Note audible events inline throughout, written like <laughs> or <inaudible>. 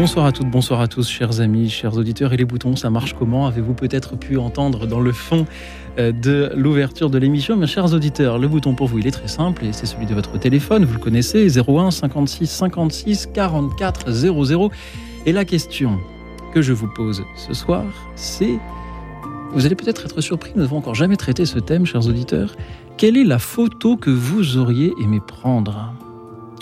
Bonsoir à toutes, bonsoir à tous, chers amis, chers auditeurs. Et les boutons, ça marche comment Avez-vous peut-être pu entendre dans le fond euh, de l'ouverture de l'émission Mes chers auditeurs, le bouton pour vous, il est très simple et c'est celui de votre téléphone. Vous le connaissez 01 56 56 44 00. Et la question que je vous pose ce soir, c'est vous allez peut-être être surpris, nous n'avons encore jamais traité ce thème, chers auditeurs. Quelle est la photo que vous auriez aimé prendre?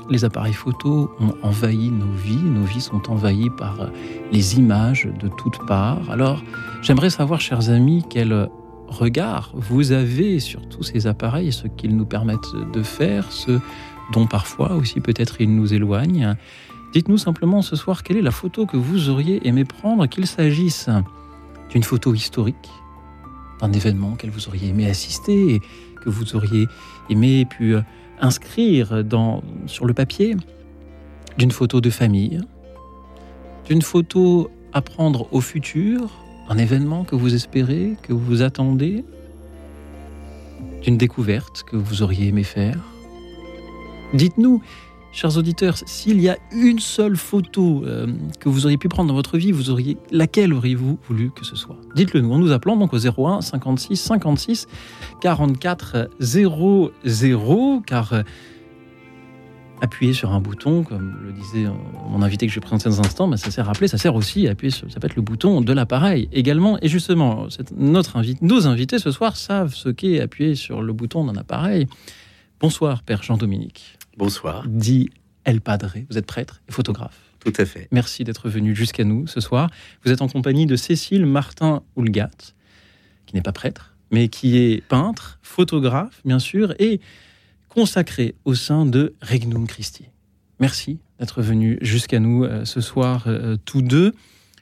Les appareils photo ont envahi nos vies, nos vies sont envahies par les images de toutes parts. Alors, j'aimerais savoir, chers amis, quel regard vous avez sur tous ces appareils, ce qu'ils nous permettent de faire, ce dont parfois aussi peut-être ils nous éloignent. Dites-nous simplement ce soir quelle est la photo que vous auriez aimé prendre, qu'il s'agisse d'une photo historique, d'un événement auquel vous auriez aimé assister et que vous auriez aimé puis inscrire dans, sur le papier d'une photo de famille, d'une photo à prendre au futur, un événement que vous espérez, que vous attendez, d'une découverte que vous auriez aimé faire. Dites-nous chers auditeurs, s'il y a une seule photo euh, que vous auriez pu prendre dans votre vie, vous auriez laquelle auriez-vous voulu que ce soit? Dites-le nous en nous appelant donc au 01 56 56 44 00 car euh, appuyer sur un bouton, comme le disait mon invité que je prends ces instants, ben, ça sert à rappeler, ça sert aussi à appuyer sur, ça peut être le bouton de l'appareil également. Et justement, notre nos invités ce soir savent ce qu'est appuyer sur le bouton d'un appareil. Bonsoir, Père Jean-Dominique. Bonsoir. Dit El Padre. Vous êtes prêtre et photographe. Tout à fait. Merci d'être venu jusqu'à nous ce soir. Vous êtes en compagnie de Cécile Martin Houlgat, qui n'est pas prêtre, mais qui est peintre, photographe, bien sûr, et consacré au sein de Regnum Christi. Merci d'être venu jusqu'à nous euh, ce soir, euh, tous deux.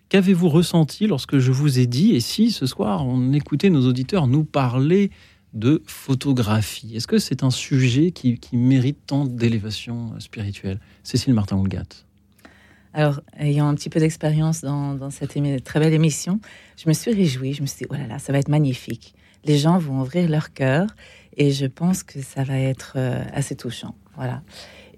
Qu'avez-vous ressenti lorsque je vous ai dit, et si ce soir on écoutait nos auditeurs nous parler de photographie. Est-ce que c'est un sujet qui, mérite tant d'élévation spirituelle? Cécile Martin-Houlgat. Alors, ayant un petit peu d'expérience dans, cette très belle émission, je me suis réjouie. Je me suis dit, oh là là, ça va être magnifique. Les gens vont ouvrir leur cœur et je pense que ça va être euh, assez touchant. Voilà.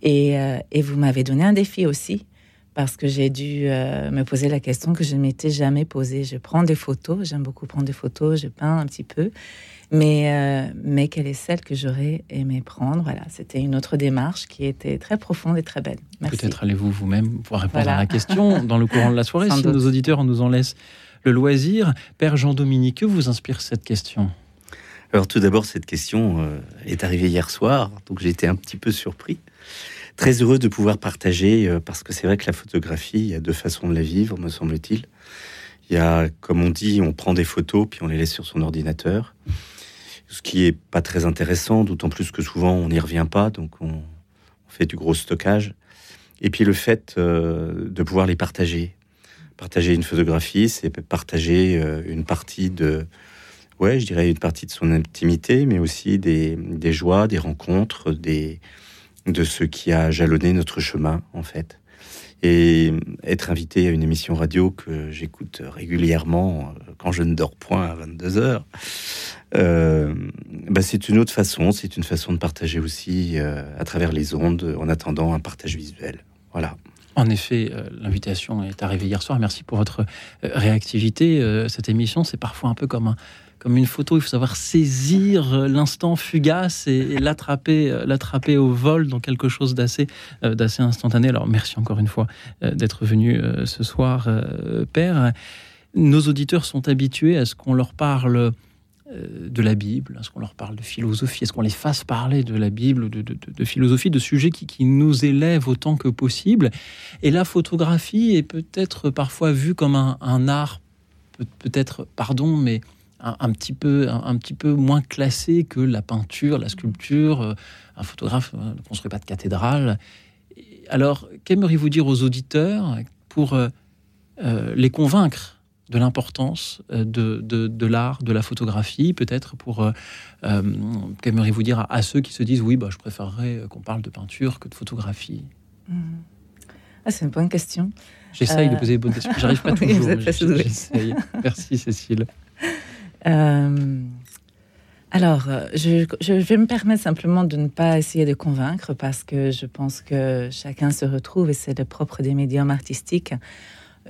Euh, et, vous m'avez donné un défi aussi parce que j'ai dû euh, me poser la question que je ne m'étais jamais posée. Je prends des photos, j'aime beaucoup prendre des photos, je peins un petit peu mais, euh, mais quelle est celle que j'aurais aimé prendre? Voilà, c'était une autre démarche qui était très profonde et très belle. Peut-être allez-vous vous-même pouvoir répondre à la question <laughs> dans le courant de la soirée, si nos auditeurs nous en laissent le loisir. Père Jean-Dominique, que vous inspire cette question? Alors tout d'abord, cette question euh, est arrivée hier soir, donc j'ai été un petit peu surpris. Très heureux de pouvoir partager, euh, parce que c'est vrai que la photographie, il y a deux façons de la vivre, me semble-t-il. Il y a, comme on dit, on prend des photos, puis on les laisse sur son ordinateur ce qui est pas très intéressant, d'autant plus que souvent on n'y revient pas, donc on, fait du gros stockage. Et puis le fait euh, de pouvoir les partager. Partager une photographie, c'est partager euh, une partie de, ouais, je dirais une partie de son intimité, mais aussi des, des joies, des rencontres, des, de ce qui a jalonné notre chemin, en fait. Et être invité à une émission radio que j'écoute régulièrement euh, quand je ne dors point à 22 heures, euh, bah c'est une autre façon, c'est une façon de partager aussi euh, à travers les ondes en attendant un partage visuel. Voilà. En effet, l'invitation est arrivée hier soir. Merci pour votre réactivité. cette émission, c'est parfois un peu comme un, comme une photo. Il faut savoir saisir euh, l'instant fugace et, l'attraper, euh, l'attraper au vol dans quelque chose d'assez, euh, d'assez instantané. Alors merci encore une fois d'être venu ce soir, Père. Nos auditeurs sont habitués à ce qu'on leur parle de la Bible, à ce qu'on leur parle de philosophie, à ce qu'on les fasse parler de la Bible, de, de, philosophie, de sujets qui, qui, nous élèvent autant que possible. Et la photographie est peut-être parfois vue comme un, un art, peut-être, pardon, mais un, petit peu, un, petit peu moins classé que la peinture, la sculpture. Euh, un photographe euh, ne construit pas de cathédrale. Alors, qu'aimeriez-vous dire aux auditeurs pour euh, les convaincre de l'importance de, de, l'art, de la photographie, peut-être pour, qu'aimeriez-vous dire à, ceux qui se disent, oui, bah, je préférerais qu'on parle de peinture que de photographie? Mmh. ah, C'est une bonne question. J'essaye de poser des bonnes questions, j'arrive pas <laughs> toujours. J'essaye. Merci Cécile. <laughs> Alors, euh, je, vais me permettre simplement de ne pas essayer de convaincre parce que je pense que chacun se retrouve et c'est le propre des médiums artistiques.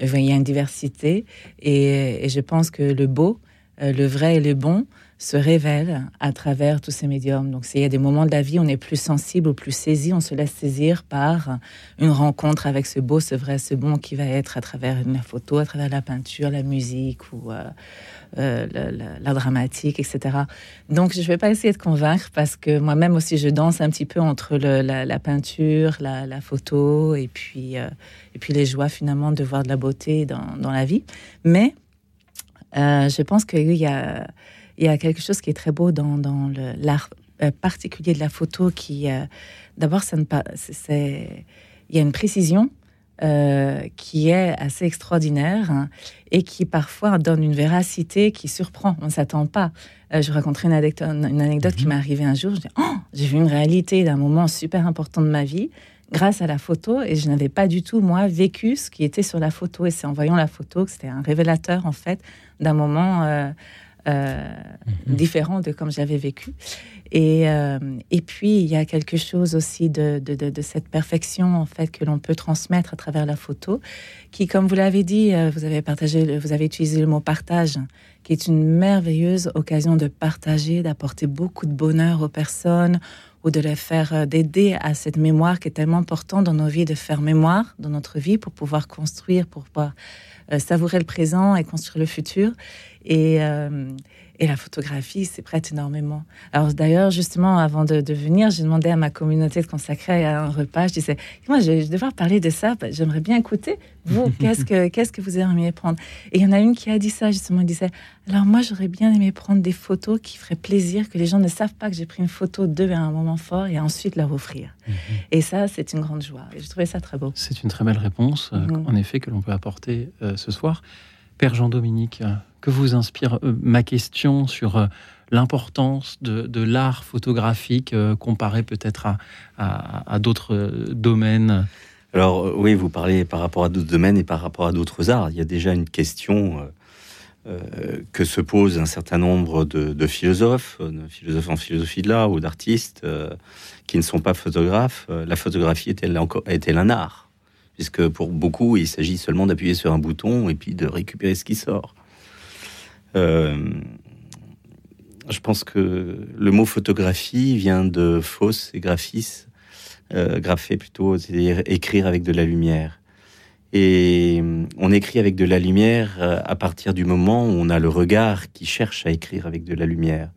Euh, il y a une diversité et, je pense que le beau, euh, le vrai et le bon se révèlent à travers tous ces médiums. Donc, s'il y a des moments de la vie où on est plus sensible ou plus saisi, on se laisse saisir par une rencontre avec ce beau, ce vrai, ce bon qui va être à travers une photo, à travers la peinture, la musique ou euh, la, dramatique, etc. Donc, je ne vais pas essayer de convaincre parce que moi-même aussi, je danse un petit peu entre la, peinture, la, photo et puis, euh, et puis les joies finalement de voir de la beauté dans, la vie. Mais euh, je pense qu'il y a, il y a quelque chose qui est très beau dans, l'art particulier de la photo qui, d'abord, ça ne c'est, il y a une précision euh, qui est assez extraordinaire hein, et qui parfois donne une véracité qui surprend. On ne s'attend pas. Euh, je raconterai une anecdote, une anecdote qui mhm. m'est arrivée un jour. Oh, j'ai vu une réalité d'un moment super important de ma vie grâce à la photo et je n'avais pas du tout, moi, vécu ce qui était sur la photo. Et c'est en voyant la photo que c'était un révélateur, en fait, d'un moment euh, mhm. différent de comme j'avais vécu. Et, euh, et puis, il y a quelque chose aussi de, de, cette perfection, en fait, que l'on peut transmettre à travers la photo, qui, comme vous l'avez dit, euh, vous avez partagé, vous avez utilisé le mot partage, qui est une merveilleuse occasion de partager, d'apporter beaucoup de bonheur aux personnes, ou de les faire, euh, d'aider à cette mémoire qui est tellement importante dans nos vies, de faire mémoire dans notre vie pour pouvoir construire, pour pouvoir savourer le présent et construire le futur. Et, et la photographie c'est prête énormément. Alors d'ailleurs, justement, avant de, venir, j'ai demandé à ma communauté de consacrer à un repas. Je disais, moi, je vais devoir parler de ça. J'aimerais bien écouter. Vous, <laughs> qu'est-ce que qu'est-ce que vous aimeriez prendre? Et il y en a une qui a dit ça justement. Elle disait, alors moi, j'aurais bien aimé prendre des photos qui feraient plaisir, que les gens ne savent pas que j'ai pris une photo d'eux à un moment fort et ensuite leur offrir. Mhm. Et ça, c'est une grande joie. Et je trouvais ça très beau. C'est une très belle réponse, euh, mhm. en effet, que l'on peut apporter euh, ce soir. Père Jean-Dominique, que vous inspire euh, ma question sur euh, l'importance de, l'art photographique euh, comparé peut-être à, d'autres domaines? Alors oui, vous parlez par rapport à d'autres domaines et par rapport à d'autres arts. Il y a déjà une question que se posent un certain nombre de, philosophes, de philosophes en philosophie de l'art ou d'artistes qui ne sont pas photographes. La photographie est-elle est un art? Puisque pour beaucoup, il s'agit seulement d'appuyer sur un bouton et puis de récupérer ce qui sort. Euh, je pense que le mot photographie vient de fausse et graphis, euh, plutôt, c'est-à-dire écrire avec de la lumière. Et on écrit avec de la lumière euh, à partir du moment où on a le regard qui cherche à écrire avec de la lumière.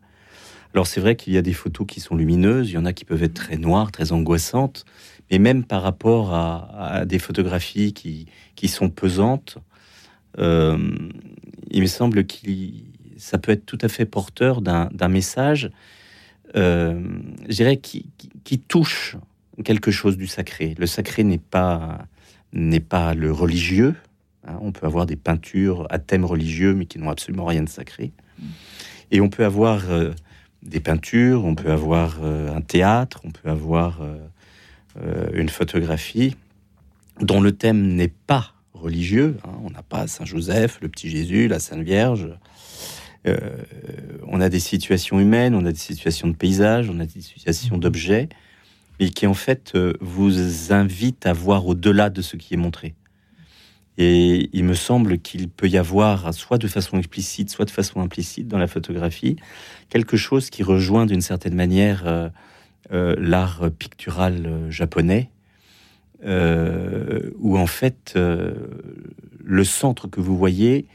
Alors c'est vrai qu'il y a des photos qui sont lumineuses, il y en a qui peuvent être très noires, très angoissantes, mais même par rapport à, des photographies qui, qui sont pesantes, euh, il me semble que ça peut être tout à fait porteur d'un message, euh, je dirais, qui, touche quelque chose du sacré. Le sacré n'est pas, pas le religieux. Hein. on peut avoir des peintures à thème religieux, mais qui n'ont absolument rien de sacré. Et on peut avoir euh, des peintures, on peut avoir euh, un théâtre, on peut avoir une photographie dont le thème n'est pas religieux. Hein. On n'a pas Saint Joseph, le petit Jésus, la Sainte Vierge. Euh, on a des situations humaines, on a des situations de paysages, on a des situations d'objets, et qui en fait euh, vous invitent à voir au-delà de ce qui est montré. Et il me semble qu'il peut y avoir, soit de façon explicite, soit de façon implicite dans la photographie, quelque chose qui rejoint d'une certaine manière euh, l'art pictural japonais, euh, où en fait euh, le centre que vous voyez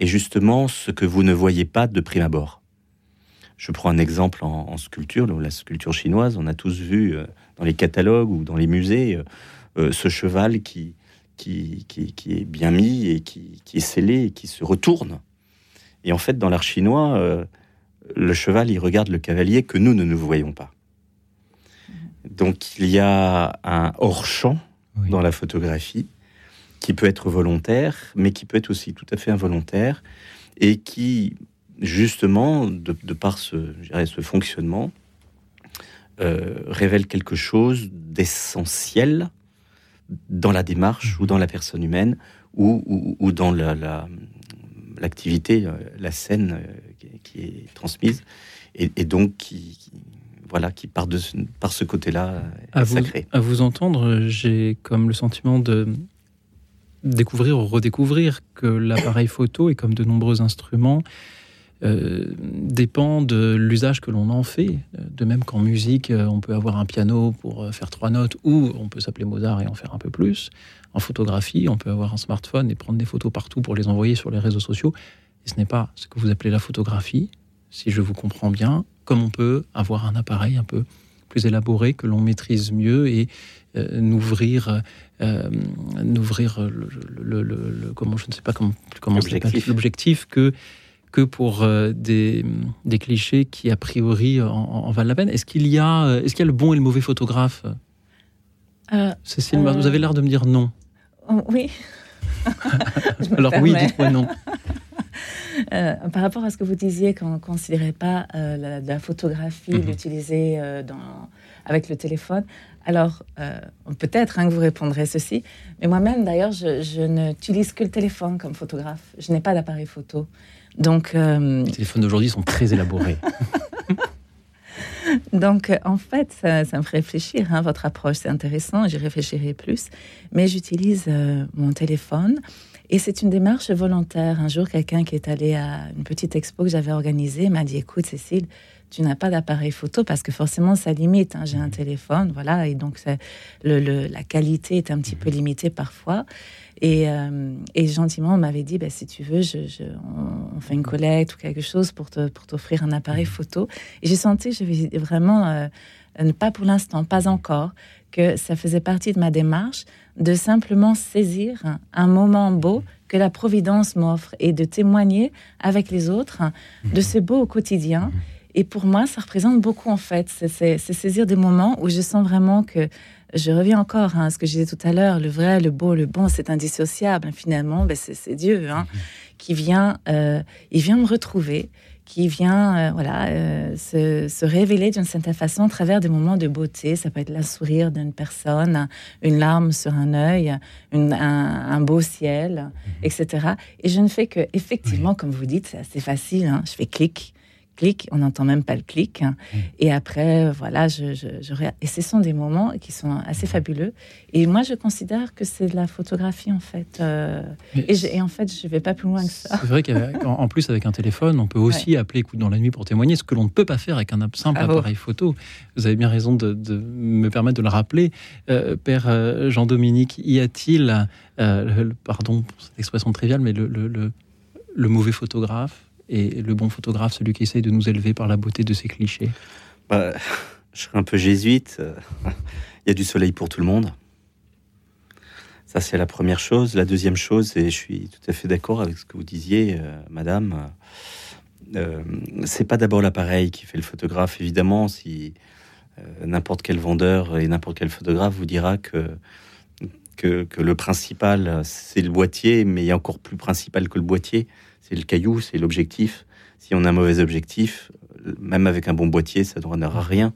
est justement ce que vous ne voyez pas de prime abord. Je prends un exemple en, sculpture, la sculpture chinoise. On a tous vu euh, dans les catalogues ou dans les musées ce cheval qui, qui, qui, est bien mis et qui, qui, est scellé et qui se retourne. Et en fait, dans l'art chinois, le cheval, il regarde le cavalier que nous ne nous voyons pas. Donc il y a un hors-champ dans la photographie qui peut être volontaire, mais qui peut être aussi tout à fait involontaire, et qui, justement, de, par ce, ce fonctionnement, euh, révèle quelque chose d'essentiel dans la démarche ou dans la personne humaine ou, ou, dans l'activité, la, la, scène qui, est transmise, et, donc qui, voilà, qui part de, par ce côté-là sacré. à vous entendre, j'ai comme le sentiment de découvrir ou redécouvrir que l'appareil photo est comme de nombreux instruments euh, dépend de l'usage que l'on en fait. De même qu'en musique, euh, on peut avoir un piano pour euh, faire trois notes ou on peut s'appeler Mozart et en faire un peu plus. En photographie, on peut avoir un smartphone et prendre des photos partout pour les envoyer sur les réseaux sociaux. Et ce n'est pas ce que vous appelez la photographie, si je vous comprends bien, comme on peut avoir un appareil un peu plus élaboré que l'on maîtrise mieux et n'ouvrir n'ouvrir le, comment je ne sais pas comment comment l'objectif que que pour euh, des, des, clichés qui, a priori, en, valent la peine. Est-ce qu'il y, a, euh, est qu'il y a le bon et le mauvais photographe? Euh, Cécile, vous avez l'air de me dire non. Oh, oui. <laughs> <laughs> Alors oui, dites-moi non. Par rapport à ce que vous disiez, qu'on ne considérait pas la, photographie, mhm. l'utiliser avec le téléphone, alors peut-être hein, que vous répondrez ceci, mais moi-même d'ailleurs, je, je n'utilise que le téléphone comme photographe. Je n'ai pas d'appareil photo. Donc, euh, Les téléphones d'aujourd'hui sont très élaborés. <laughs> Donc, euh, en fait, ça, me fait réfléchir. Hein, votre approche, c'est intéressant. J'y réfléchirai plus. Mais j'utilise euh, mon téléphone. Et c'est une démarche volontaire. Un jour, quelqu'un qui est allé à une petite expo que j'avais organisée m'a dit Écoute, Cécile, tu n'as pas d'appareil photo parce que forcément, ça limite. Hein. J'ai un téléphone, voilà. Et donc, le, la qualité est un petit peu limitée parfois. Euh, et, gentiment, on m'avait dit, bah, si tu veux, je, on, fait une collecte ou quelque chose pour, pour t'offrir un appareil photo. Et j'ai senti que je vais vraiment, euh, pas pour l'instant, pas encore, que ça faisait partie de ma démarche de simplement saisir un moment beau que la Providence m'offre et de témoigner avec les autres de ce beau au quotidien. Et pour moi, ça représente beaucoup en fait. C'est saisir des moments où je sens vraiment que je reviens encore hein, à ce que je disais tout à l'heure, le vrai, le beau, le bon, c'est indissociable. Finalement, ben, c'est Dieu hein, qui vient, euh, il vient me retrouver, qui vient euh, voilà, euh, se, révéler d'une certaine façon à travers des moments de beauté. Ça peut être le sourire d'une personne, une larme sur un œil, un, beau ciel, mhm. etc. Et je ne fais que, effectivement, comme vous dites, c'est assez facile. Hein, je fais clic clic, on n'entend même pas le clic. Hein. Mm. Et après, voilà, je, et ce sont des moments qui sont assez fabuleux. Et moi, je considère que c'est de la photographie, en fait. Euh, et, en fait, je ne vais pas plus loin que ça. C'est vrai qu'en <laughs> plus, avec un téléphone, on peut aussi appeler coup dans la nuit pour témoigner, ce que l'on ne peut pas faire avec un simple ah appareil photo. Vous avez bien raison de, me permettre de le rappeler. Euh, Père euh, Jean-Dominique, y a-t-il, pardon pour cette expression triviale, mais le, le mauvais photographe et le bon photographe, celui qui essaye de nous élever par la beauté de ses clichés bah, Je serais un peu jésuite. Il y a du soleil pour tout le monde. Ça, c'est la première chose. La deuxième chose, et je suis tout à fait d'accord avec ce que vous disiez, euh, madame, euh, c'est pas d'abord l'appareil qui fait le photographe. Évidemment, si euh, n'importe quel vendeur et n'importe quel photographe vous dira que, que, que le principal, c'est le boîtier, mais il y a encore plus principal que le boîtier, c'est le caillou, c'est l'objectif. Si on a un mauvais objectif, même avec un bon boîtier, ça ne donnera rien.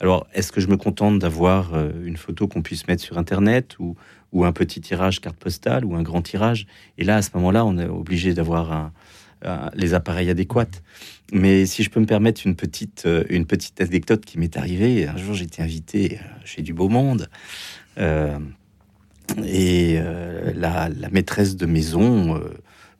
Alors, est-ce que je me contente d'avoir euh, une photo qu'on puisse mettre sur Internet ou, un petit tirage carte postale ou un grand tirage? Et là, à ce moment-là, on est obligé d'avoir les appareils adéquats. Mais si je peux me permettre une petite, euh, anecdote qui m'est arrivée, un jour j'étais invité euh, chez du beau monde. et la, maîtresse de maison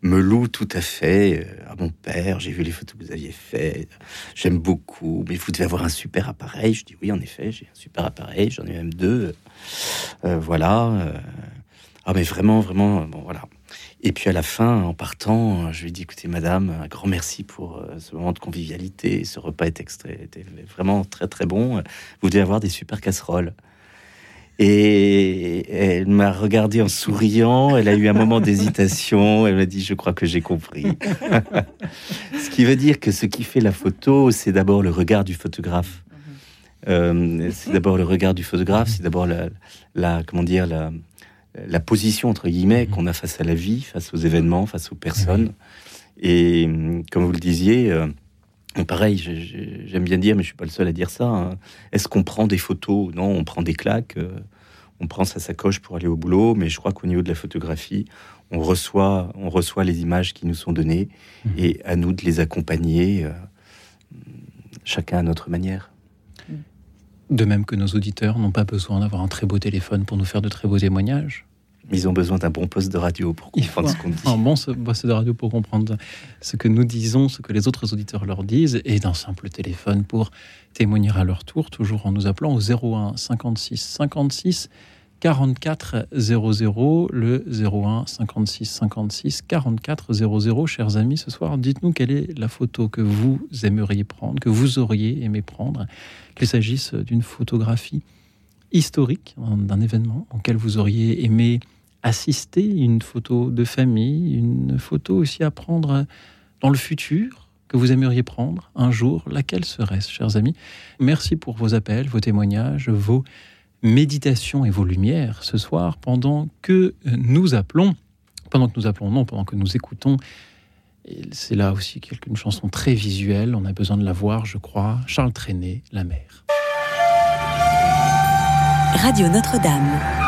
me loue tout à fait euh, à mon père. J'ai vu les photos que vous aviez faites. J'aime beaucoup. Mais vous devez avoir un super appareil. Je dis oui, en effet, j'ai un super appareil. J'en ai même deux. Euh, voilà. Euh. Ah, mais vraiment, vraiment, bon, voilà. Et puis à la fin, en partant, je lui dis écoutez, madame, un grand merci pour ce moment de convivialité. Ce repas est extrait, était vraiment très, très bon. Vous devez avoir des super casseroles. Et elle m'a regardé en souriant. Elle a eu un moment d'hésitation. Elle m'a dit Je crois que j'ai compris. <laughs> ce qui veut dire que ce qui fait la photo, c'est d'abord le regard du photographe. Euh, c'est d'abord le regard du photographe, c'est d'abord la, comment dire, la, la position entre guillemets Mhm. qu'on a face à la vie, face aux événements, face aux personnes. Et comme vous le disiez, pareil, j'aime bien dire, mais je suis pas le seul à dire ça. hein. Est-ce qu'on prend des photos? Non, on prend des claques, euh, on prend sa sacoche pour aller au boulot. Mais je crois qu'au niveau de la photographie, on reçoit, on reçoit les images qui nous sont données Mhm. et à nous de les accompagner, euh, chacun à notre manière. De même que nos auditeurs n'ont pas besoin d'avoir un très beau téléphone pour nous faire de très beaux témoignages. Ils ont besoin d'un bon poste de radio pour comprendre ce qu'on dit. un bon poste de radio pour comprendre ce que nous disons, ce que les autres auditeurs leur disent, et d'un simple téléphone pour témoigner à leur tour, toujours en nous appelant au 01 56 56 44 00, le 01 56 56 44 00. Chers amis, ce soir, dites-nous quelle est la photo que vous aimeriez prendre, que vous auriez aimé prendre, qu'il s'agisse d'une photographie historique, d'un événement auquel vous auriez aimé assister, une photo de famille, une photo aussi à prendre dans le futur que vous aimeriez prendre un jour, laquelle serait-ce, chers amis? Merci pour vos appels, vos témoignages, vos méditations et vos lumières ce soir pendant que nous appelons, pendant que nous appelons, non, pendant que nous écoutons. C'est là aussi une chanson très visuelle, on a besoin de la voir, je crois. Charles Trenet, La mer. Radio Notre-Dame.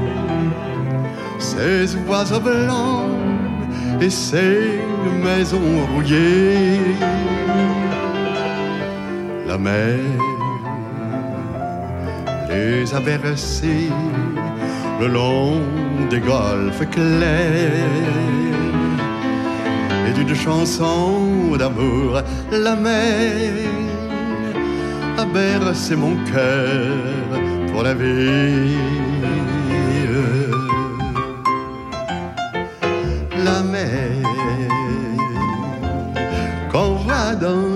ces oiseaux blancs et ces maisons rouillées. La mer les a bercés le long des golfes clairs. Et d'une chanson d'amour, la mer a bercé mon cœur pour la vie.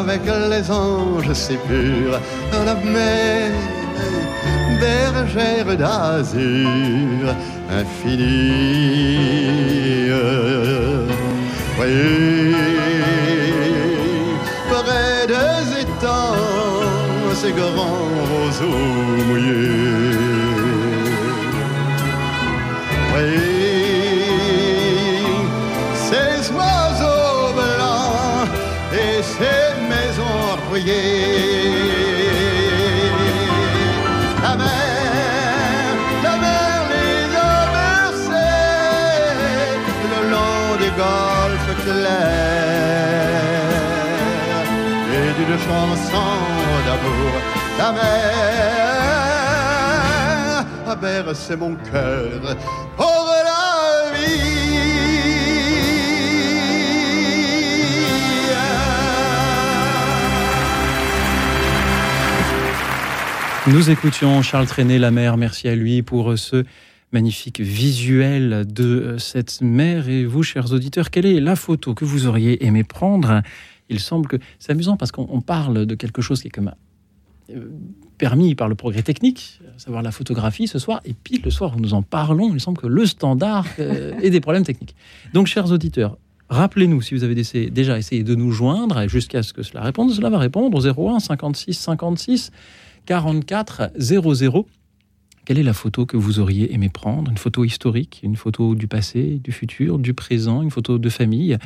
avec les anges si purs, la mer, bergère d'azur infinie. Voyez, près des étangs, ces grands roseaux mouillés. Voyez, rouillées. La mer, la mer les a bercés le long des golfes clairs et d'une chanson d'amour. La mer a bercé mon cœur pour Nous écoutions Charles Trenet, La mer. Merci à lui pour ce magnifique visuel de cette mer. Et vous, chers auditeurs, quelle est la photo que vous auriez aimé prendre? Il semble que c'est amusant parce qu'on parle de quelque chose qui est comme euh, permis par le progrès technique, savoir la photographie ce soir. Et puis le soir où nous en parlons, il semble que le standard euh, ait des problèmes techniques. Donc, chers auditeurs, rappelez-nous si vous avez déjà essayé de nous joindre jusqu'à ce que cela réponde. Cela va répondre au 01 56 56 44 00. Quelle est la photo que vous auriez aimé prendre Une photo historique, une photo du passé, du futur, du présent, une photo de famille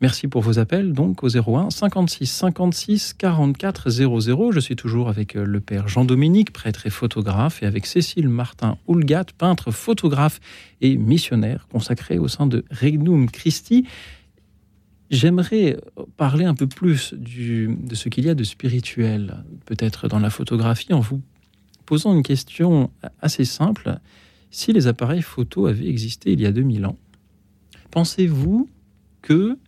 Merci pour vos appels, donc au 01 56 56 44 00. Je suis toujours avec euh, le père Jean-Dominique, prêtre et photographe, et avec Cécile Martin-Houlgat, peintre, photographe et missionnaire consacré au sein de Regnum Christi. J'aimerais parler un peu plus de ce qu'il y a de spirituel, peut-être dans la photographie, en vous posant une question assez simple. Si les appareils photo avaient existé il y a 2000 ans, pensez-vous que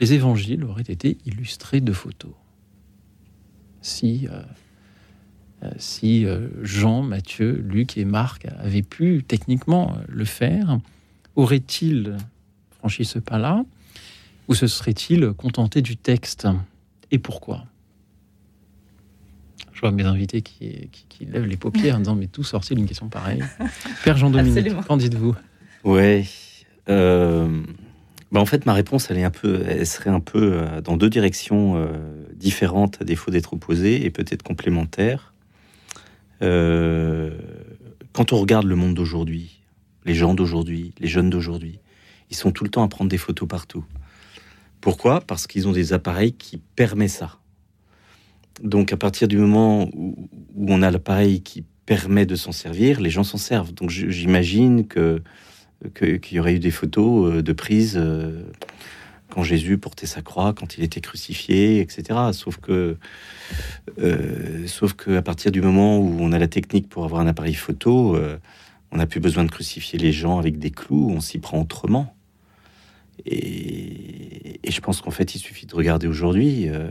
les évangiles auraient été illustrés de photos? Si, euh, euh, si euh, Jean, Matthieu, Luc et Marc avaient pu techniquement le faire, auraient-ils franchi ce pas-là? Ou se seraient-ils contentés du texte Et pourquoi? Je vois mes invités qui, qui, qui lèvent les paupières en disant Mais tout sorti d'une question pareille. <laughs> Père Jean-Dominique, qu'en dites-vous? Ouais. euh, bah en fait, ma réponse, elle est un peu, elle serait un peu euh, dans deux directions euh, différentes, à défaut d'être opposées et peut-être complémentaires. Euh, quand on regarde le monde d'aujourd'hui, les gens d'aujourd'hui, les jeunes d'aujourd'hui, ils sont tout le temps à prendre des photos partout. Pourquoi? Parce qu'ils ont des appareils qui permettent ça. Donc, à partir du moment où, on a l'appareil qui permet de s'en servir, les gens s'en servent. Donc, j'imagine que qu'il y aurait eu des photos euh, de prise euh, quand Jésus portait sa croix, quand il était crucifié, etc. Sauf que, euh, sauf que à partir du moment où on a la technique pour avoir un appareil photo, on n'a plus besoin de crucifier les gens avec des clous, on s'y prend autrement. Et, je pense qu'en fait, il suffit de regarder aujourd'hui. euh,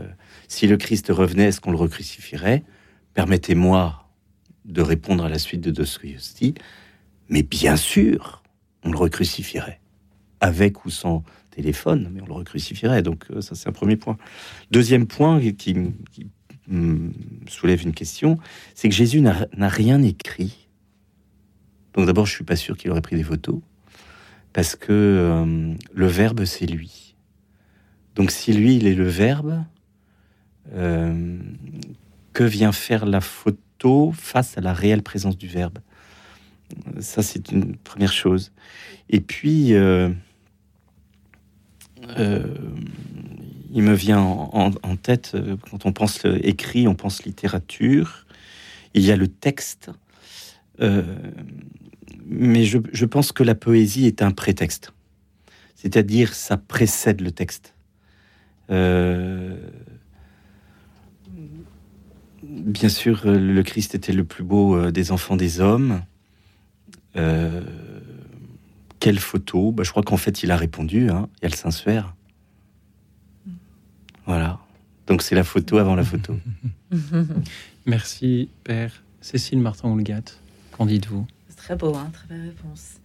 si le Christ revenait, est-ce qu'on le recrucifierait? Permettez-moi de répondre à la suite de Dostoïevski. Mais bien sûr, on le recrucifierait. Avec ou sans téléphone, mais on le recrucifierait. Donc euh, ça, c'est un premier point. Deuxième point qui, qui m- qui me soulève une question, c'est que Jésus n'a rien écrit. Donc d'abord, je suis pas sûr qu'il aurait pris des photos, parce que euh, le Verbe, c'est lui. Donc si lui, il est le Verbe, euh, que vient faire la photo face à la réelle présence du Verbe? Ça, c'est une première chose. Et puis, euh, il me vient en, tête, quand on pense écrit, on pense littérature. Il y a le texte. Mais je, pense que la poésie est un prétexte. C'est-à-dire, ça précède le texte. Euh, bien sûr, le Christ était le plus beau euh, des enfants des hommes. Euh, quelle photo? Bah, Je crois qu'en fait, il a répondu. hein. Il y a le Saint-Suaire. Voilà. Donc, c'est la photo avant la photo. <laughs> Merci, Père. Cécile Martin-Houlgat, qu'en dites-vous? Très beau, hein, très belle réponse.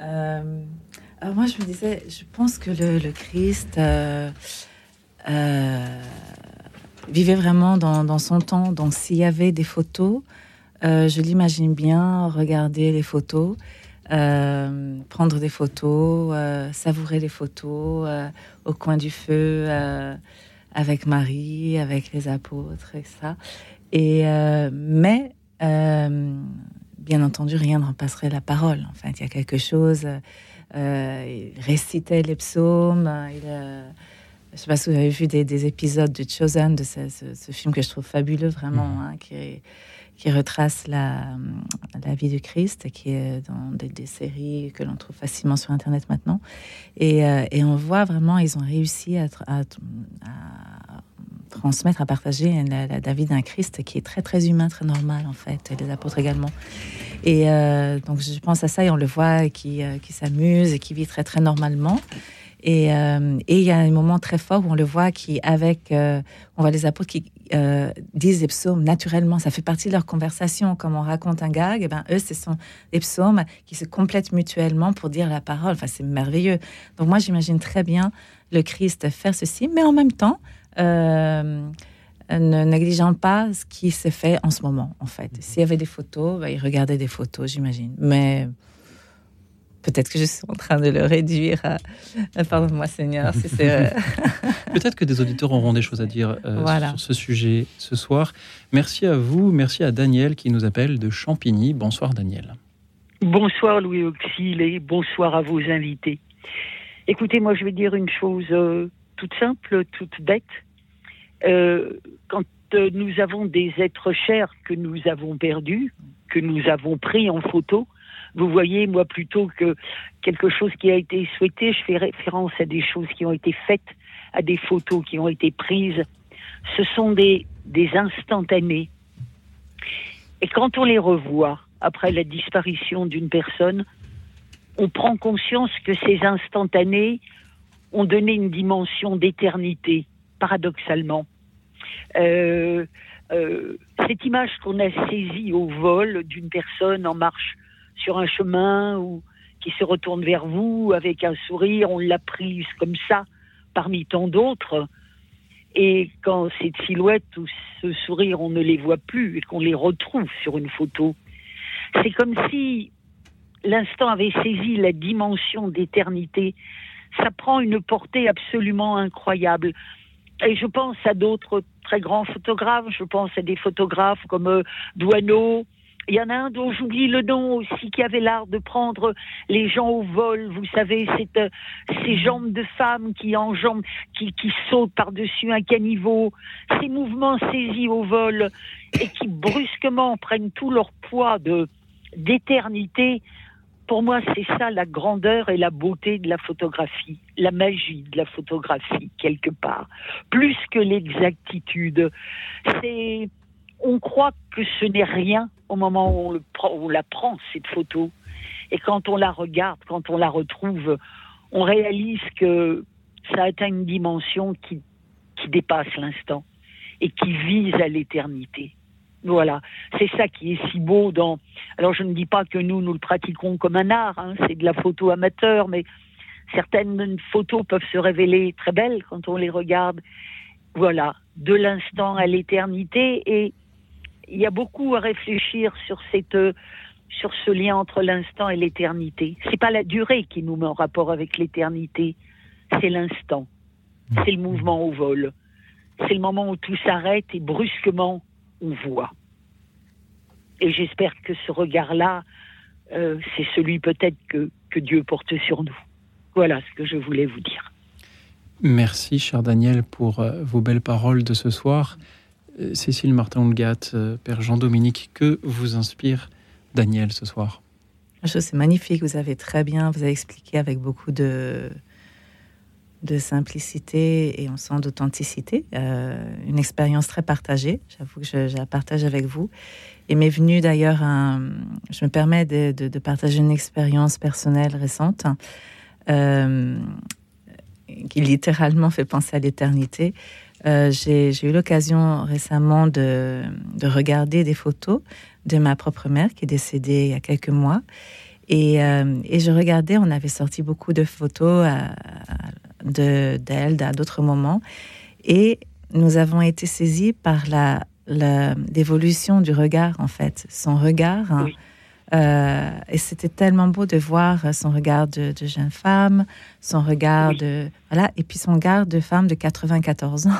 Euh, alors moi, je me disais, je pense que le, Christ euh, euh, vivait vraiment dans, dans son temps. Donc, s'il y avait des photos, je l'imagine bien regarder les photos, prendre des photos, savourer les photos au coin du feu avec Marie, avec les apôtres, et ça. Et mais bien entendu, rien ne remplacerait la parole. En fait, il y a quelque chose. euh, il récitait les psaumes. Il, euh, je ne sais pas si vous avez vu des, des épisodes de Chosen, de ce, ce- ce film que je trouve fabuleux, vraiment, hein, qui, qui retrace la, la vie du Christ, qui est dans des, séries que l'on trouve facilement sur Internet maintenant. Et, euh, on voit vraiment, ils ont réussi à, tra- à- à transmettre, à partager la, vie d'un Christ qui est très très humain, très normal en fait, et les apôtres également. Et euh, donc je pense à ça et on le voit qui, euh, qui s'amuse et qui vit très très normalement. Et euh, il y a un moment très fort où on le voit qui avec, euh, on voit les apôtres qui euh, disent des psaumes naturellement, ça fait partie de leur conversation. Comme on raconte un gag, et ben eux ce sont des psaumes qui se complètent mutuellement pour dire la parole. Enfin c'est merveilleux. Donc moi j'imagine très bien le Christ faire ceci, mais en même temps. euh, ne négligeant pas ce qui s'est fait en ce moment, en fait. S'il y avait des photos, bah, il regardait des photos, j'imagine. Mais peut-être que je suis en train de le réduire à... Pardon-moi, Seigneur, si c'est... euh, <laughs> Peut-être que des auditeurs auront des choses à dire euh, Voilà. sur ce sujet ce soir. Merci à vous, merci à Daniel qui nous appelle de Champigny. Bonsoir Daniel. Bonsoir Louis Auxil et bonsoir à vos invités. Écoutez, moi je vais dire une chose euh, toute simple, toute bête. Euh, quand nous avons des êtres chers que nous avons perdus, que nous avons pris en photo, vous voyez, moi plutôt que quelque chose qui a été souhaité, je fais référence à des choses qui ont été faites, à des photos qui ont été prises. Ce sont des, des instantanés. Et quand on les revoit après la disparition d'une personne, on prend conscience que ces instantanés ont donné une dimension d'éternité, paradoxalement. Euh, euh, cette image qu'on a saisie au vol d'une personne en marche sur un chemin ou qui se retourne vers vous avec un sourire, on l'a prise comme ça parmi tant d'autres. Et quand cette silhouette ou ce sourire, on ne les voit plus et qu'on les retrouve sur une photo, c'est comme si l'instant avait saisi la dimension d'éternité. Ça prend une portée absolument incroyable. Et je pense à d'autres très grands photographes. Je pense à des photographes comme euh, Douaneau. Il y en a un dont j'oublie le nom aussi, qui avait l'art de prendre les gens au vol. Vous savez, c'est, euh, ces jambes de femmes qui enjambent, qui, qui sautent par-dessus un caniveau. Ces mouvements saisis au vol et qui brusquement prennent tout leur poids de, d'éternité. Pour moi, c'est ça la grandeur et la beauté de la photographie, la magie de la photographie, quelque part. Plus que l'exactitude. C'est, on croit que ce n'est rien au moment où on, la prend, cette photo. Et quand on la regarde, quand on la retrouve, on réalise que ça atteint une dimension qui, qui dépasse l'instant et qui vise à l'éternité. Voilà, c'est ça qui est si beau dans. Alors je ne dis pas que nous nous le pratiquons comme un art, hein, c'est de la photo amateur, mais certaines photos peuvent se révéler très belles quand on les regarde. Voilà, de l'instant à l'éternité, et il y a beaucoup à réfléchir sur cette sur ce lien entre l'instant et l'éternité. C'est pas la durée qui nous met en rapport avec l'éternité, c'est l'instant, c'est le mouvement au vol, c'est le moment où tout s'arrête et brusquement on voit. Et j'espère que ce regard-là, euh, c'est celui peut-être que, que Dieu porte sur nous. Voilà ce que je voulais vous dire. Merci, cher Daniel, pour euh, vos belles paroles de ce soir. Euh, Cécile Martin-Houlgat, euh, Père Jean-Dominique, que vous inspire Daniel ce soir C'est magnifique, vous avez très bien, vous avez expliqué avec beaucoup de, de simplicité et on sent d'authenticité, euh, une expérience très partagée. J'avoue que je, la partage avec vous. Et m'est venu d'ailleurs. Je me permets de, partager une expérience personnelle récente qui littéralement fait penser à l'éternité. Euh, J'ai eu l'occasion récemment de, de, regarder des photos de ma propre mère qui est décédée il y a quelques mois. Et, euh, je regardais, on avait sorti beaucoup de photos à, d'elle à d'autres moments. Et nous avons été saisis par l'évolution du regard, en fait. Son regard. hein, Oui. Euh, et c'était tellement beau de voir son regard de, de jeune femme, son regard Oui. de. Voilà, et puis son regard de femme de 94 ans.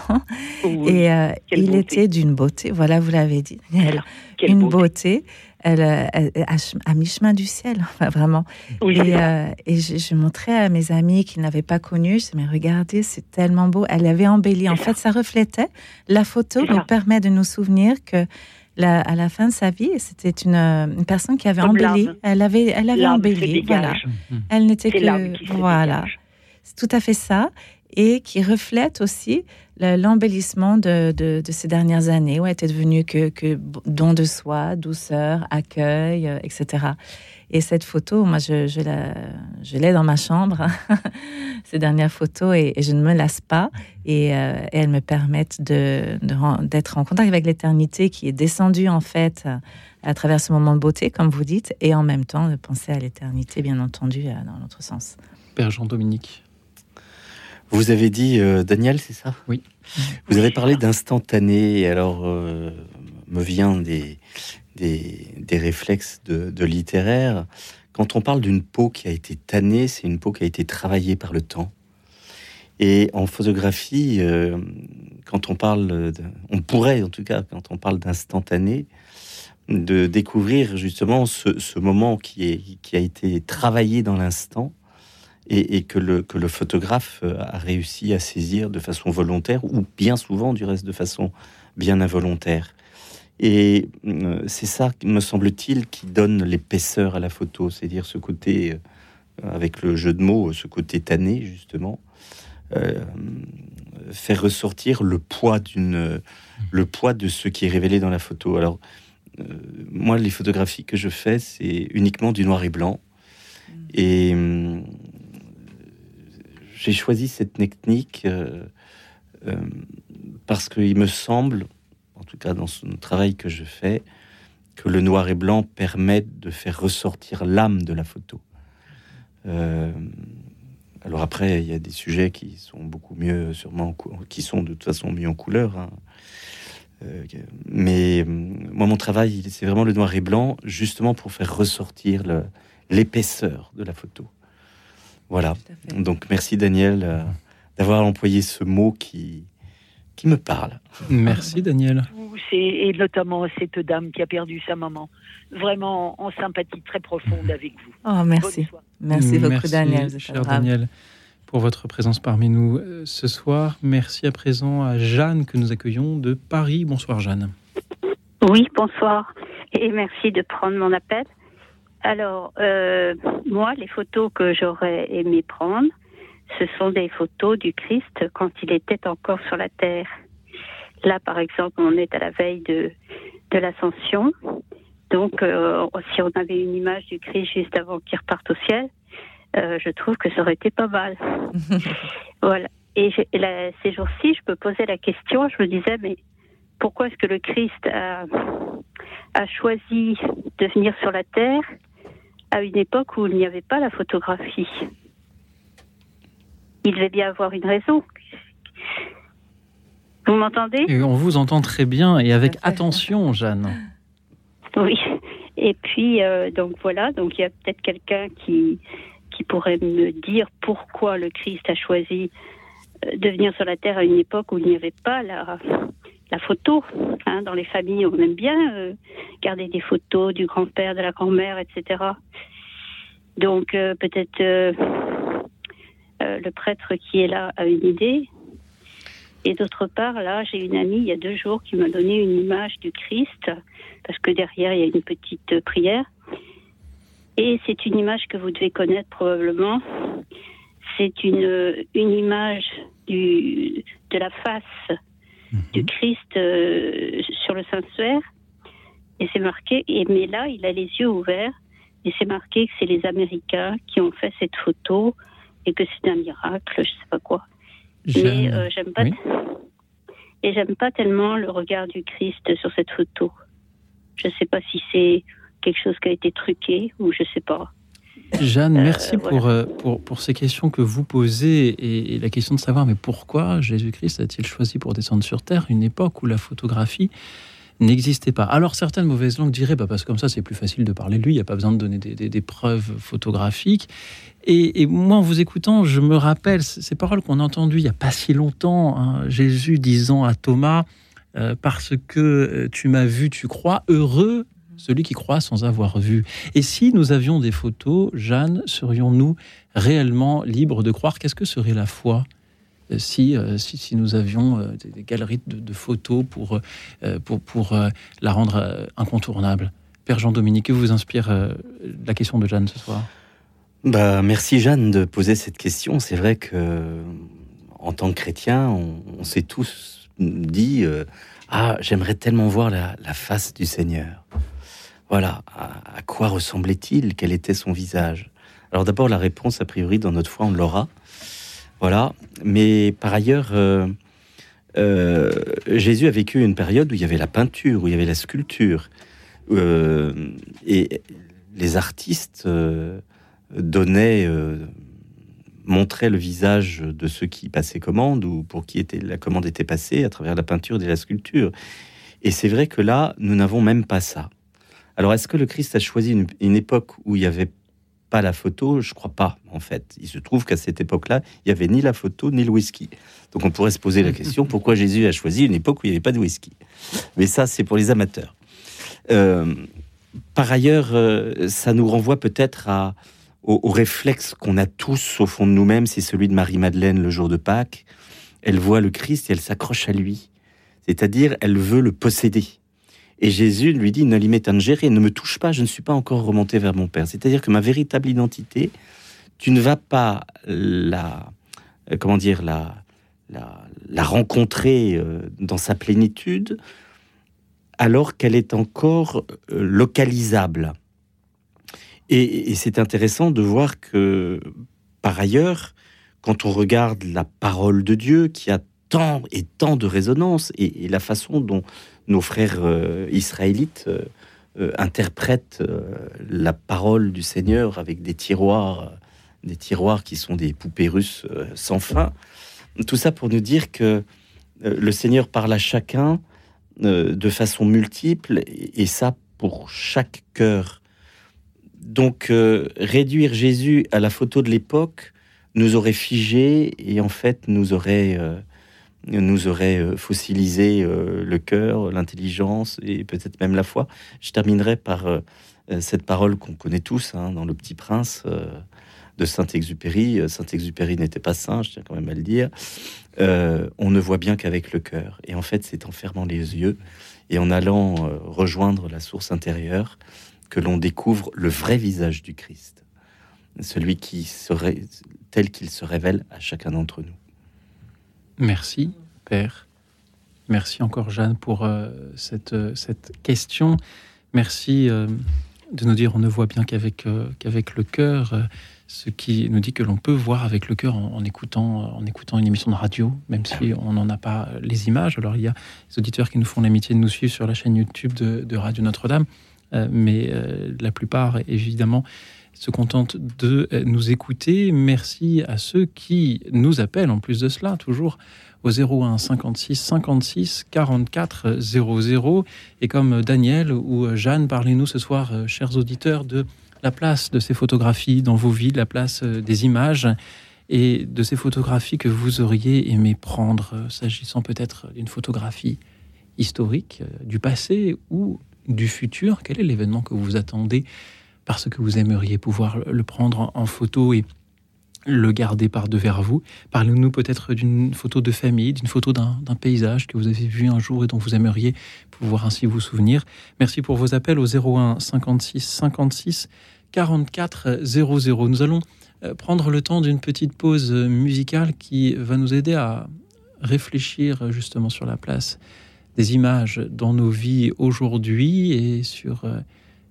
Oui, <laughs> Et euh, il beauté. était d'une beauté, voilà, vous l'avez dit, Daniel. quelle une beauté. beauté. Elle, elle- elle- à, ch- à mi-chemin du ciel, <laughs> enfin, vraiment. Oui, Et, euh, et je, je montrais à mes amis qui n'avaient pas connu, je disais, mais regardez, c'est tellement beau. Elle avait embelli. En fait, ça reflétait. La photo nous permet de nous souvenir que la- à la fin de sa vie, c'était une, euh, une personne qui avait embelli. Elle avait, elle avait embelli. Voilà. Elle n'était que voilà. C'est tout à fait ça. Et qui reflète aussi le- l'embellissement de, de, de ces dernières années, où elle était devenue que, que don de soi, douceur, accueil, euh, etc. Et cette photo, moi, je, je la- je l'ai dans ma chambre, <laughs> ces dernières photos, et, et je ne me lasse pas. Et, euh, et elles me permettent de- d'être en contact avec l'éternité qui est descendue, en fait, à, à travers ce moment de beauté, comme vous dites, et en même temps de penser à l'éternité, bien entendu, euh, dans l'autre sens. Père Jean-Dominique. Vous avez dit, euh, Daniel, c'est ça? Oui. Vous avez parlé d'instantané, alors euh, me vient des, des, réflexes de, littéraire. Quand on parle d'une peau qui a été tannée, c'est une peau qui a été travaillée par le temps. Et en photographie, euh, quand on parle, on pourrait en tout cas, quand on parle d'instantané, de découvrir justement ce, ce moment qui, est, qui a été travaillé dans l'instant et, et que, le, que le photographe euh, a réussi à saisir de façon volontaire ou bien souvent du reste de façon bien involontaire. Et euh, c'est ça, me semble-t-il, qui donne l'épaisseur à la photo, c'est-à-dire ce côté, euh, avec le jeu de mots, ce côté tanné justement, euh, faire ressortir le poids d'une, le poids de ce qui est révélé dans la photo. Alors euh, moi, les photographies que je fais, c'est uniquement du noir et blanc. Et hum, j'ai choisi cette technique parce qu'il me semble, en tout cas dans ce travail que je fais, que le noir et blanc permettent de faire ressortir l'âme de la photo. Euh, alors après, il y a des sujets qui sont beaucoup mieux, sûrement, qui sont de toute façon mieux en couleur. hein. Euh, mais hum, moi, mon travail, il- c'est vraiment le noir et blanc, justement pour faire ressortir l'épaisseur de la photo. Voilà. Donc merci Daniel euh, d'avoir employé ce mot qui, qui me parle. Merci Daniel. Et, notamment cette dame qui a perdu sa maman. Vraiment en sympathie très profonde avec vous. Oh, merci. Merci beaucoup, Daniel. vous êtes cher. Daniel, pour votre présence parmi nous euh, ce soir. Merci à présent à Jeanne que nous accueillons de Paris. Bonsoir Jeanne. Oui, bonsoir et merci de prendre mon appel. Alors, euh, moi, les photos que j'aurais aimé prendre, ce sont des photos du Christ quand il était encore sur la terre. Là, par exemple, on est à la veille de, de l'ascension. Donc, euh, si on avait une image du Christ juste avant qu'il reparte au ciel, euh, je trouve que ça aurait été pas mal. <laughs> voilà. Et ces jours-ci, je me posais la question, je me disais, mais pourquoi est-ce que le Christ a, a choisi de venir sur la Terre à une époque où il n'y avait pas la photographie? Il devait bien avoir une raison. Vous m'entendez? Et on vous entend très bien et avec attention Jeanne. Oui. Et puis, euh, donc voilà, donc il y a peut-être quelqu'un qui, qui pourrait me dire pourquoi le Christ a choisi euh, de venir sur la terre à une époque où il n'y avait pas la, la photo. hein. dans les familles, on aime bien euh, garder des photos du grand-père, de la grand-mère, etc. Donc euh, peut-être euh, le prêtre qui est là a une idée. Et d'autre part, là, j'ai une amie il y a deux jours qui m'a donné une image du Christ parce que derrière il y a une petite prière. Et c'est une image que vous devez connaître probablement. C'est une, une image du, de la face du Christ euh, sur le sanctuaire. Et c'est marqué, et, mais là, il a les yeux ouverts. Et c'est marqué que c'est les Américains qui ont fait cette photo et que c'est un miracle, je sais pas quoi. Mais euh, j'aime pas. oui. Et j'aime pas tellement le regard du Christ sur cette photo. Je sais pas si c'est quelque chose qui a été truqué ou je sais pas. Jeanne, merci voilà. pour, euh, pour, pour ces questions que vous posez et, et la question de savoir mais pourquoi Jésus-Christ a-t-il choisi pour descendre sur Terre une époque où la photographie n'existait pas? Alors certaines mauvaises langues diraient bah, parce que comme ça c'est plus facile de parler de lui, il n'y a pas besoin de donner des, des- des preuves photographiques. Et, moi en vous écoutant, je me rappelle ces paroles qu'on a entendues il n'y a pas si longtemps, hein, Jésus disant à Thomas, euh, parce que euh, tu m'as vu, tu crois, heureux celui qui croit sans avoir vu. Et si nous avions des photos, Jeanne, serions-nous réellement libres de croire? Qu'est-ce que serait la foi euh, si, si, si nous avions des, galeries de, photos pour, pour, pour la rendre incontournable? Père Jean-Dominique, que vous inspire la question de Jeanne ce soir? Bah, merci Jeanne de poser cette question. C'est vrai que en tant que chrétien, on, s'est tous dit euh, ah j'aimerais tellement voir la, la face du Seigneur. Voilà, à, quoi ressemblait-il? Quel était son visage? Alors d'abord la réponse a priori dans notre foi on l'aura. Voilà, mais par ailleurs euh, euh, Jésus a vécu une période où il y avait la peinture, où il y avait la sculpture, et les artistes donnaient euh, montrait le visage de ceux qui passaient commande ou pour qui était, la commande était passée à travers la peinture et la sculpture. Et c'est vrai que là, nous n'avons même pas ça. Alors, est-ce que le Christ a choisi une, époque où il n'y avait pas la photo? Je crois pas, en fait. Il se trouve qu'à cette époque-là, il n'y avait ni la photo ni le whisky. Donc, on pourrait se poser la question <laughs> pourquoi Jésus a choisi une époque où il n'y avait pas de whisky? Mais ça, c'est pour les amateurs. Euh, par ailleurs, euh, ça nous renvoie peut-être à, au, réflexe qu'on a tous au fond de nous-mêmes, c'est celui de Marie-Madeleine le jour de Pâques. Elle voit le Christ et elle s'accroche à lui. C'est-à-dire, elle veut le posséder. Et Jésus lui dit, ne gérer, ne me touche pas, je ne suis pas encore remonté vers mon Père. C'est-à-dire que ma véritable identité, tu ne vas pas la, euh, comment dire, la, la, rencontrer euh, dans sa plénitude alors qu'elle est encore euh, localisable. Et, c'est intéressant de voir que, par ailleurs, quand on regarde la parole de Dieu, qui a tant et tant de résonance, et, la façon dont nos frères euh, israélites euh, euh, interprètent la parole du Seigneur avec des tiroirs, des tiroirs qui sont des poupées russes sans fin, tout ça pour nous dire que le Seigneur parle à chacun de façon multiple, et ça pour chaque cœur donc, euh, réduire Jésus à la photo de l'époque nous aurait figé et en fait nous aurait, euh, nous aurait euh, fossilisé le cœur, l'intelligence et peut-être même la foi. Je terminerai par cette parole qu'on connaît tous hein, dans Le Petit Prince de Saint-Exupéry. Saint-Exupéry n'était pas saint, je tiens quand même à le dire. on ne voit bien qu'avec le cœur. Et en fait, c'est en fermant les yeux et en allant rejoindre la source intérieure que l'on découvre le vrai visage du Christ, celui qui serait tel qu'il se révèle à chacun d'entre nous. Merci, Père. Merci encore, Jeanne, pour euh, cette, euh, cette question. Merci euh, de nous dire on ne voit bien qu'avec le cœur, ce qui nous dit que l'on peut voir avec le cœur en, écoutant, en écoutant une émission de radio, même si on n'en a pas les images. Alors il y a des auditeurs qui nous font l'amitié de nous suivre sur la chaîne YouTube de Radio Notre-Dame. Euh, mais euh, la plupart, évidemment, se contentent de euh, nous écouter. Merci à ceux qui nous appellent, en plus de cela, toujours au 01 56 56 44 00. Et comme Daniel ou Jeanne, parlez-nous ce soir, chers auditeurs, de la place de ces photographies dans vos vies, la place des images et de ces photographies que vous auriez aimé prendre, s'agissant peut-être d'une photographie historique du passé ou du futur Quel est l'événement que vous attendez parce que vous aimeriez pouvoir le prendre en photo et le garder par devers vous? Parlez-nous peut-être d'une photo de famille, d'une photo d'un paysage que vous avez vu un jour et dont vous aimeriez pouvoir ainsi vous souvenir. Merci pour vos appels au 01 56 56 44 00. Nous allons euh, prendre le temps d'une petite pause musicale qui va nous aider à réfléchir justement sur la place des images dans nos vies aujourd'hui et sur euh,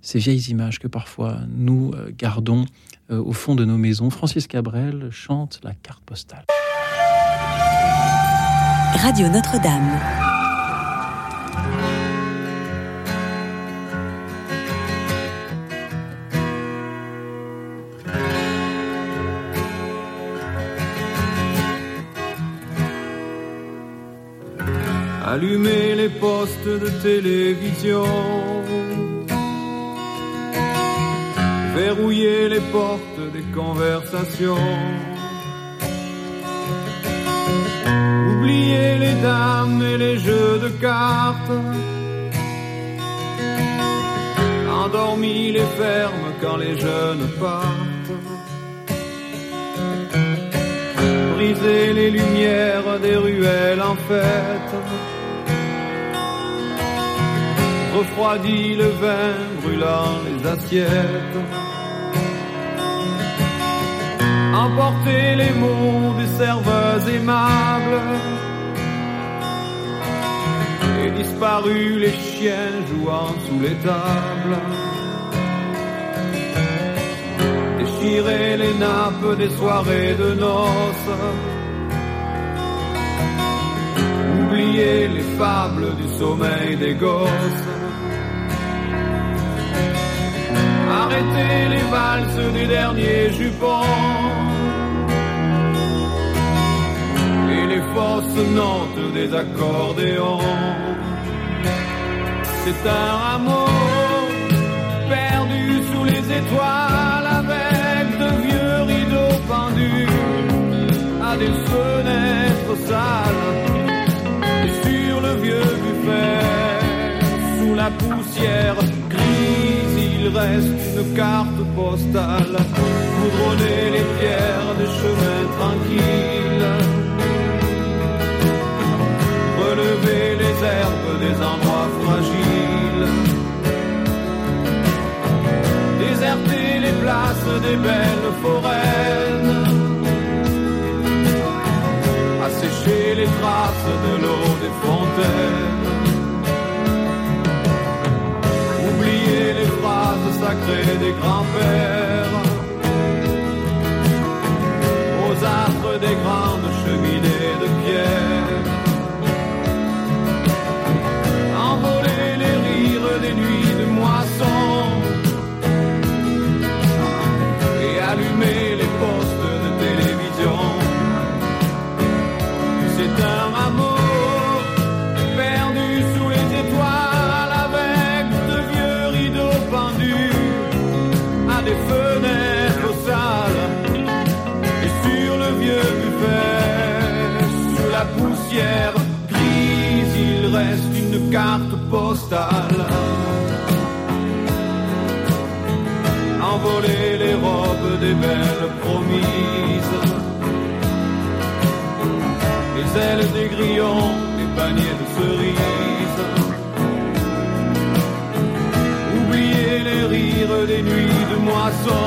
ces vieilles images que parfois nous euh, gardons euh, au fond de nos maisons. Francis Cabrel chante la carte postale. Radio Notre-Dame. Allumer les postes de télévision, verrouiller les portes des conversations, oublier les dames et les jeux de cartes, endormir les fermes quand les jeunes partent. briser les lumières des ruelles en fête refroidit le vin brûlant les assiettes. Emporter les mots des serveuses aimables. Et disparu les chiens jouant sous les tables. Déchirer les nappes des soirées de noces oublier les fables du sommeil des gosses. Arrêtez les valses des derniers jupons et les fausses nantes des accordéons. C'est un rameau perdu sous les étoiles avec de vieux rideaux pendus à des fenêtres sales et sur le vieux buffet sous la poussière il reste une carte postale goudronner les pierres des chemins tranquilles. Relever les herbes des endroits fragiles. Déserter les places des belles forêts assécher les traces de l'eau des fontaines sacrées des grands-pères. Aux astres des grandes cheminées de pierre une carte postale. Envoler les robes des belles promises. Les ailes des grillons les paniers de cerises. Oublier les rires des nuits de moisson.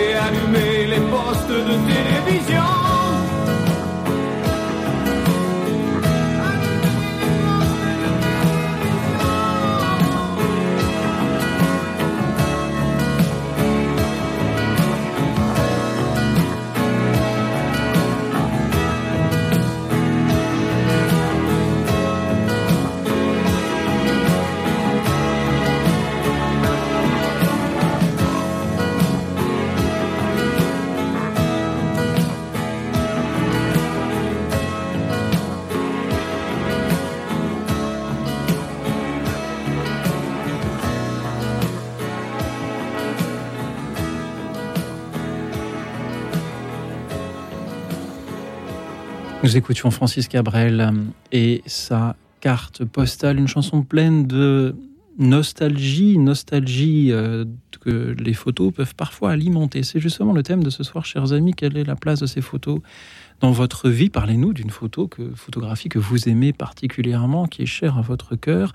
Et allumer les postes de télévision Nous écoutions Francis Cabrel euh, et sa carte postale, une chanson pleine de nostalgie, nostalgie euh, que les photos peuvent parfois alimenter. C'est justement le thème de ce soir, chers amis. Quelle est la place de ces photos dans votre vie? Parlez-nous d'une photo, que, photographie que vous aimez particulièrement, qui est chère à votre cœur.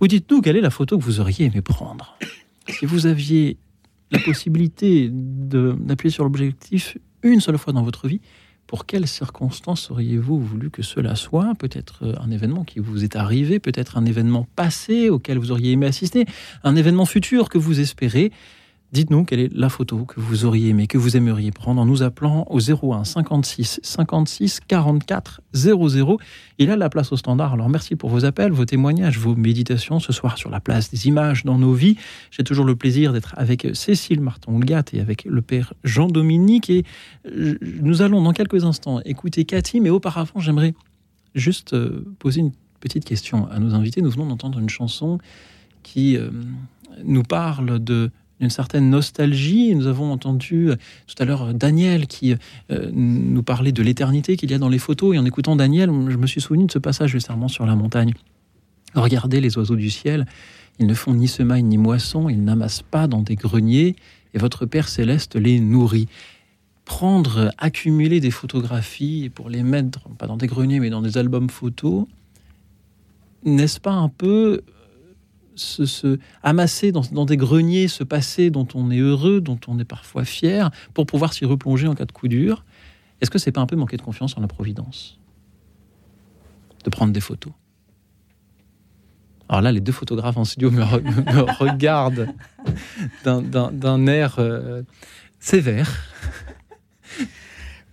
Ou dites-nous quelle est la photo que vous auriez aimé prendre? Si vous aviez la possibilité d'appuyer sur l'objectif une seule fois dans votre vie, pour quelles circonstances auriez-vous voulu que cela soit? Peut-être euh, un événement qui vous est arrivé, peut-être un événement passé auquel vous auriez aimé assister, un événement futur que vous espérez. Dites-nous quelle est la photo que vous auriez aimé, que vous aimeriez prendre en nous appelant au 01 56 56 44 00. Il a la place au standard. Alors merci pour vos appels, vos témoignages, vos méditations ce soir sur la place des images dans nos vies. J'ai toujours le plaisir d'être avec Cécile Marton-Gat et avec le père Jean-Dominique. Et euh, nous allons dans quelques instants écouter Cathy, mais auparavant, j'aimerais juste euh, poser une petite question à nos invités. Nous venons d'entendre une chanson qui euh, nous parle de d'une certaine nostalgie. Nous avons entendu euh, tout à l'heure euh, Daniel qui euh, nous parlait de l'éternité qu'il y a dans les photos. Et en écoutant Daniel, je me suis souvenu de ce passage du serment sur la montagne. Regardez les oiseaux du ciel. Ils ne font ni semaille ni moisson. Ils n'amassent pas dans des greniers. Et votre Père céleste les nourrit. Prendre, accumuler des photographies pour les mettre, pas dans des greniers, mais dans des albums photos, n'est-ce pas un peu se, se amasser dans, dans des greniers ce passé dont on est heureux, dont on est parfois fier, pour pouvoir s'y replonger en cas de coup dur Est-ce que c'est pas un peu manquer de confiance en la Providence? De prendre des photos Alors là, les deux photographes en studio me, re- me regardent d'un- air euh, sévère.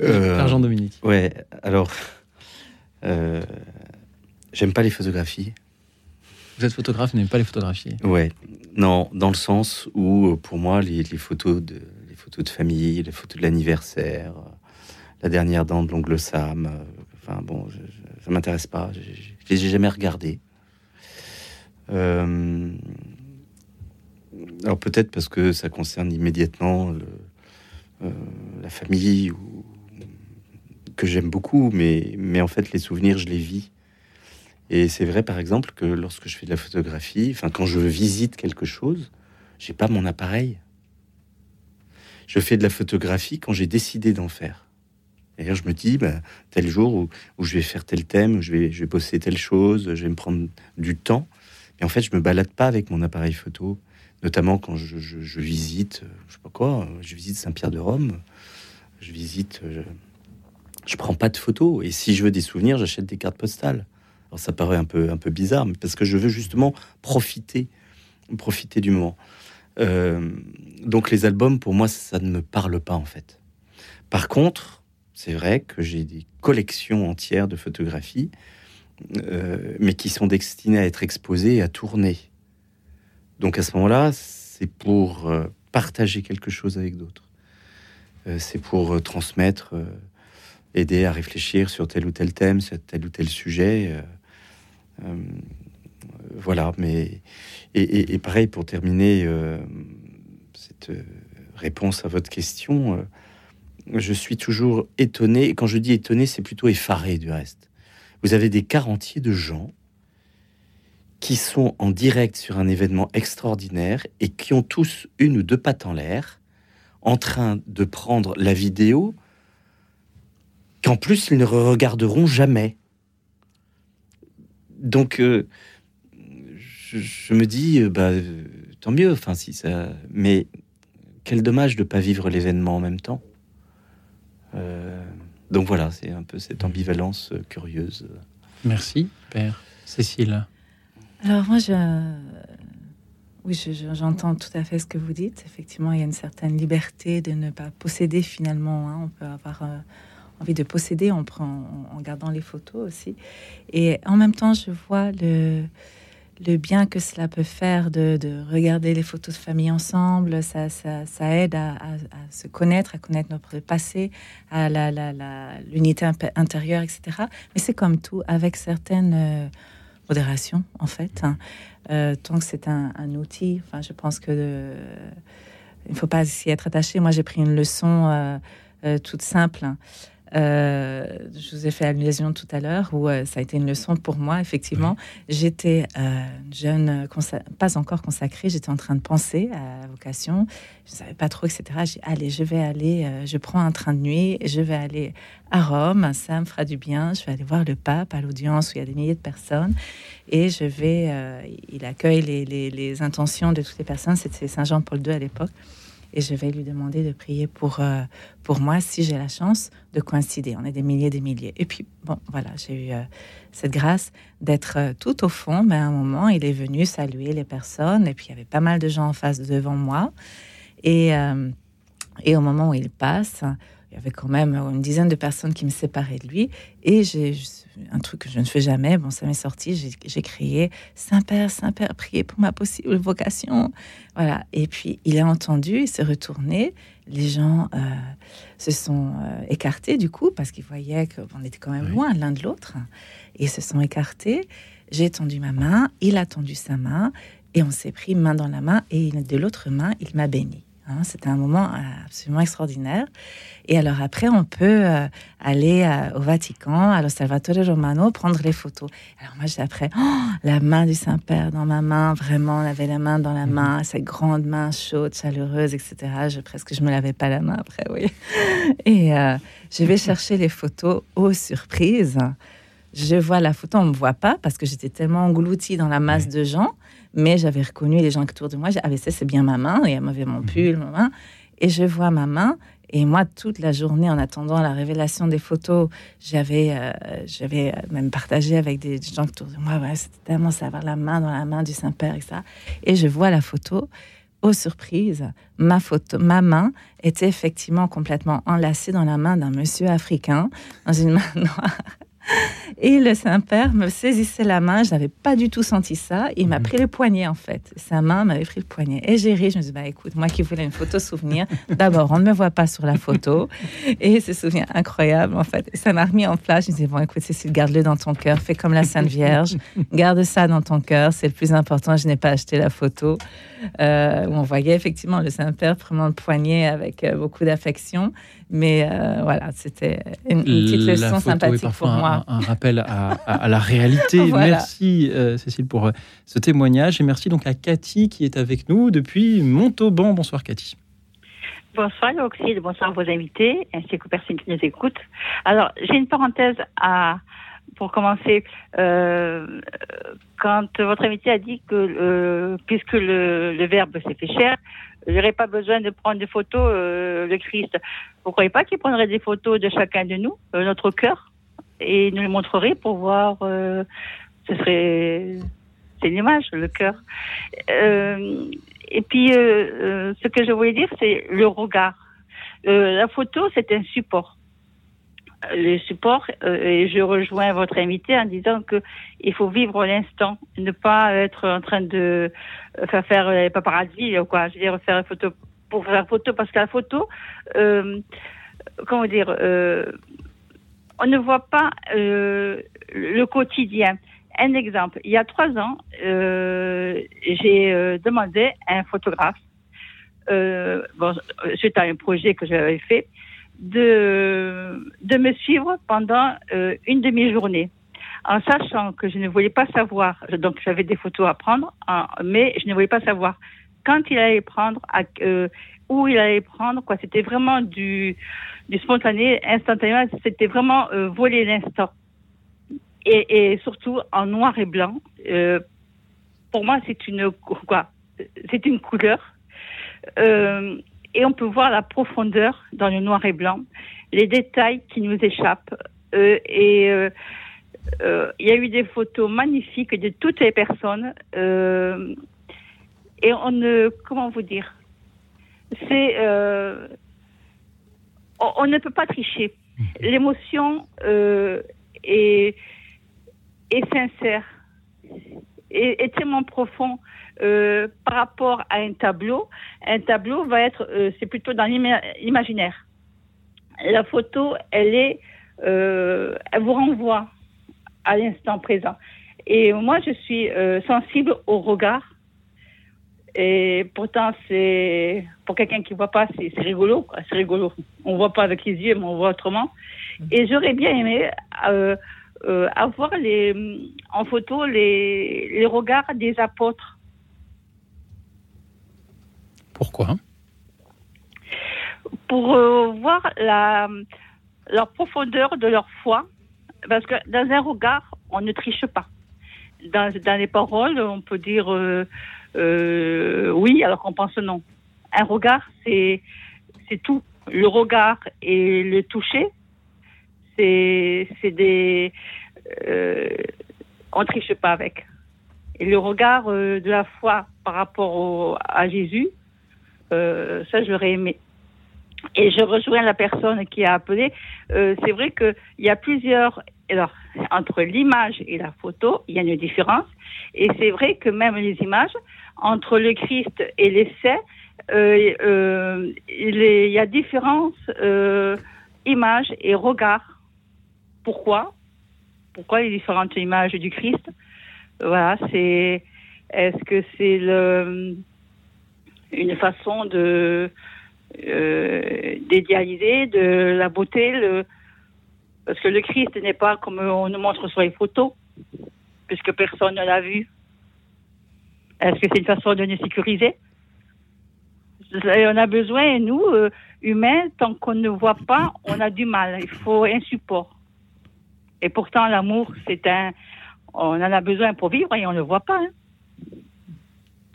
Euh, Père Jean-Dominique. Ouais, alors, euh, j'aime pas les photographies. Vous êtes photographe, vous n'aimez pas les photographier. Ouais, non, dans le sens où, euh, pour moi, les, photos de les photos de famille, les photos de l'anniversaire, euh, la dernière dent de l'ongle Sam. euh, Enfin bon, ça m'intéresse pas. Je je les ai jamais regardés. Euh, alors peut-être parce que ça concerne immédiatement la famille ou, que j'aime beaucoup, mais, mais en fait les souvenirs, je les vis. Et c'est vrai par exemple que lorsque je fais de la photographie, enfin quand je visite quelque chose, j'ai pas mon appareil. Je fais de la photographie quand j'ai décidé d'en faire. D'ailleurs, je me dis, bah, tel jour où, où je vais faire tel thème, où je vais, je vais bosser telle chose, je vais me prendre du temps. Et en fait, je me balade pas avec mon appareil photo, notamment quand je, je- visite, je sais pas quoi, je visite Saint-Pierre-de-Rome, je visite, je, je prends pas de photos. Et si je veux des souvenirs, j'achète des cartes postales. Alors ça paraît un peu, un peu bizarre, mais parce que je veux justement profiter, profiter du moment. Euh, donc les albums, pour moi, ça ne me parle pas en fait. Par contre, c'est vrai que j'ai des collections entières de photographies, euh, mais qui sont destinées à être exposées et à tourner. Donc à ce moment-là, c'est pour euh, partager quelque chose avec d'autres. C'est pour transmettre, aider à réfléchir sur tel ou tel thème, sur tel ou tel sujet. Euh, voilà, mais et, pareil pour terminer euh, cette euh, réponse à votre question, je suis toujours étonné. Et quand je dis étonné, c'est plutôt effaré du reste. Vous avez des quarts entiers de gens qui sont en direct sur un événement extraordinaire et qui ont tous une ou deux pattes en l'air, en train de prendre la vidéo, qu'en plus ils ne regarderont jamais. Donc, euh, je, je me dis, euh, bah, euh, tant mieux. Enfin, si ça. Mais quel dommage de pas vivre l'événement en même temps. Euh, donc voilà, c'est un peu cette ambivalence curieuse. Merci, Père. Cécile. Alors moi, je... oui, je- je- j'entends tout à fait ce que vous dites. Effectivement, il y a une certaine liberté de ne pas posséder finalement. hein. On peut avoir euh, envie de posséder en, prend- en gardant les photos aussi. Et en même temps, je vois le, bien que cela peut faire de, de regarder les photos de famille ensemble. Ça, aide à, se connaître, à connaître notre passé, à l'unité intérieure, etc. Mais c'est comme tout, avec certaines... euh, modération en fait. hein. Euh, tant que c'est un, outil, enfin, je pense que euh, il ne faut pas s'y être attaché. Moi, j'ai pris une leçon euh, toute simple. hein. Euh, je vous ai fait allusion tout à l'heure où euh, ça a été une leçon pour moi. Effectivement, j'étais euh, jeune, pas encore consacrée. J'étais en train de penser à la vocation. Je ne savais pas trop, etc. J'ai dit, allez, je vais aller, je prends un train de nuit, je vais aller à Rome. Ça me fera du bien. Je vais aller voir le pape à l'audience où il y a des milliers de personnes et je vais. il accueille les, les- les intentions de toutes les personnes. C'était Saint Jean-Paul II à l'époque. Et je vais lui demander de prier pour, euh, pour moi si j'ai la chance de coïncider. On est des milliers, des milliers. Et puis, bon, voilà, j'ai eu euh, cette grâce d'être euh, tout au fond. Mais à un moment, il est venu saluer les personnes. Et puis, il y avait pas mal de gens en face devant moi. Et, et au moment où il passe, il y avait quand même une dizaine de personnes qui me séparaient de lui. Et j'ai un truc que je ne fais jamais, bon, ça m'est sorti, j'ai- crié Saint-Père, Saint-Père, priez pour ma possible vocation. Voilà. Et puis il a entendu, il s'est retourné. Les gens euh, se sont euh, écartés du coup parce qu'ils voyaient qu'on était quand même Oui. loin l'un de l'autre. Et ils se sont écartés. J'ai tendu ma main, il a tendu sa main et on s'est pris main dans la main et de l'autre main, il m'a béni. Hein, C'était un moment euh, absolument extraordinaire. Et alors après, on peut euh, aller euh, au Vatican, à l'Osservatore Romano, prendre les photos. Alors moi, j'ai après oh, la main du Saint-Père dans ma main, vraiment, on avait la main dans la main, cette grande main chaude, chaleureuse, etc. Je, presque, je me lavais pas la main après, oui. <laughs> Et euh, je vais <laughs> chercher les photos aux surprises. Je vois la photo, on me voit pas parce que j'étais tellement engloutie dans la masse de gens, mais j'avais reconnu les gens autour de moi. J'ai dit, Ah, mais ça, c'est bien ma main. Et elle m'avait mon pull, ma main. Et je vois ma main. Et moi, toute la journée, en attendant la révélation des photos, j'avais, euh, j'avais euh, même partagé avec des gens autour de moi. Ouais, c'était tellement ça, avoir la main dans la main du Saint-Père et ça. Et je vois la photo. Aux surprises, ma photo, ma main était effectivement complètement enlacée dans la main d'un monsieur africain, dans une main <laughs> noire. Et le Saint-Père me saisissait la main. Je n'avais pas du tout senti ça. Il m'a pris le poignet, en fait. Sa main m'avait pris le poignet. Et j'ai ri. Je me suis dit, bah, écoute, moi qui voulais une photo souvenir, <laughs> d'abord, on ne me voit pas sur la photo. Et ce souvenir incroyable, en fait. Ça m'a remis en place. Je me disais, bon, écoute, Cécile, garde-le dans ton cœur. Fais comme la Sainte Vierge. <laughs> Garde ça dans ton cœur. C'est le plus important. Je n'ai pas acheté la photo. Euh, où on voyait effectivement le Saint-Père prenant le poignet avec euh, beaucoup d'affection. Mais euh, voilà, c'était une, une petite La leçon photo est sympathique pour parfois moi. Un, un rappel à, à- à la réalité. <laughs> Voilà. Merci euh, Cécile pour euh, ce témoignage et merci donc à Cathy qui est avec nous depuis Montauban. Bonsoir Cathy. Bonsoir Oxyde, bonsoir à vos invités, ainsi qu'aux personnes qui nous écoutent. Alors, j'ai une parenthèse à, pour commencer. Euh, quand votre invité a dit que, euh, puisque le, le verbe s'est fait cher, aurait pas besoin de prendre des photos, euh, le Christ. Vous croyez pas qu'il prendrait des photos de chacun de nous, euh, notre cœur, et nous les montrerait pour voir, euh, ce serait, c'est une image, le cœur. Euh, et puis, euh, euh, ce que je voulais dire, c'est le regard. La photo, c'est un support. Euh, Le support, euh, et je rejoins votre invité en disant que il faut vivre l'instant, ne pas être en train de euh, faire faire les paparazzi, ou quoi. Je veux dire, faire photo pour faire photo, parce que la photo, euh, comment dire, euh, on ne voit pas euh, le quotidien. Un exemple, il y a trois ans, euh, j'ai euh, demandé à un photographe, euh, bon, suite à un projet que j'avais fait, de, de me suivre pendant euh, une demi-journée, en sachant que je ne voulais pas savoir, donc j'avais des photos à prendre, en- mais je ne voulais pas savoir quand il allait prendre, euh, où il allait prendre, quoi. C'était vraiment du, du spontané, instantanément, c'était vraiment euh, voler l'instant et, et surtout en noir et blanc. Euh, pour moi, c'est une quoi C'est une couleur. Euh, et on peut voir la profondeur dans le noir et blanc, les détails qui nous échappent. Euh, et euh, euh, il y a eu des photos magnifiques de toutes les personnes. Et on ne, comment vous dire C'est, on, ne peut pas tricher. L'émotion est sincère tellement profond euh, par rapport à un tableau. Un tableau va être, euh, c'est plutôt dans l'ima- l'imaginaire. La photo, elle est, euh, elle vous renvoie à l'instant présent. Et moi, je suis sensible au regard. Et pourtant, c'est pour quelqu'un qui voit pas, c'est rigolo. C'est rigolo. On voit pas avec les yeux, mais on voit autrement. Et j'aurais bien aimé euh, avoir les, en photo les, les regards des apôtres. Pourquoi? Pour euh, voir la, leur profondeur de leur foi. Parce que dans un regard, on ne triche pas. Dans, dans les paroles, on peut dire euh, oui alors qu'on pense non. Un regard, c'est tout. Le regard et le toucher, c'est des euh, on triche pas avec. Et le regard euh, de la foi par rapport au- à Jésus, euh, ça j'aurais aimé. Et je rejoins la personne qui a appelé. Euh, c'est vrai qu'il y a plusieurs. Alors, entre l'image et la photo, il y a une différence. Et c'est vrai que même les images, entre le Christ et l'essai, euh, il, il y a différence images et regards. Pourquoi Pourquoi les différentes images du Christ Voilà, c'est. Est-ce que c'est le, une façon de euh, d'idéaliser de la beauté, le, parce que le Christ n'est pas comme on nous montre sur les photos, puisque personne ne l'a vu. Est-ce que c'est une façon de nous sécuriser? On a besoin, nous, euh, humains, tant qu'on ne voit pas, on a du mal. Il faut un support. Et pourtant, l'amour, c'est un. On en a besoin pour vivre et on ne le voit pas. hein.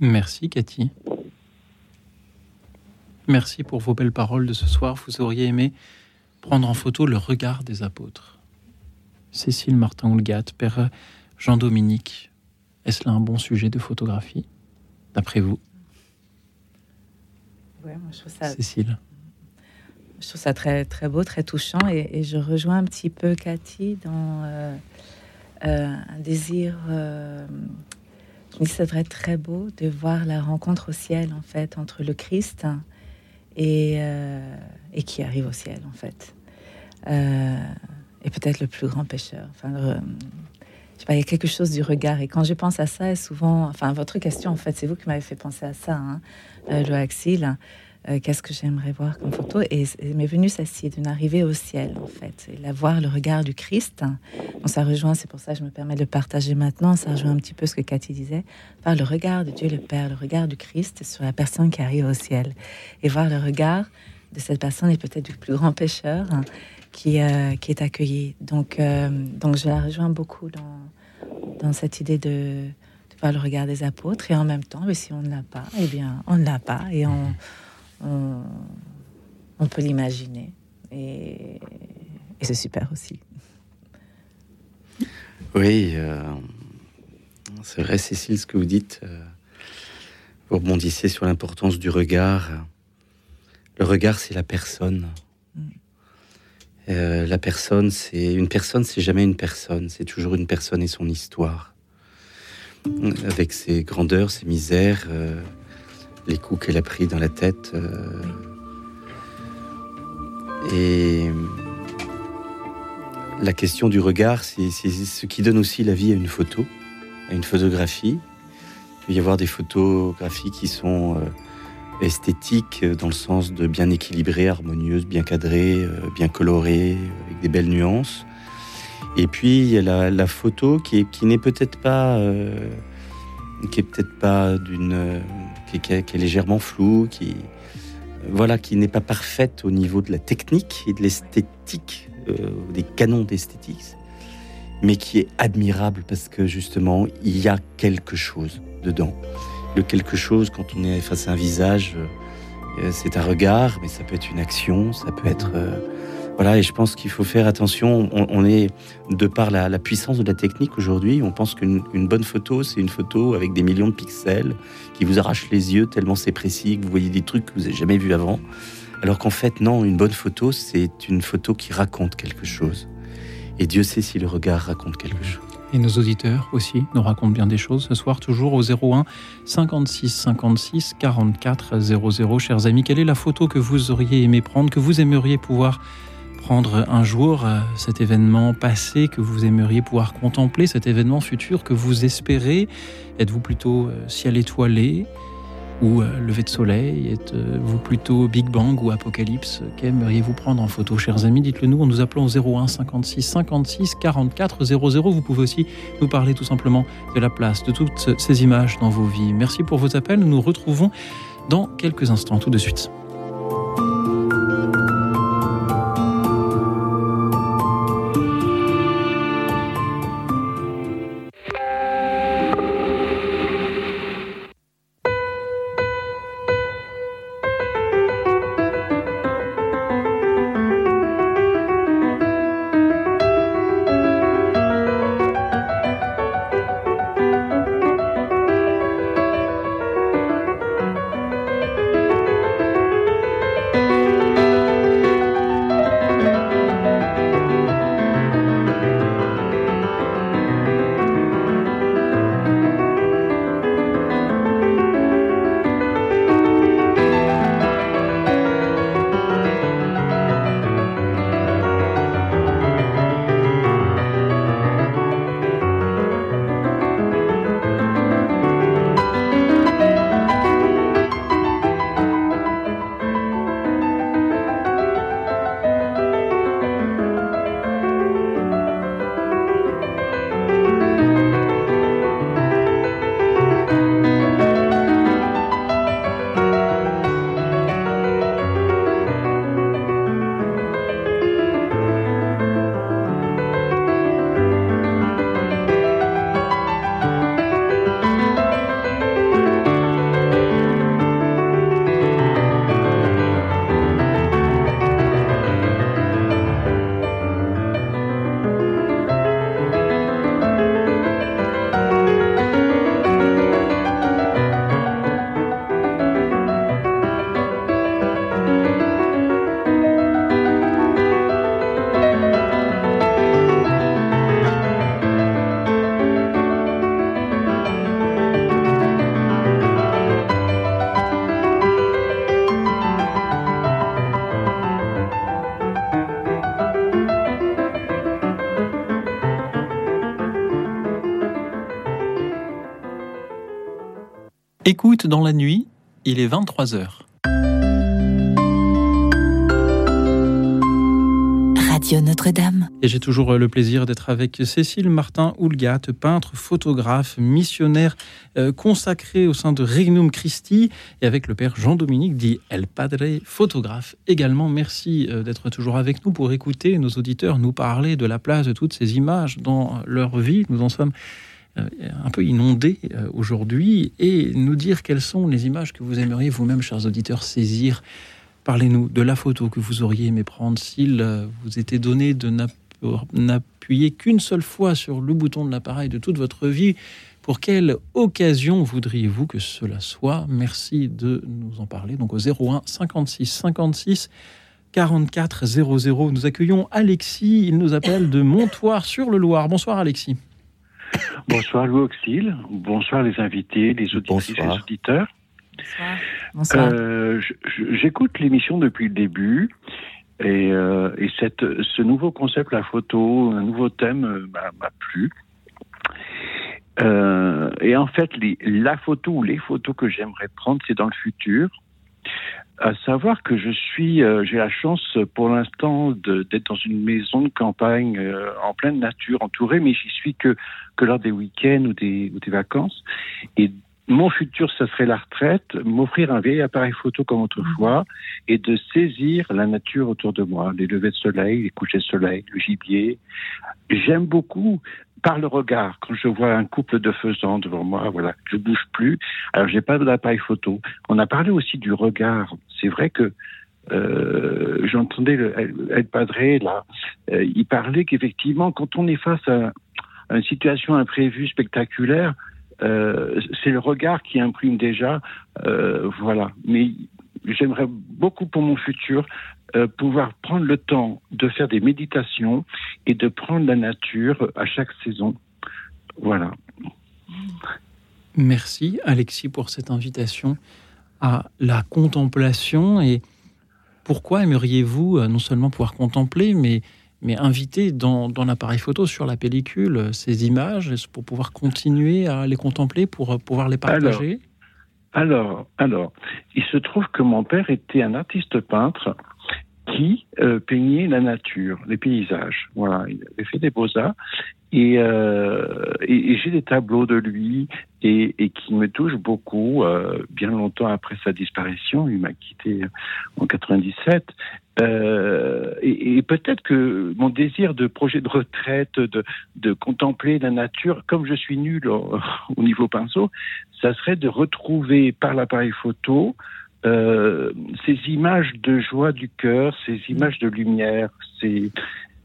Merci Cathy. Merci pour vos belles paroles de ce soir. Vous auriez aimé prendre en photo le regard des apôtres. Cécile Martin-Houlgat, Père Jean-Dominique, est-ce là un bon sujet de photographie, d'après vous, Ouais, moi, je trouve ça Cécile je trouve ça très, très beau, très touchant. Et, je rejoins un petit peu Cathy dans euh, euh, un désir. euh, je me dis ça devrait très beau de voir la rencontre au ciel, en fait, entre le Christ et, euh, qui arrive au ciel, en fait. Et peut-être le plus grand pécheur. Enfin, il y a quelque chose du regard. Et quand je pense à ça, souvent, enfin, votre question, en fait, c'est vous qui m'avez fait penser à ça, hein. Euh, Qu'est-ce que j'aimerais voir comme photo Et et m'est venue celle-ci, d'une arrivée au ciel, en fait. Et la voir, le regard du Christ. Bon, ça rejoint, c'est pour ça que je me permets de le partager maintenant. Ça rejoint un petit peu ce que Cathy disait. Voir le regard de Dieu le Père, le regard du Christ sur la personne qui arrive au ciel. Et voir le regard de cette personne et peut-être du plus grand pécheur hein, qui, euh, qui est accueilli. Donc, euh, donc je la rejoins beaucoup dans, dans cette idée de, de voir le regard des apôtres et en même temps, mais si on ne l'a pas, eh bien, on ne l'a pas et on, on, on peut l'imaginer. Et, et c'est super aussi. Oui, euh, c'est vrai, Cécile, ce que vous dites. euh, vous rebondissez sur l'importance du regard. Le regard, c'est la personne. Euh, la personne, c'est une personne, c'est jamais une personne. C'est toujours une personne et son histoire, avec ses grandeurs, ses misères, les coups qu'elle a pris dans la tête. euh, et la question du regard, c'est ce qui donne aussi la vie à une photo, à une photographie. Il peut y avoir des photographies qui sont euh, esthétiques euh, dans le sens de bien équilibrées, harmonieuses, bien cadrées, bien colorées, avec des belles nuances. Et puis il y a la, photo qui, est- qui n'est peut-être pas, qui est peut-être pas d'une, qui est- légèrement floue, qui, voilà, qui n'est pas parfaite au niveau de la technique et de l'esthétique, euh, des canons d'esthétique, mais qui est admirable parce que justement, il y a quelque chose dedans. Le quelque chose, quand on est face à un visage, euh, c'est un regard, mais ça peut être une action, ça peut être... euh, voilà, et je pense qu'il faut faire attention. On, est, de par la, la puissance de la technique aujourd'hui, on pense qu'une une bonne photo, c'est une photo avec des millions de pixels qui vous arrachent les yeux tellement c'est précis que vous voyez des trucs que vous n'avez jamais vus avant. Alors qu'en fait, non, une bonne photo, c'est une photo qui raconte quelque chose. Et Dieu sait si le regard raconte quelque chose. Et nos auditeurs aussi nous racontent bien des choses ce soir, toujours au 01 56 56 44 00. Chers amis, quelle est la photo que vous auriez aimé prendre, que vous aimeriez pouvoir prendre un jour, euh, cet événement passé, que vous aimeriez pouvoir contempler, cet événement futur que vous espérez Êtes-vous plutôt euh, ciel étoilé ou euh, lever de soleil Êtes-vous plutôt Big Bang ou Apocalypse Qu'aimeriez-vous prendre en photo, chers amis Dites-le nous en nous appelant au 01 56 56 44 00. Vous pouvez aussi nous parler tout simplement de la place de toutes ces images dans vos vies. Merci pour vos appels. Nous nous retrouvons dans quelques instants, tout de suite. Écoute dans la nuit, il est 23h. Radio Notre-Dame. Et j'ai toujours le plaisir d'être avec Cécile Martin Houlgat, peintre, photographe, missionnaire euh, consacré au sein de Regnum Christi, et avec le père Jean-Dominique dit El Padre, photographe également. Merci euh, d'être toujours avec nous pour écouter nos auditeurs nous parler de la place de toutes ces images dans leur vie. Nous en sommes un peu inondés euh, aujourd'hui et nous dire quelles sont les images que vous aimeriez vous-même, chers auditeurs, saisir. Parlez-nous de la photo que vous auriez aimé prendre s'il euh, vous était donné de n'appuyer qu'une seule fois sur le bouton de l'appareil de toute votre vie. Pour quelle occasion voudriez-vous que cela soit? Merci de nous en parler. Donc au 01 56 56 44 00. Nous accueillons Alexis. Il nous appelle de Montoire sur le Loir. Bonsoir Alexis. Bonsoir Louis Auxil, bonsoir les invités, les auditrices et les auditeurs. Bonsoir. Euh, J'écoute l'émission depuis le début et, euh, et cette, ce nouveau concept, la photo, un nouveau thème euh, m'a plu. Euh, et en fait, les, la photo ou les photos que j'aimerais prendre, c'est dans le futur. À savoir que je suis, euh, j'ai la chance pour l'instant d'être dans une maison de campagne euh, en pleine nature, entourée, mais j'y suis que que lors des week-ends ou des, ou des vacances. Et mon futur, ça serait la retraite, m'offrir un vieil appareil photo comme autrefois et de saisir la nature autour de moi, les levées de soleil, les couchers de soleil, le gibier. J'aime beaucoup par le regard, quand je vois un couple de faisans devant moi, voilà, je bouge plus. Alors j'ai pas d'appareil photo. On a parlé aussi du regard. C'est vrai que euh, j'entendais le El Padre là, euh, il parlait qu'effectivement, quand on est face à, une situation imprévue, spectaculaire, euh, c'est le regard qui imprime déjà, voilà. Mais j'aimerais beaucoup pour mon futur euh, pouvoir prendre le temps de faire des méditations et de prendre la nature à chaque saison. Voilà. Merci Alexis pour cette invitation à la contemplation et pourquoi aimeriez-vous euh, non seulement pouvoir contempler mais mais inviter dans, dans l'appareil photo sur la pellicule euh, ces images pour pouvoir continuer à les contempler pour pouvoir les partager? Alors, alors, il se trouve que mon père était un artiste peintre qui euh, peignait la nature, les paysages. Voilà, il avait fait des beaux-arts et, euh, et j'ai des tableaux de lui et, et qui me touchent beaucoup. Euh, bien longtemps après sa disparition, il m'a quitté en 97. Euh, et, peut-être que mon désir de projet de retraite, de, contempler la nature, comme je suis nul au, <laughs> au niveau pinceau, ça serait de retrouver par l'appareil photo euh, ces images de joie du cœur, ces images de lumière, c'est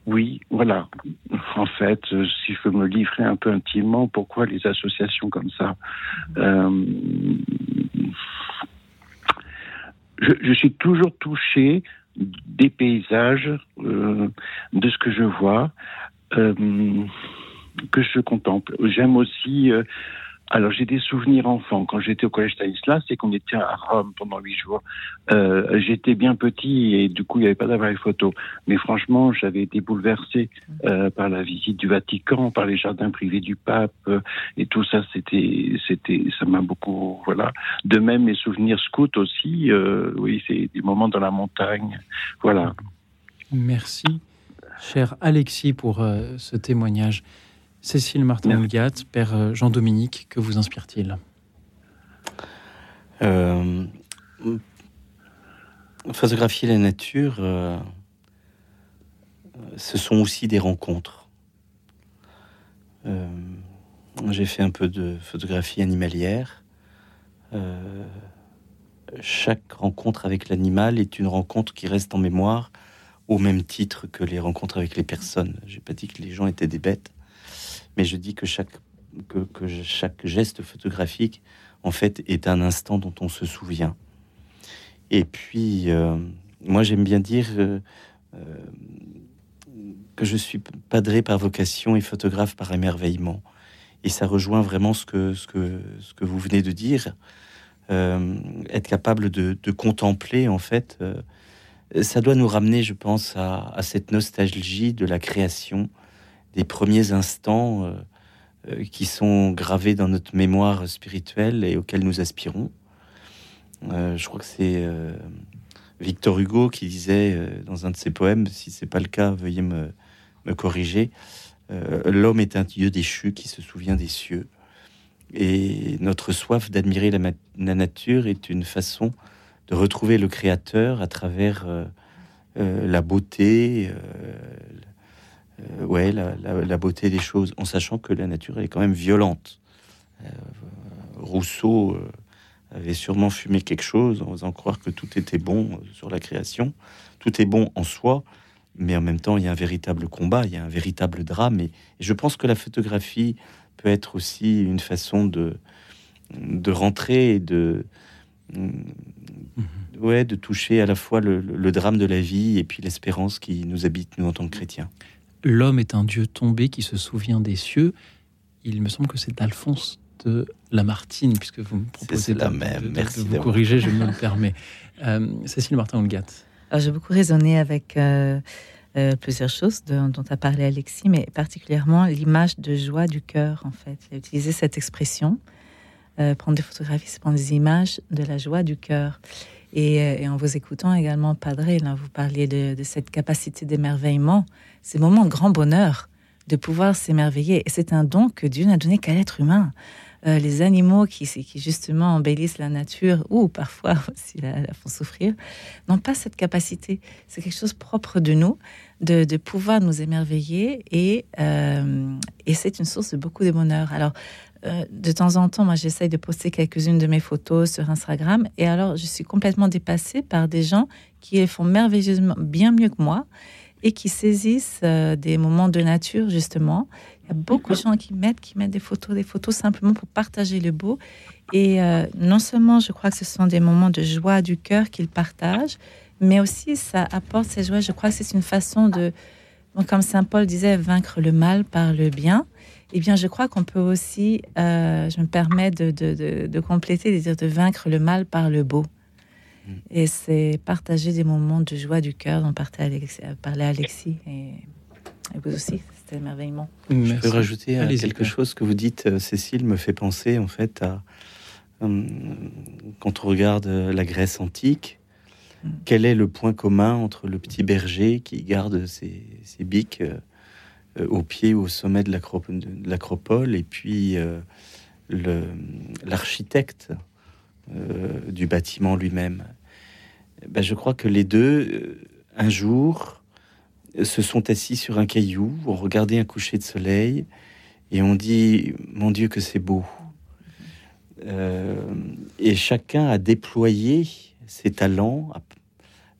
oui, voilà. <laughs> En fait, euh, si je peux me livrer un peu intimement, pourquoi les associations comme ça je, je, suis toujours touché des paysages, euh, de ce que je vois, euh, que je contemple. J'aime aussi euh, alors j'ai des souvenirs enfants. Quand j'étais au collège Stanislas, c'est qu'on était à Rome pendant huit jours. Euh, j'étais bien petit et du coup il n'y avait pas d'appareil photo. Mais franchement, j'avais été bouleversé euh, par la visite du Vatican, par les jardins privés du pape euh, et tout ça. C'était, c'était, ça m'a beaucoup, voilà. De même mes souvenirs scouts aussi. oui, c'est des moments dans la montagne. Voilà. Merci, cher Alexis, pour ce témoignage. Cécile Martin-Hulgat, Père euh, Jean-Dominique, que vous inspire-t-il? Euh, Photographier la nature, euh, ce sont aussi des rencontres. Euh, J'ai fait un peu de photographie animalière. Chaque rencontre avec l'animal est une rencontre qui reste en mémoire au même titre que les rencontres avec les personnes. J'ai pas dit que les gens étaient des bêtes, mais je dis que chaque, que, que chaque geste photographique, en fait, est un instant dont on se souvient. Et puis, euh, moi, j'aime bien dire euh, euh, que je suis padré par vocation et photographe par émerveillement. Et ça rejoint vraiment ce que, ce que, ce que vous venez de dire. Être capable de, de, contempler, en fait, ça doit nous ramener, je pense, à, à, cette nostalgie de la création, des premiers instants, euh, euh, qui sont gravés dans notre mémoire spirituelle et auxquels nous aspirons. Euh, je crois que c'est Victor Hugo qui disait dans un de ses poèmes, si c'est pas le cas, veuillez me, corriger. L'homme est un dieu déchu qui se souvient des cieux. Et notre soif d'admirer la, nature est une façon de retrouver le Créateur à travers la beauté, euh, ouais, la, la- la beauté des choses, en sachant que la nature elle est quand même violente. Euh, Rousseau euh, avait sûrement fumé quelque chose en faisant croire que tout était bon sur la création. Tout est bon en soi, mais en même temps, il y a un véritable combat, il y a un véritable drame. Et, et je pense que la photographie peut être aussi une façon de, de rentrer et de, ouais, de toucher à la fois le, le- le drame de la vie et puis l'espérance qui nous habite, nous, en tant que chrétiens. L'homme est un dieu tombé qui se souvient des cieux. Il me semble que c'est Alphonse de Lamartine, puisque vous me proposez la de, même. de- de Merci vous corriger, je <laughs> me le permets. Euh, Cécile Martin-Holgat. J'ai beaucoup raisonné avec euh, euh, plusieurs choses de- dont a parlé Alexis, mais particulièrement l'image de joie du cœur, en fait. Il a utilisé cette expression. Euh, prendre des photographies, c'est prendre des images de la joie du cœur. Et, et en vous écoutant également, Padre, là, vous parliez de, de cette capacité d'émerveillement, ces moments de grand bonheur, de pouvoir s'émerveiller. Et c'est un don que Dieu n'a donné qu'à l'être humain. Euh, les animaux qui, justement embellissent la nature, ou parfois <laughs> aussi la, font souffrir, n'ont pas cette capacité. C'est quelque chose propre de nous, de, pouvoir nous émerveiller, et, euh, et c'est une source de beaucoup de bonheur. Alors, euh, de temps en temps, moi, j'essaye de poster quelques-unes de mes photos sur Instagram, et alors, je suis complètement dépassée par des gens qui les font merveilleusement bien mieux que moi, et qui saisissent euh, des moments de nature, justement. Il y a beaucoup de gens qui mettent, qui mettent des photos, des photos simplement pour partager le beau. Et euh, non seulement, je crois que ce sont des moments de joie du cœur qu'ils partagent, mais aussi ça apporte ces joies. Je crois que c'est une façon de, comme Saint Paul disait, vaincre le mal par le bien. Eh bien, je crois qu'on peut aussi, euh, je me permets de, de, de, de compléter, de dire de vaincre le mal par le beau. Et c'est partager des moments de joie du cœur dont parlait Alexis, parlait Alexis et, et vous aussi, c'était émerveillement. Je peux rajouter euh, quelque chose que vous dites, euh, Cécile, me fait penser en fait à euh, quand on regarde euh, la Grèce antique, quel est le point commun entre le petit berger qui garde ses, ses biques euh, euh, au pied ou au sommet de l'acro- de l'acropole et puis euh, l'architecte euh, du bâtiment lui-même? Ben, Je crois que les deux, euh, un jour, se sont assis sur un caillou, ont regardé un coucher de soleil et ont dit Mon Dieu, que c'est beau. Euh, et chacun a déployé ses talents,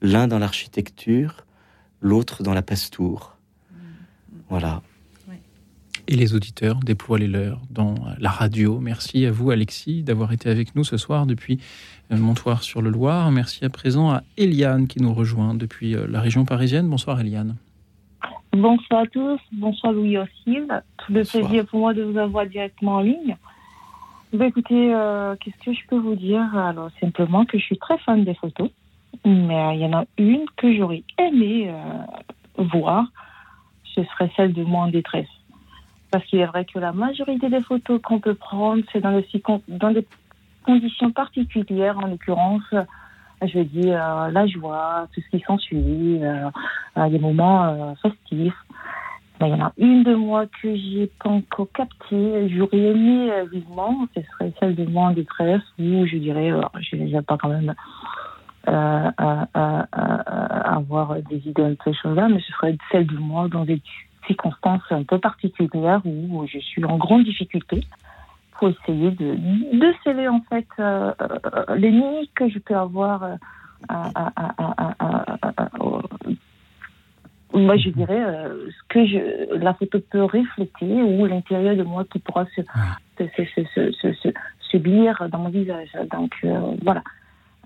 l'un dans l'architecture, l'autre dans la pastoure. Voilà. Et les auditeurs déploient les leurs dans la radio. Merci à vous, Alexis, d'avoir été avec nous ce soir depuis euh, Montoire sur le Loir. Merci à présent à Eliane qui nous rejoint depuis euh, la région parisienne. Bonsoir, Eliane. Bonsoir à tous, bonsoir Louis aussi. Tout le Bonsoir. plaisir pour moi de vous avoir directement en ligne. Bah, écoutez, euh, qu'est-ce que je peux vous dire? Alors, simplement que je suis très fan des photos, mais il y en a une que j'aurais aimé euh, voir, ce serait celle de moi en détresse. Parce qu'il est vrai que la majorité des photos qu'on peut prendre, c'est dans, des dans des conditions particulières, en l'occurrence, euh, je veux dire, euh, la joie, tout ce qui s'ensuit, euh, euh, des moments euh, festifs. Il y en a une de moi que j'ai pas encore captée. J'aurais aimé euh, vivement, ce serait celle de moi en détresse, où je dirais, euh, je n'ai pas quand même euh, euh, euh, euh, avoir des idées un peu choses-là, mais ce serait celle de moi dans des circonstances un peu particulières où je suis en grande difficulté pour essayer de, de sceller en fait euh, euh, les limites que je peux avoir euh, à- moi je dirais euh, ce que je, la photo peut refléter ou l'intérieur de moi qui pourra se, se, se, se, se, se, se- se dans mon visage. Donc euh, voilà.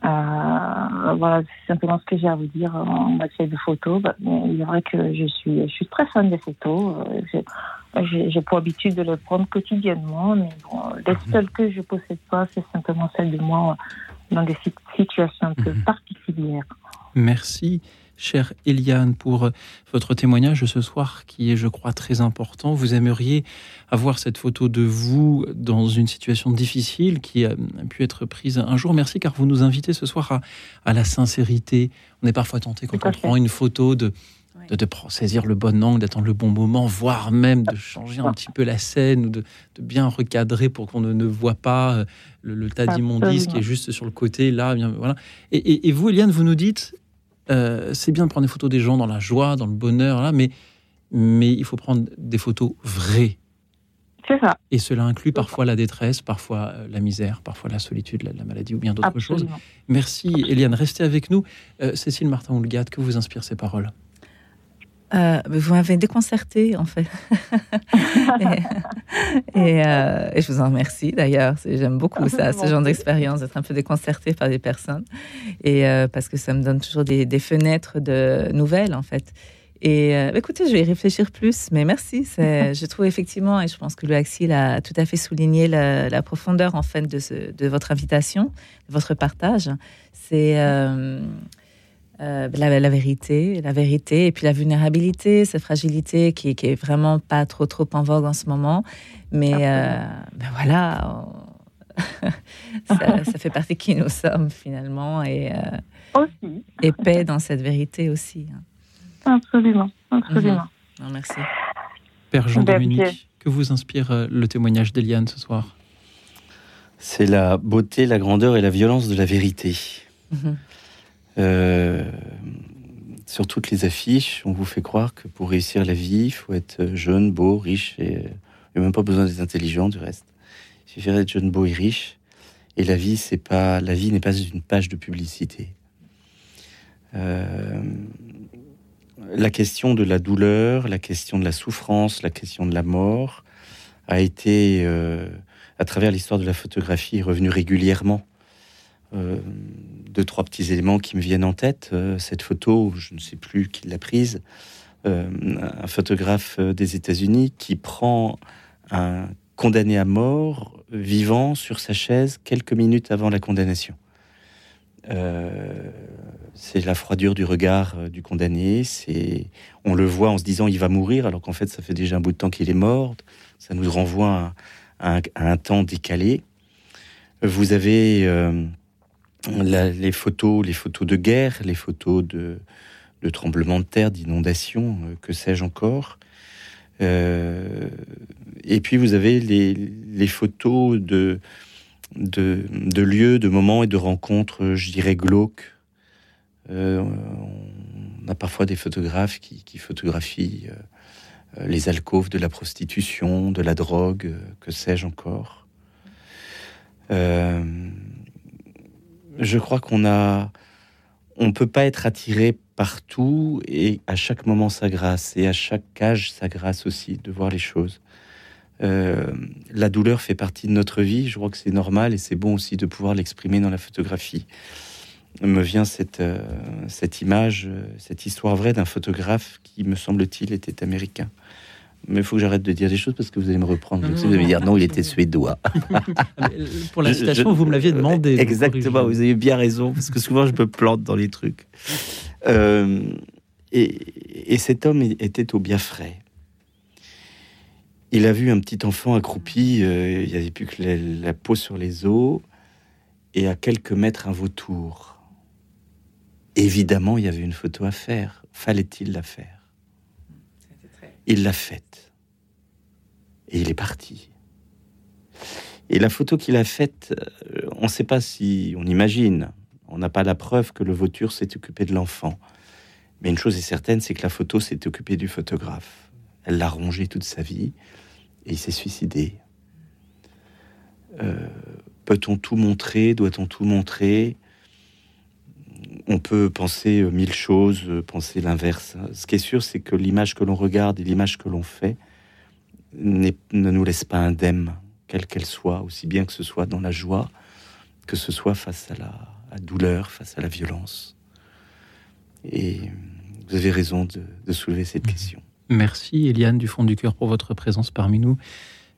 Euh, voilà, c'est simplement ce que j'ai à vous dire en matière de photos. Bah, il est vrai que je suis, je suis très fan des photos. Euh, j'ai- pour habitude de les prendre quotidiennement, mais bon, les seules que je possède pas, c'est simplement celles de moi dans des si- situations un peu particulières. Merci. Chère Eliane, pour euh, votre témoignage ce soir qui est, je crois, très important. Vous aimeriez avoir cette photo de vous dans une situation difficile qui a pu être prise un jour. Merci car vous nous invitez ce soir à, à la sincérité. On est parfois tenté quand on prend une photo de de, de saisir le bon angle, d'attendre le bon moment, voire même de changer un petit peu la scène ou de, de bien recadrer pour qu'on ne, ne, voit pas euh, le, le tas d'immondices qui est juste sur le côté là. Bien, voilà. Et, et, et, vous, Eliane, vous nous dites, euh, c'est bien de prendre des photos des gens dans la joie, dans le bonheur, là, mais, mais il faut prendre des photos vraies. C'est ça. Et cela inclut parfois la détresse, parfois euh, la misère, parfois la solitude, la, la maladie ou bien d'autres choses. Merci, Eliane. Restez avec nous. Euh, Cécile Martin-Houlgade, que vous inspirent ces paroles? Euh, vous m'avez déconcerté en fait. <laughs> et, et, euh, et, je vous en remercie d'ailleurs. J'aime beaucoup ça, <laughs> ce genre d'expérience, d'être un peu déconcerté par des personnes. Et euh, parce que ça me donne toujours des, des, fenêtres de nouvelles en fait. Et euh, écoutez, je vais y réfléchir plus, mais merci. <laughs> Je trouve effectivement, et je pense que le Axil a tout à fait souligné la, la profondeur en fait de, ce, de, votre invitation, de votre partage. C'est euh, la, la, vérité, la vérité, et puis la vulnérabilité, cette fragilité qui, qui est vraiment pas trop trop en vogue en ce moment. Mais euh, ben voilà, <laughs> ça, ça, fait partie de qui nous sommes finalement, et, euh, aussi. et paix dans cette vérité aussi. Absolument, absolument. Mmh. Non, merci. Père Jean-Dominique, que vous inspire le témoignage d'Eliane ce soir? C'est la beauté, la grandeur et la violence de la vérité. Mmh. Euh, sur toutes les affiches, on vous fait croire que pour réussir la vie, il faut être jeune, beau, riche, et il n'y a même pas besoin d'être intelligent du reste. Il suffirait d'être jeune, beau et riche. Et la vie, c'est pas la vie n'est pas une page de publicité. Euh, la question de la douleur, la question de la souffrance, la question de la mort a été, euh, à travers l'histoire de la photographie, revenue régulièrement. Euh, deux, trois petits éléments qui me viennent en tête. Euh, cette photo, je ne sais plus qui l'a prise, euh, un photographe des États-Unis qui prend un condamné à mort vivant sur sa chaise quelques minutes avant la condamnation. C'est la froidure du regard du condamné. C'est, on le voit en se disant il va mourir, alors qu'en fait ça fait déjà un bout de temps qu'il est mort. Ça nous renvoie à, un temps décalé. Vous avez les photos, les photos de guerre, les photos de, de tremblements de terre, d'inondations, euh, que sais-je encore. Euh, et puis vous avez les, photos de, lieux, de moments et de rencontres, je dirais, glauques. Euh, on a parfois des photographes qui, photographient les alcôves de la prostitution, de la drogue, que sais-je encore. Je crois qu'on a, on peut pas être attiré partout et à chaque moment sa grâce et à chaque âge sa grâce aussi de voir les choses. Euh, la douleur fait partie de notre vie. Je crois que c'est normal et c'est bon aussi de pouvoir l'exprimer dans la photographie. Me vient cette, euh, cette image, euh, cette histoire vraie d'un photographe qui, me semble-t-il, était américain. Mais il faut que j'arrête de dire des choses parce que vous allez me reprendre. Non, vous allez me dire non, il était suédois. <laughs> Pour la citation, je, je, vous me l'aviez demandé. Exactement, vous avez bien raison parce que souvent je me plante dans les trucs. Euh, et, et, cet homme était au bien frais. Il a vu un petit enfant accroupi, euh, il n'y avait plus que la, la, peau sur les os, et à quelques mètres un vautour. Évidemment, il y avait une photo à faire. Fallait-il la faire? Il l'a faite. Et il est parti. Et la photo qu'il a faite, euh, on ne sait pas si on imagine, on n'a pas la preuve que le vautour s'est occupé de l'enfant. Mais une chose est certaine, c'est que la photo s'est occupée du photographe. Elle l'a rongé toute sa vie et il s'est suicidé. Euh, Peut-on tout montrer? Doit-on tout montrer? On peut penser euh, mille choses, euh, penser l'inverse. Ce qui est sûr, c'est que l'image que l'on regarde et l'image que l'on fait ne nous laisse pas indemne, quelle qu'elle soit, aussi bien que ce soit dans la joie, que ce soit face à la, à la douleur, face à la violence. Et vous avez raison de, de soulever cette mmh. question. Merci Eliane du fond du cœur pour votre présence parmi nous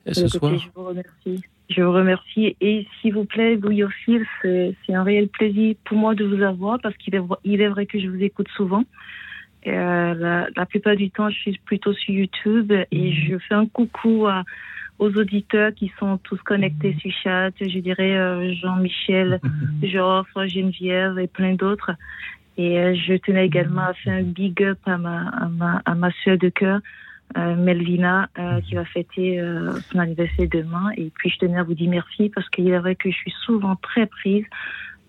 ce Écoutez, soir. Je vous remercie. Je vous remercie. Et s'il vous plaît, Ophile, c'est un réel plaisir pour moi de vous avoir parce qu'il est, v- il est vrai que je vous écoute souvent. Euh, la, la plupart du temps, je suis plutôt sur YouTube et je fais un coucou à, aux auditeurs qui sont tous connectés sur chat. Je dirais euh, Jean-Michel, <laughs> Geoffre, Geneviève et plein d'autres. Et euh, je tenais également à faire un big up à ma, à ma, à ma soeur de cœur, euh, Melvina, euh, qui va fêter euh, son anniversaire demain. Et puis, je tenais à vous dire merci parce qu'il est vrai que je suis souvent très prise.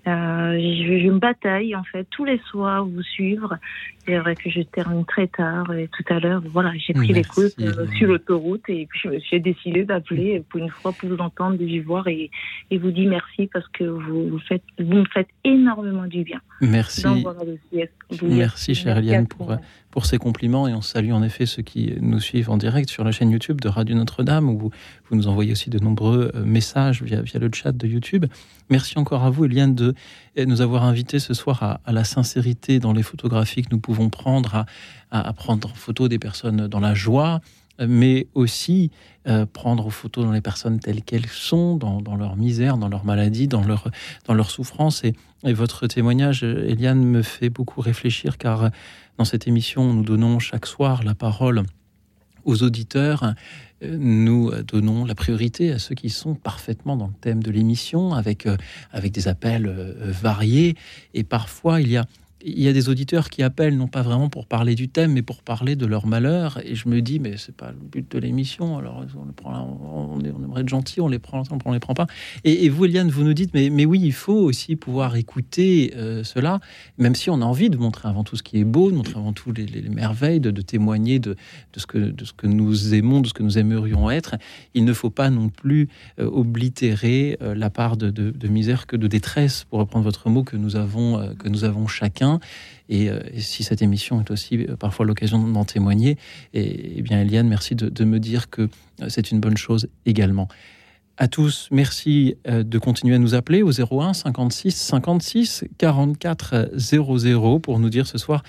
Euh, je, je me bataille en fait tous les soirs vous suivre. Il est vrai que je termine très tard et tout à l'heure, voilà, j'ai pris Merci, euh, Hélène. sur l'autoroute et puis je me suis décidé d'appeler pour une fois pour vous entendre, de vous voir et, et vous dire merci parce que vous, vous faites, vous me faites énormément du bien. Merci. Donc, voilà, je vous dire Merci, chère Eliane, pour. Pour ces compliments. Et on salue en effet ceux qui nous suivent en direct sur la chaîne YouTube de Radio Notre-Dame, où vous, nous envoyez aussi de nombreux euh, messages via, le chat de YouTube. Merci encore à vous, Eliane, de euh, nous avoir invités ce soir à, la sincérité dans les photographies que nous pouvons prendre, à, à- prendre en photo des personnes dans la joie, mais aussi euh, prendre en photo dans les personnes telles qu'elles sont, dans, leur misère, dans leur maladie, dans leur, dans leur souffrance. Et, votre témoignage, Eliane, me fait beaucoup réfléchir car euh, dans cette émission, nous donnons chaque soir la parole aux auditeurs. Euh, Nous donnons la priorité à ceux qui sont parfaitement dans le thème de l'émission, avec, avec des appels variés. Et parfois, il y a il y a des auditeurs qui appellent non pas vraiment pour parler du thème, mais pour parler de leur malheur. Et je me dis, mais c'est pas le but de l'émission. Alors on, les prend, on, on aimerait être gentil, on les prend, on les prend pas. Et, vous, Eliane, vous nous dites, mais, mais oui, il faut aussi pouvoir écouter euh, cela, même si on a envie de montrer avant tout ce qui est beau, de montrer avant tout les, les- les merveilles, de, de témoigner de, de ce que, de ce que nous aimons, de ce que nous aimerions être. Il ne faut pas non plus euh, oblitérer euh, la part de, de- de misère que de détresse, pour reprendre votre mot, que nous avons, euh, que nous avons chacun. Et, euh, et si cette émission est aussi euh, parfois l'occasion d'en témoigner, et, eh bien Eliane, merci de, de me dire que euh, c'est une bonne chose également. À tous, merci de continuer à nous appeler au 01 56 56 44 00 pour nous dire ce soir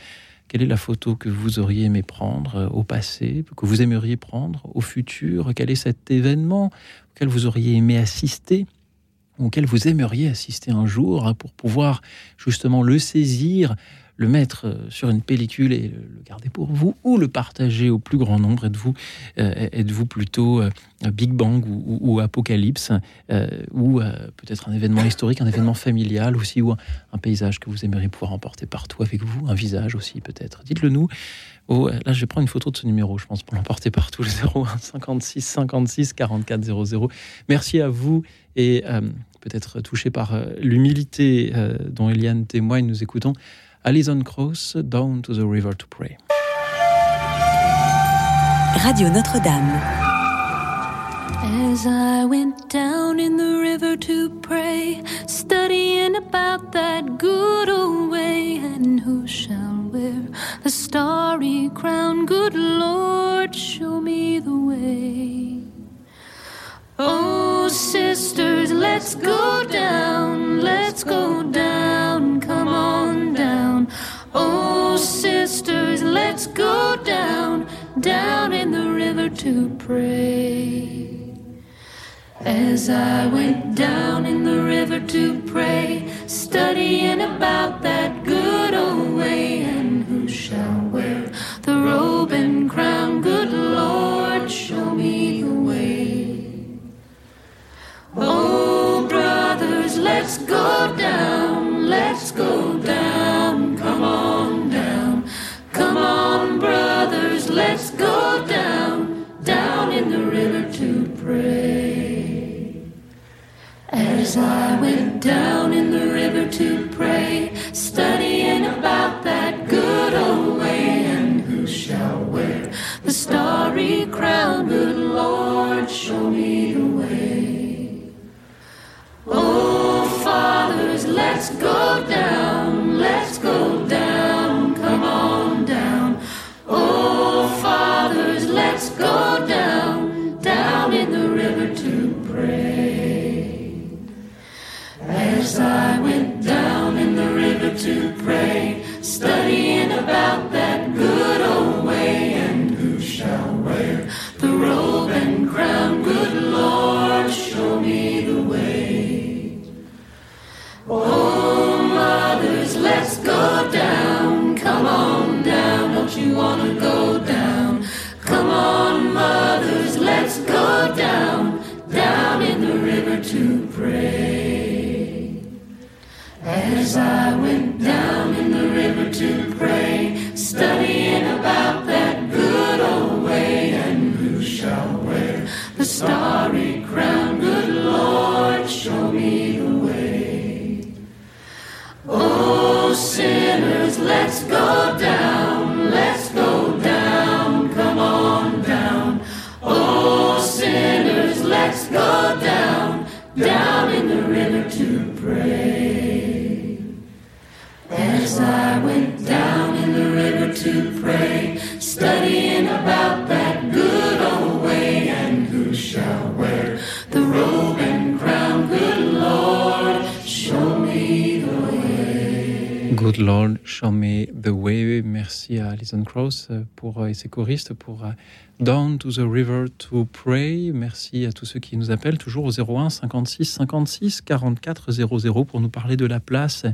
quelle est la photo que vous auriez aimé prendre au passé, que vous aimeriez prendre au futur, quel est cet événement auquel vous auriez aimé assister auquel vous aimeriez assister un jour hein, pour pouvoir justement le saisir, le mettre euh, sur une pellicule et le garder pour vous ou le partager au plus grand nombre Êtes-vous euh, êtes-vous plutôt euh, Big Bang ou, Apocalypse euh, ou peut-être un événement historique, un événement familial aussi ou un, un paysage que vous aimeriez pouvoir emporter partout avec vous, un visage aussi peut-être? Dites-le nous. Oh, là, je vais prendre une photo de ce numéro, je pense, pour l'emporter partout, le 01 56 56 44 00. Merci à vous et euh, peut-être touché par euh, l'humilité euh, dont Eliane témoigne, nous écoutons Alison Krauss, Down to the River to Pray. Radio Notre-Dame. As I went down in the river to pray, studying about that good old way, and who shall wear the starry crown? Good Lord, show me the way. Oh, sisters, let's go down, let's go down, come on down. Oh, sisters, let's go down, down in the river to pray. As I went down in the river to pray, studying about that good old way, and who shall wear the robe and crown? Good Lord, show me. Oh, brothers, let's go down, let's go down, come on down. Come on, brothers, let's go down, down in the river to pray. As I went down in the river to pray, studying about that good old way, and who shall wear the starry crown? Good Lord, show me. Oh, fathers, let's go down, let's go down, come on down. Oh, fathers, let's go down, down in the river to pray. As I went down in the river to pray, studying about that good old way, and who shall wear the robe and crown, good Lord, show me the way. Oh, mothers, let's go down. Come on down. Don't you want to go down? Come on, mothers, let's go down. Down in the river to pray. As I went down in the river to pray, studying about that good old way, and who shall wear the starry crown? Go Lord, show me the way. Merci à Alison Krauss euh, pour, euh, et ses choristes pour euh, Down to the River to Pray. Merci à tous ceux qui nous appellent toujours au 01 56 56 44 00 pour nous parler de la place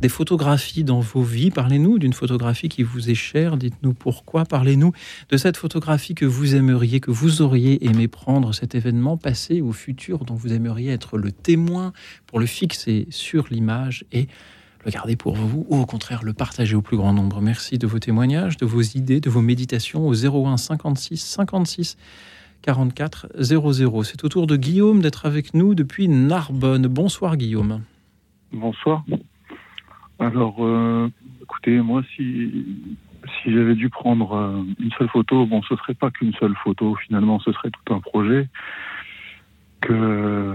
des photographies dans vos vies. Parlez-nous d'une photographie qui vous est chère. Dites-nous pourquoi. Parlez-nous de cette photographie que vous aimeriez, que vous auriez aimé prendre, cet événement passé ou futur dont vous aimeriez être le témoin pour le fixer sur l'image et le garder pour vous ou au contraire le partager au plus grand nombre. Merci de vos témoignages, de vos idées, de vos méditations au 01 56 56 44 00. C'est au tour de Guillaume d'être avec nous depuis Narbonne. Bonsoir Guillaume. Bonsoir. Alors, euh, écoutez, moi, si, si j'avais dû prendre euh, une seule photo, bon, ce serait pas qu'une seule photo, finalement, ce serait tout un projet. Que,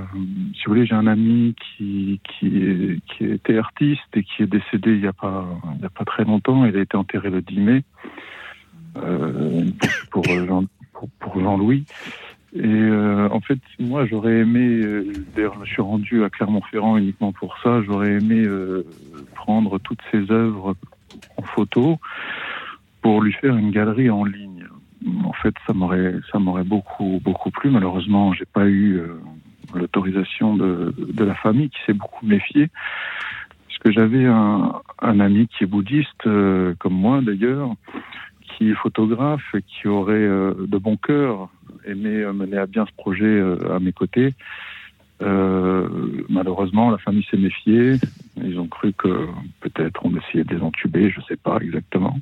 si vous voulez, j'ai un ami qui, qui, était artiste et qui est décédé il n'y a, pas- il y a pas très longtemps. Il a été enterré le 10 mai euh, pour, Jean, pour, Jean-Louis. Et euh, en fait, moi, j'aurais aimé, euh, d'ailleurs, je suis rendu à Clermont-Ferrand uniquement pour ça, j'aurais aimé prendre toutes ses œuvres en photo pour lui faire une galerie en ligne. En fait, ça m'aurait, ça m'aurait beaucoup, beaucoup plu. Malheureusement, j'ai pas eu euh, l'autorisation de, de la famille qui s'est beaucoup méfiée. Parce que j'avais un, un ami qui est bouddhiste, euh, comme moi d'ailleurs, qui est photographe et qui aurait euh, de bon cœur aimé mener à bien ce projet à mes côtés. Malheureusement, la famille s'est méfiée. Ils ont cru que peut-être on essayait de les entuber, je sais pas exactement.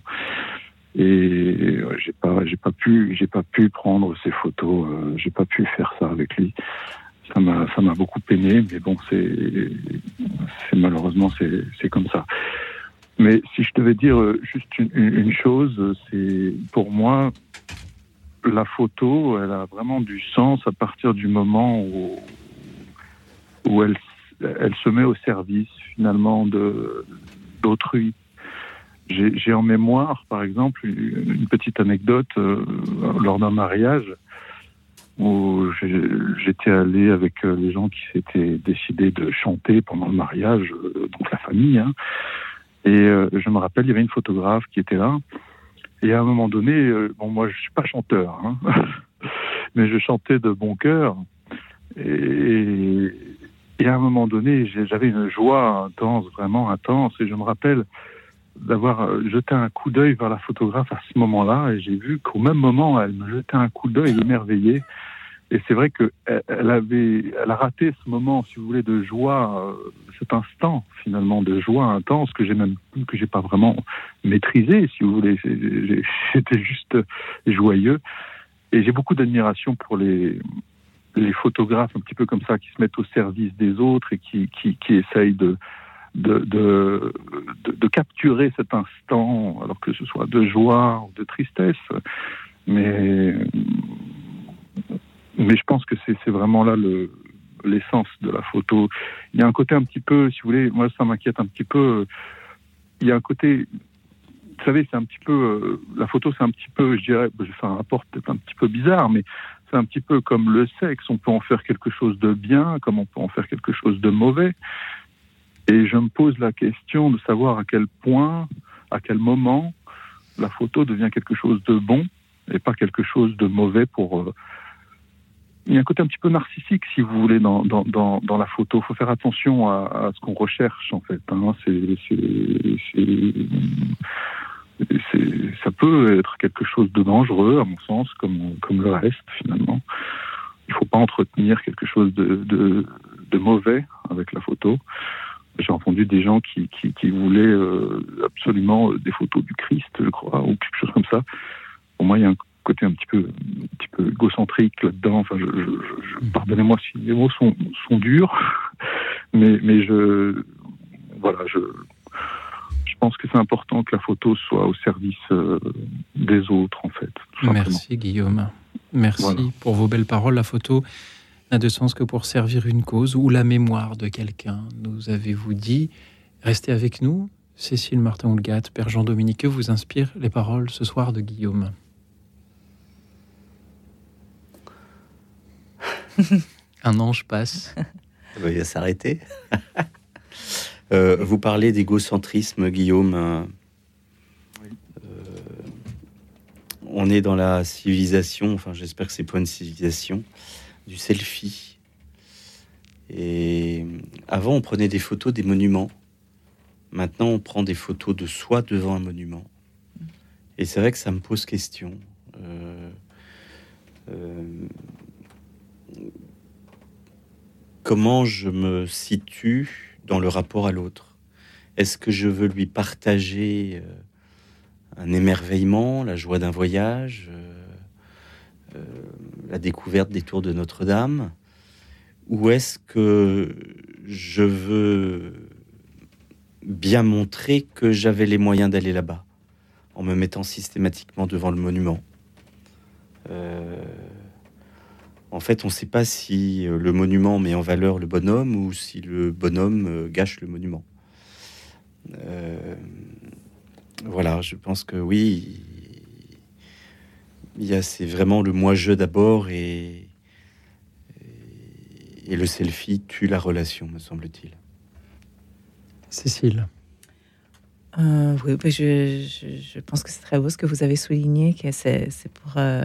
Et j'ai pas, j'ai pas pu, j'ai pas pu prendre ces photos. euh, j'ai pas pu faire ça avec lui. Ça m'a, ça m'a beaucoup peiné, mais bon, c'est, c'est malheureusement c'est, c'est comme ça. Mais si je devais dire euh, juste une, une- chose, c'est pour moi la photo, elle a vraiment du sens à partir du moment où, où elle, elle se met au service finalement de d'autrui. J'ai en mémoire, par exemple, une petite anecdote euh, lors d'un mariage où j'étais allé avec euh, les gens qui s'étaient décidés de chanter pendant le mariage, euh, donc la famille. hein. Et euh, je me rappelle, il y avait une photographe qui était là. Et à un moment donné, euh, bon, moi, je suis pas chanteur, hein, <laughs> mais je chantais de bon cœur. Et, et à un moment donné, j'avais une joie intense, vraiment intense. Et je me rappelle d'avoir euh, jeté un coup d'œil vers la photographe à ce moment-là. Et j'ai vu qu'au même moment, elle me jetait un coup d'œil émerveillé. Et c'est vrai qu'elle elle avait, elle a raté ce moment, si vous voulez, de joie, euh, cet instant finalement de joie intense que j'ai même que j'ai pas vraiment maîtrisé, si vous voulez. J'étais <laughs> juste joyeux. Et j'ai beaucoup d'admiration pour les les photographes un petit peu comme ça qui se mettent au service des autres et qui qui, qui essayent de de, de, de, capturer cet instant, alors que ce soit de joie ou de tristesse. Mais mais je pense que c'est c'est vraiment là le l'essence de la photo. Il y a un côté un petit peu, si vous voulez, moi ça m'inquiète un petit peu. Il y a un côté, vous savez, c'est un petit peu euh, la photo, c'est un petit peu, je dirais, je fais un rapport peut-être un petit peu bizarre, mais c'est un petit peu comme le sexe. On peut en faire quelque chose de bien, comme on peut en faire quelque chose de mauvais. Et je me pose la question de savoir à quel point, à quel moment, la photo devient quelque chose de bon et pas quelque chose de mauvais pour. euh, Il y a un côté un petit peu narcissique, si vous voulez, dans, dans, dans, dans la photo. Il faut faire attention à, à ce qu'on recherche, en fait. hein. C'est- c'est- c'est- c'est- ça peut être quelque chose de dangereux, à mon sens, comme, comme le reste, finalement. Il ne faut pas entretenir quelque chose de, de, de mauvais avec la photo. J'ai entendu des gens qui, qui, qui voulaient euh, absolument euh, des photos du Christ, je crois, ou quelque chose comme ça. Pour moi, il y a un côté un petit peu, un petit peu égocentrique là-dedans. Enfin, je, je, je- pardonnez-moi si les mots sont, sont durs, <laughs> mais, mais je, voilà, je, je pense que c'est important que la photo soit au service euh, des autres, en fait. Merci Guillaume. Merci Voilà. pour vos belles paroles. La photo n'a de sens que pour servir une cause ou la mémoire de quelqu'un, nous avez-vous dit. Restez avec nous. Cécile Martin-Houlgat, Père Jean-Dominique, que vous inspire les paroles ce soir de Guillaume <laughs> Un ange passe. <laughs> Il va s'arrêter. <laughs> Euh, vous parlez d'égocentrisme, Guillaume. euh, euh, on est dans la civilisation, enfin j'espère que c'est pas une civilisation, du selfie. Et avant, on prenait des photos des monuments. Maintenant, on prend des photos de soi devant un monument. Et c'est vrai que ça me pose question. Euh, euh, comment je me situe dans le rapport à l'autre? Est-ce que je veux lui partager euh, un émerveillement, la joie d'un voyage, la découverte des tours de Notre-Dame Ou est-ce que je veux bien montrer que j'avais les moyens d'aller là-bas en me mettant systématiquement devant le monument? Euh, en fait, on ne sait pas si euh, le monument met en valeur le bonhomme ou si le bonhomme euh, gâche le monument. Euh, voilà, je pense que oui, c'est vraiment le moi-je d'abord et, et et le selfie tue la relation, me semble-t-il. Cécile. Euh, oui, je, je- je pense que c'est très beau ce que vous avez souligné, que c'est c'est pour euh,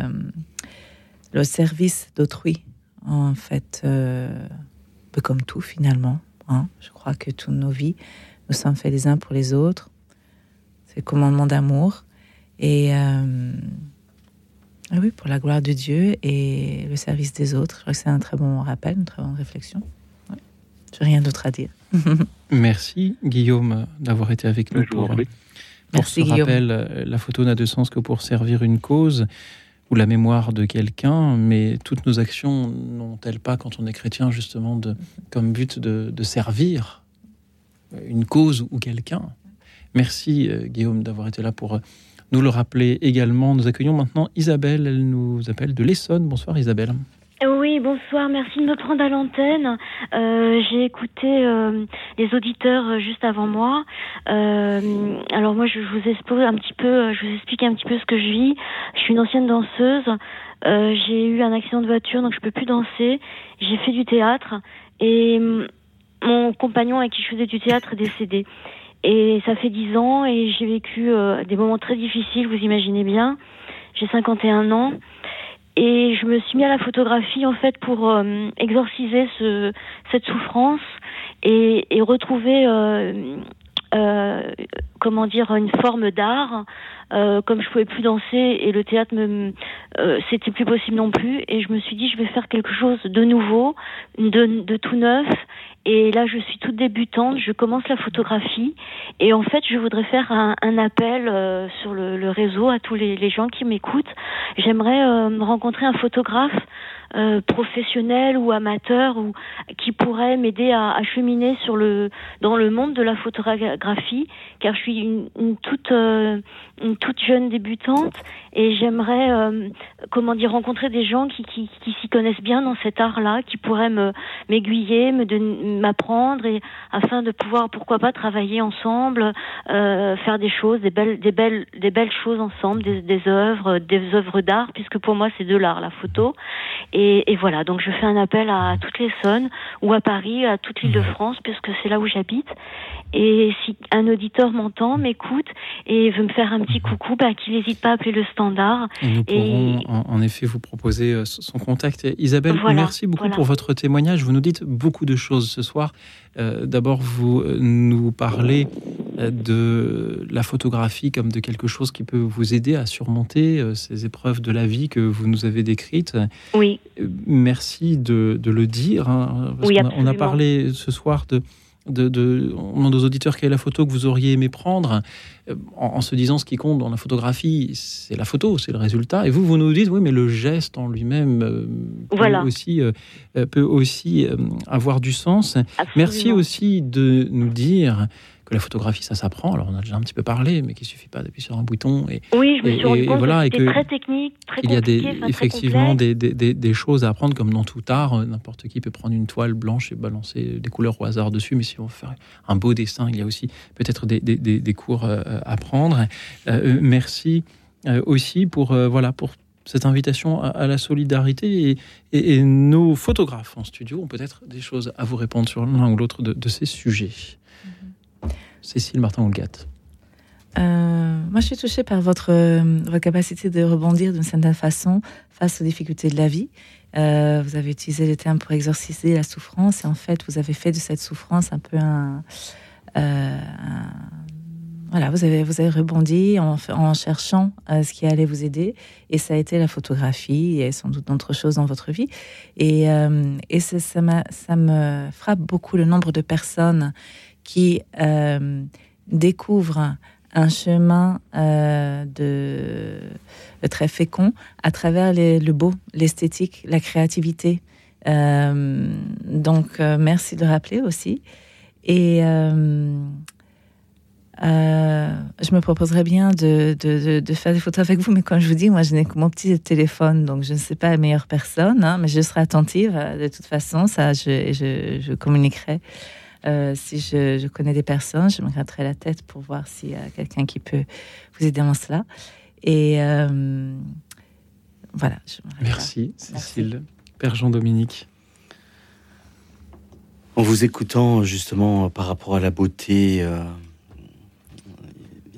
le service d'autrui, en fait, euh, un peu comme tout finalement. hein. Je crois que toutes nos vies, nous sommes faits les uns pour les autres. C'est le commandement d'amour. Et euh, ah oui, pour la gloire de Dieu et le service des autres. Je crois que c'est un très bon rappel, une très bonne réflexion. Ouais. J'ai rien d'autre à dire. <laughs> Merci Guillaume d'avoir été avec nous Je pour, pour Merci, ce Guillaume. rappel. La photo n'a de sens que pour servir une cause ou la mémoire de quelqu'un, mais toutes nos actions n'ont-elles pas, quand on est chrétien, justement, de, comme but de, de servir une cause ou quelqu'un? Merci euh, Guillaume d'avoir été là pour euh, nous le rappeler également. Nous accueillons maintenant Isabelle, elle nous appelle de l'Essonne. Bonsoir Isabelle. Oui, bonsoir, merci de me prendre à l'antenne. Euh, J'ai écouté euh, les auditeurs euh, juste avant moi. Alors moi, je vous explique un petit peu, je vous explique un petit peu ce que je vis. Je suis une ancienne danseuse. J'ai eu un accident de voiture, donc je peux plus danser. J'ai fait du théâtre et hum, mon compagnon avec qui je faisais du théâtre est décédé. Et ça fait dix ans et j'ai vécu euh, des moments très difficiles, vous imaginez bien. J'ai 51 ans. Et je me suis mis à la photographie en fait pour euh, exorciser ce, cette souffrance et, et retrouver, euh, euh, comment dire, une forme d'art. Euh, comme je pouvais plus danser et le théâtre euh, c'était plus possible non plus. Et je me suis dit, je vais faire quelque chose de nouveau, de, de tout neuf. Et là, je suis toute débutante, je commence la photographie. Et en fait, je voudrais faire un, appel euh, sur le, réseau à tous les, les gens qui m'écoutent. J'aimerais euh, rencontrer un photographe euh, professionnel ou amateur ou qui pourrait m'aider à, à cheminer sur le dans le monde de la photographie, car je suis une, une toute euh, une toute jeune débutante et j'aimerais euh, comment dire rencontrer des gens qui qui, qui s'y connaissent bien dans cet art-là, qui pourraient me m'aiguiller, me m'apprendre et afin de pouvoir pourquoi pas travailler ensemble, euh, faire des choses, des belles des belles des belles choses ensemble, des, des œuvres, des œuvres d'art, puisque pour moi c'est de l'art la photo. Et voilà, donc je fais un appel à toutes les Essonnes ou à Paris, à toute l'île de France, puisque c'est là où j'habite. Et si un auditeur m'entend, m'écoute et veut me faire un petit coucou, bah, qu'il n'hésite pas à appeler le standard. Et nous Et- pourrons en, en effet vous proposer euh, son contact. Isabelle, Voilà, merci beaucoup voilà. pour votre témoignage. Vous nous dites beaucoup de choses ce soir. Euh, D'abord, vous euh, nous parlez de la photographie comme de quelque chose qui peut vous aider à surmonter ces épreuves de la vie que vous nous avez décrites. Oui. Merci de, de le dire. hein, parce Oui, qu'on a- on a parlé ce soir de de, de, on demande aux auditeurs quelle est la photo que vous auriez aimé prendre, euh, en, en se disant ce qui compte dans la photographie, c'est la photo, c'est le résultat. Et vous, vous nous dites, oui, mais le geste en lui-même euh, peut Voilà. aussi, euh, peut aussi euh, avoir du sens. Merci aussi de nous dire que la photographie, ça s'apprend. Alors, on a déjà un petit peu parlé, mais qu'il suffit pas d'appuyer sur un bouton. Et, Oui, je me et- suis rendu compte voilà, que très technique, très il y a des, enfin, effectivement des, des- des- des choses à apprendre, comme dans tout art. Euh, N'importe qui peut prendre une toile blanche et balancer des couleurs au hasard dessus, mais si on veut faire un beau dessin, il y a aussi peut-être des, des- des- des cours euh, à prendre. Euh, merci aussi pour, euh, voilà, pour cette invitation à, à la solidarité et, et- et nos photographes en studio ont peut-être des choses à vous répondre sur l'un ou l'autre de, de ces sujets. Cécile Martin-Houlgat. Euh, moi, je suis touchée par votre, euh, capacité de rebondir d'une certaine façon face aux difficultés de la vie. Euh, vous avez utilisé le terme pour exorciser la souffrance, et en fait, vous avez fait de cette souffrance un peu un. euh, voilà, vous avez, vous avez rebondi en, cherchant ce qui allait vous aider, et ça a été la photographie, et sans doute d'autres choses dans votre vie. Et, et ça, ça me frappe beaucoup le nombre de personnes qui euh, découvrent un chemin euh, de, de très fécond à travers le beau, l'esthétique, la créativité. Euh, donc, euh, merci de le rappeler aussi. Et euh, euh, je me proposerais bien de, faire des photos avec vous, mais comme je vous dis, moi, je n'ai que mon petit téléphone, donc je ne sais pas la meilleure personne, hein, mais je serai attentive euh, de toute façon, ça, je, je communiquerai. Euh, si je, je connais des personnes, je me gratterai la tête pour voir s'il y a quelqu'un qui peut vous aider en cela. Et euh, voilà. je. Merci, Cécile. Père Jean-Dominique. En vous écoutant justement par rapport à la beauté, euh,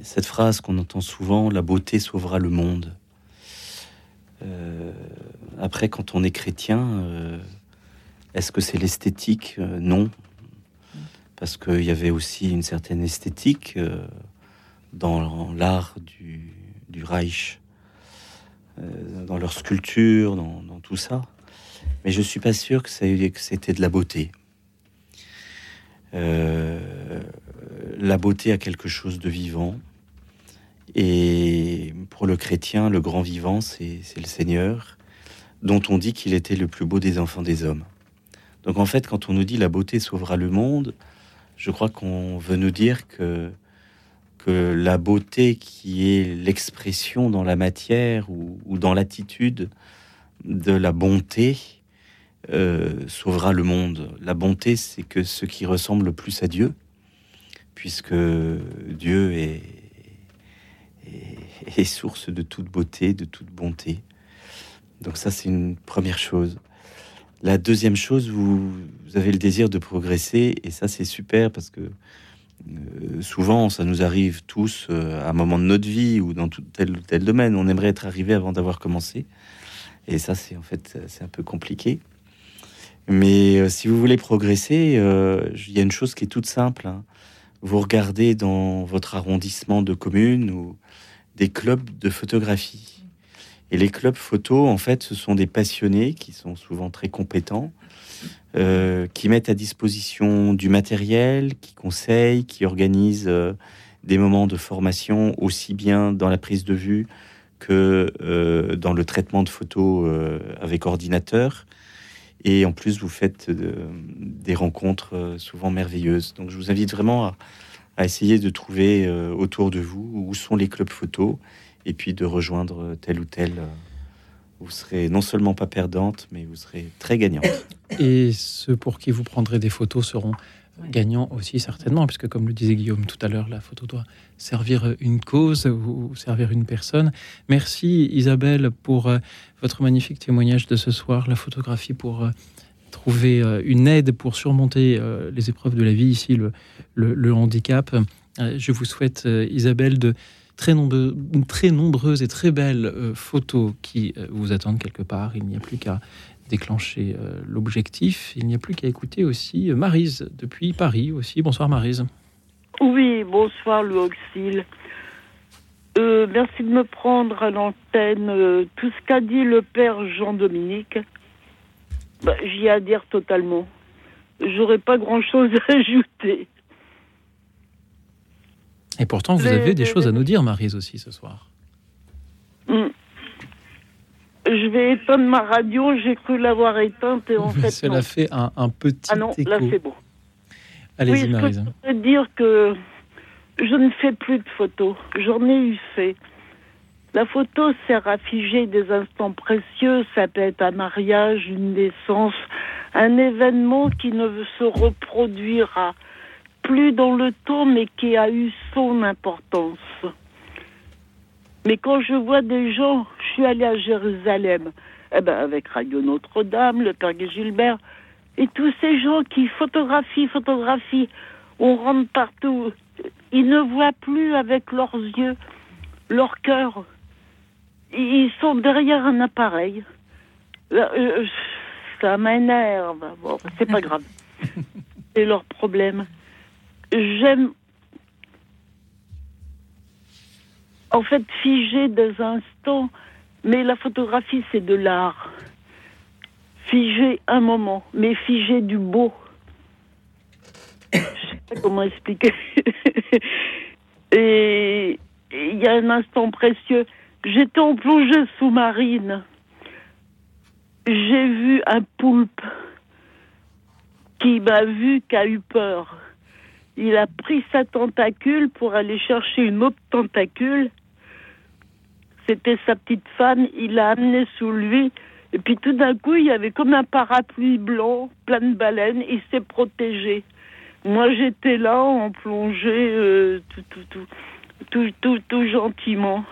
cette phrase qu'on entend souvent, la beauté sauvera le monde. Euh, après, quand on est chrétien, euh, est-ce que c'est l'esthétique? Non. Parce qu'il y avait aussi une certaine esthétique euh, dans l'art du, Reich, euh, dans leur sculpture, dans, tout ça. Mais je suis pas sûr que c'était de la beauté. Euh, la beauté a quelque chose de vivant. Et pour le chrétien, le grand vivant, c'est le Seigneur, dont on dit qu'il était le plus beau des enfants des hommes. Donc en fait, quand on nous dit la beauté sauvera le monde, je crois qu'on veut nous dire que, que la beauté qui est l'expression dans la matière ou, dans l'attitude de la bonté euh, sauvera le monde. La bonté, c'est que ce qui ressemble le plus à Dieu, puisque Dieu est, est source de toute beauté, de toute bonté. Donc ça, c'est une première chose. La deuxième chose, vous, avez le désir de progresser, et ça, c'est super parce que euh, souvent, ça nous arrive tous euh, à un moment de notre vie ou dans tout tel ou tel domaine. On aimerait être arrivé avant d'avoir commencé. Et ça, c'est en fait, c'est un peu compliqué. Mais euh, si vous voulez progresser, il y a une chose qui est toute simple. hein. Vous regardez dans votre arrondissement de commune ou des clubs de photographie. Et les clubs photo, en fait, ce sont des passionnés qui sont souvent très compétents, euh, qui mettent à disposition du matériel, qui conseillent, qui organisent euh, des moments de formation aussi bien dans la prise de vue que euh, dans le traitement de photos avec ordinateur. Et en plus, vous faites des rencontres souvent merveilleuses. Donc, je vous invite vraiment à, essayer de trouver autour de vous où sont les clubs photos et puis de rejoindre tel ou tel. euh, Vous serez non seulement pas perdante, mais vous serez très gagnante. <coughs> Et ceux pour qui vous prendrez des photos seront gagnants aussi certainement, puisque comme le disait Guillaume tout à l'heure, la photo doit servir une cause ou servir une personne. Merci Isabelle pour euh, votre magnifique témoignage de ce soir, la photographie pour euh, trouver euh, une aide pour surmonter euh, les épreuves de la vie, ici le, le- le handicap. Euh, Je vous souhaite, euh, Isabelle, de très, nombreuses et très belles euh, photos qui euh, vous attendent quelque part. Il n'y a plus qu'à déclencher euh, l'objectif. Il n'y a plus qu'à écouter aussi Marise depuis Paris aussi. Bonsoir Marise. Oui, bonsoir Louis Auxil. Merci de me prendre à l'antenne. Tout ce qu'a dit le père Jean-Dominique, bah, j'y adhère totalement. j'aurais pas grand-chose <laughs> à ajouter. Et pourtant, vous avez des choses à nous dire, Marise, aussi, ce soir. Hmm. Je vais éteindre ma radio, j'ai cru l'avoir éteinte et en <laughs> fait Cela non. fait un, un petit Ah non, écho. là c'est bon. Allez-y, oui, Marise. je voudrais dire que je ne fais plus de photos. J'en ai eu fait. La photo sert à figer des instants précieux. Ça peut être un mariage, une naissance, un événement qui ne se reproduira plus dans le temps, mais qui a eu son importance. Mais quand je vois des gens, je suis allée à Jérusalem, eh ben avec Radio Notre-Dame, le Père Gilbert, et tous ces gens qui photographient, photographient, on rentre partout. Ils ne voient plus avec leurs yeux, leur cœur. Ils sont derrière un appareil. Euh, euh, Ça m'énerve. Bon, c'est pas <laughs> grave. C'est leur problème. J'aime. En fait, figer des instants, mais la photographie, c'est de l'art figer un moment, mais figer du beau. Je sais pas comment expliquer. <laughs> Et il y a un instant précieux. J'étais en plongée sous-marine. J'ai vu un poulpe qui m'a vu, qui a eu peur. Il a pris sa tentacule pour aller chercher une autre tentacule. C'était sa petite femme. Il l'a amenée sous lui. Et puis tout d'un coup, il y avait comme un parapluie blanc, plein de baleines. Il s'est protégé. Moi, j'étais là en plongée, euh, tout, tout, gentiment.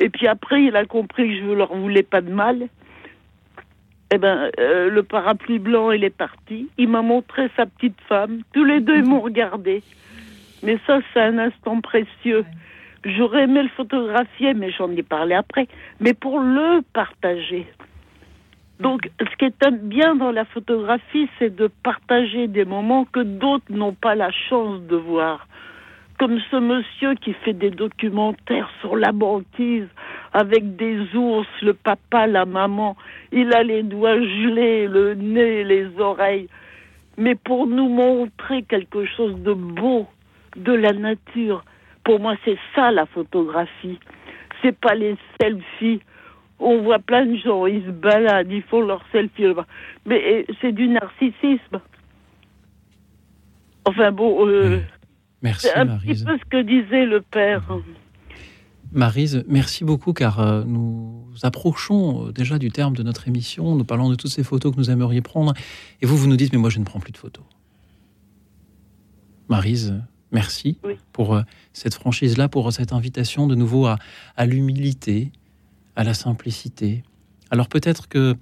Et puis après, il a compris que je ne leur voulais pas de mal. Eh ben, euh, le parapluie blanc, il est parti. Il m'a montré sa petite femme. Tous les deux, ils m'ont regardé. Mais ça, c'est un instant précieux. J'aurais aimé le photographier, mais j'en ai parlé après. Mais pour le partager. Donc, ce qui est bien dans la photographie, c'est de partager des moments que d'autres n'ont pas la chance de voir. Comme ce monsieur qui fait des documentaires sur la banquise avec des ours, le papa, la maman. Il a les doigts gelés, le nez, les oreilles. Mais pour nous montrer quelque chose de beau, de la nature, pour moi, c'est ça la photographie. C'est pas les selfies. On voit plein de gens, ils se baladent, ils font leurs selfies. Mais euh, c'est du narcissisme. Enfin bon, euh, Merci, c'est un Marise. petit peu ce que disait le père. Marise, merci beaucoup car euh, nous approchons euh, déjà du terme de notre émission. Nous parlons de toutes ces photos que nous aimerions prendre. Et vous, vous nous dites, mais moi, je ne prends plus de photos. Marise, merci pour euh, cette franchise-là, pour cette invitation de nouveau à, à l'humilité, à la simplicité. Alors peut-être que,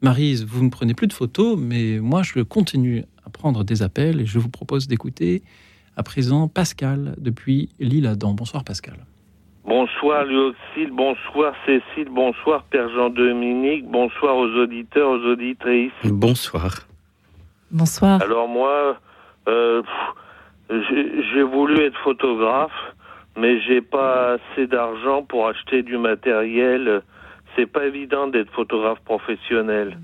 Marise, vous ne prenez plus de photos, mais moi, je continue à prendre des appels et je vous propose d'écouter à présent Pascal depuis l'île-Adam. Bonsoir Pascal. Bonsoir Luoxyle, bonsoir Cécile, bonsoir Père Jean-Dominique, bonsoir aux auditeurs, aux auditrices. Bonsoir. Bonsoir. Alors moi, euh, j'ai j'ai voulu être photographe, mais j'ai pas assez d'argent pour acheter du matériel. C'est pas évident d'être photographe professionnel.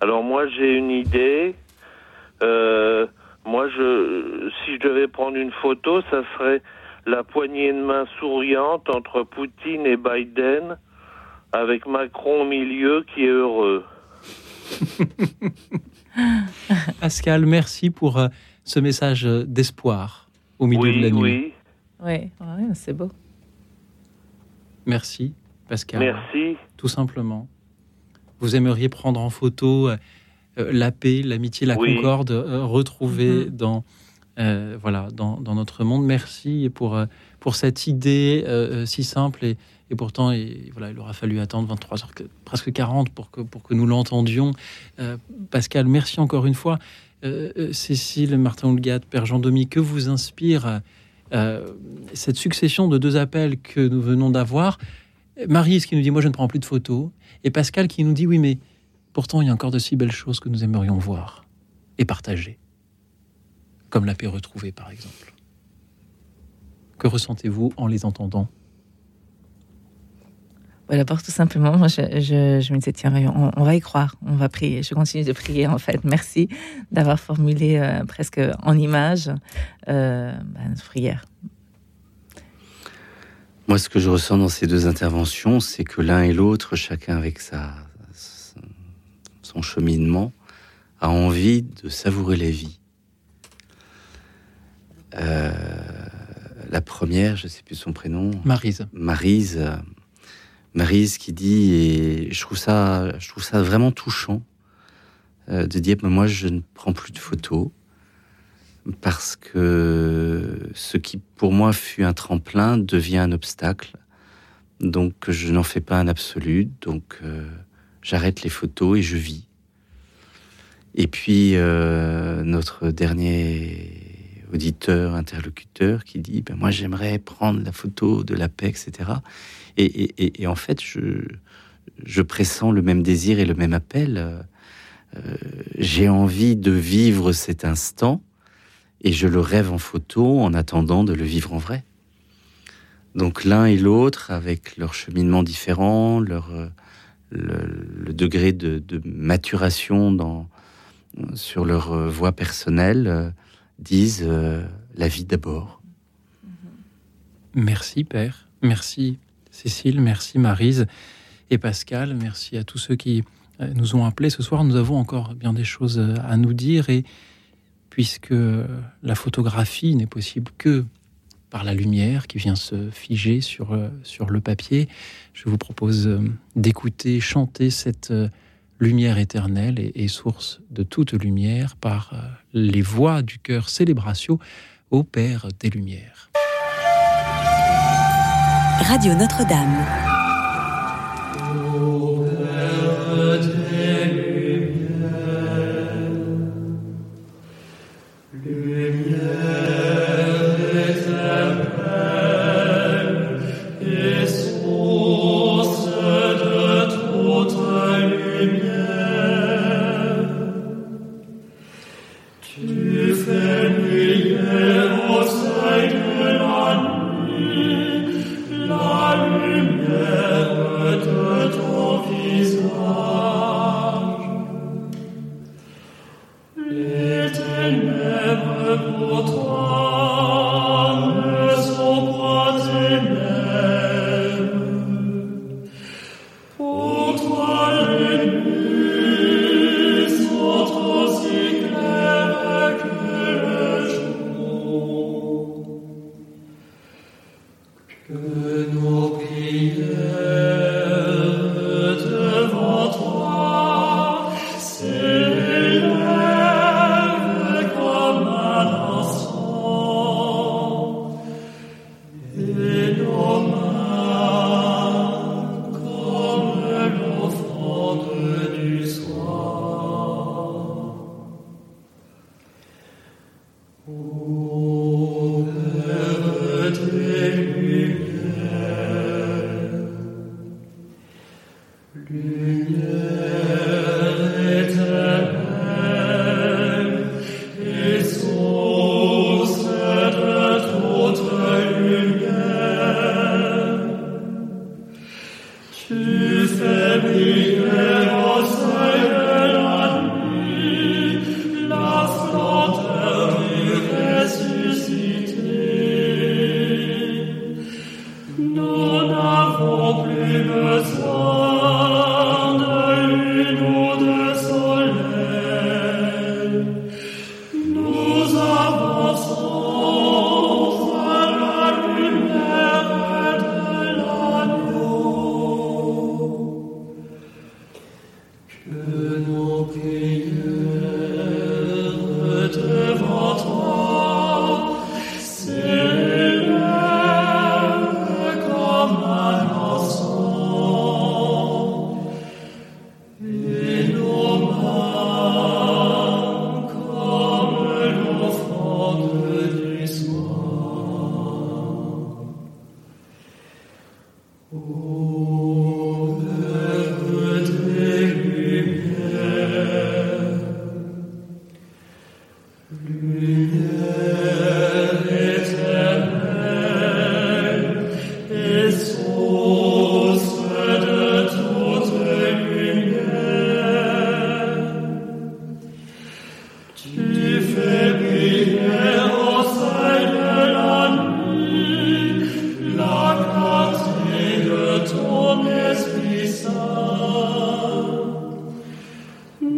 Alors moi j'ai une idée. Euh, moi je, si je devais prendre une photo, ça serait la poignée de main souriante entre Poutine et Biden, avec Macron au milieu qui est heureux. <laughs> Pascal, merci pour euh, ce message d'espoir au milieu de la nuit. Oui, Oui, ouais, c'est beau. Merci, Pascal. merci. Tout simplement. Vous aimeriez prendre en photo euh, la paix, l'amitié, la Oui. concorde euh, retrouvée Mhm. dans, euh, voilà, dans, dans notre monde. Merci pour, euh, pour cette idée euh, euh, si simple et, et pourtant et, voilà, il aura fallu attendre 23 heures, que- presque 40 pour que, pour que nous l'entendions. Euh, Pascal, merci encore une fois. Euh, euh, Cécile, Martin Houlgat, Père Jean-Domi, que vous inspire euh, cette succession de deux appels que nous venons d'avoir? Marise qui nous dit Moi, je ne prends plus de photos. Et Pascal qui nous dit Oui, mais pourtant, il y a encore de si belles choses que nous aimerions voir et partager. Comme la paix retrouvée, par exemple. Que ressentez-vous en les entendant? Bah, D'abord, tout simplement, moi, je, je, je me disais, tiens, on, on va y croire, on va prier. Je continue de prier, en fait. Merci d'avoir formulé euh, presque en image euh, bah, notre prière. Moi, ce que je ressens dans ces deux interventions, c'est que l'un et l'autre, chacun avec sa, son cheminement, a envie de savourer la vie. Euh, la première, je ne sais plus son prénom. Marise. Marise. Maryse qui dit, et je trouve ça, je trouve ça vraiment touchant, euh, de dire, moi, je ne prends plus de photos parce que ce qui pour moi fut un tremplin devient un obstacle. Donc je n'en fais pas un absolu. Donc euh, j'arrête les photos et je vis. Et puis euh, notre dernier auditeur, interlocuteur, qui dit ben, Moi j'aimerais prendre la photo de la paix, etc. Et, en fait, je, pressens le même désir et le même appel. Euh, J'ai envie de vivre cet instant et je le rêve en photo en attendant de le vivre en vrai. Donc l'un et l'autre, avec leur cheminement différent, leur, le, degré de, maturation dans, sur leur euh, voie personnelle, euh, disent euh, la vie d'abord. Merci Père, merci Cécile, merci Marise et Pascal, merci à tous ceux qui nous ont appelés ce soir. Nous avons encore bien des choses à nous dire. Et puisque la photographie n'est possible que par la lumière qui vient se figer sur, euh, sur le papier, je vous propose euh, d'écouter chanter cette euh, lumière éternelle et, et source de toute lumière par les voix du cœur célébratio au Père des Lumières. Radio Notre-Dame.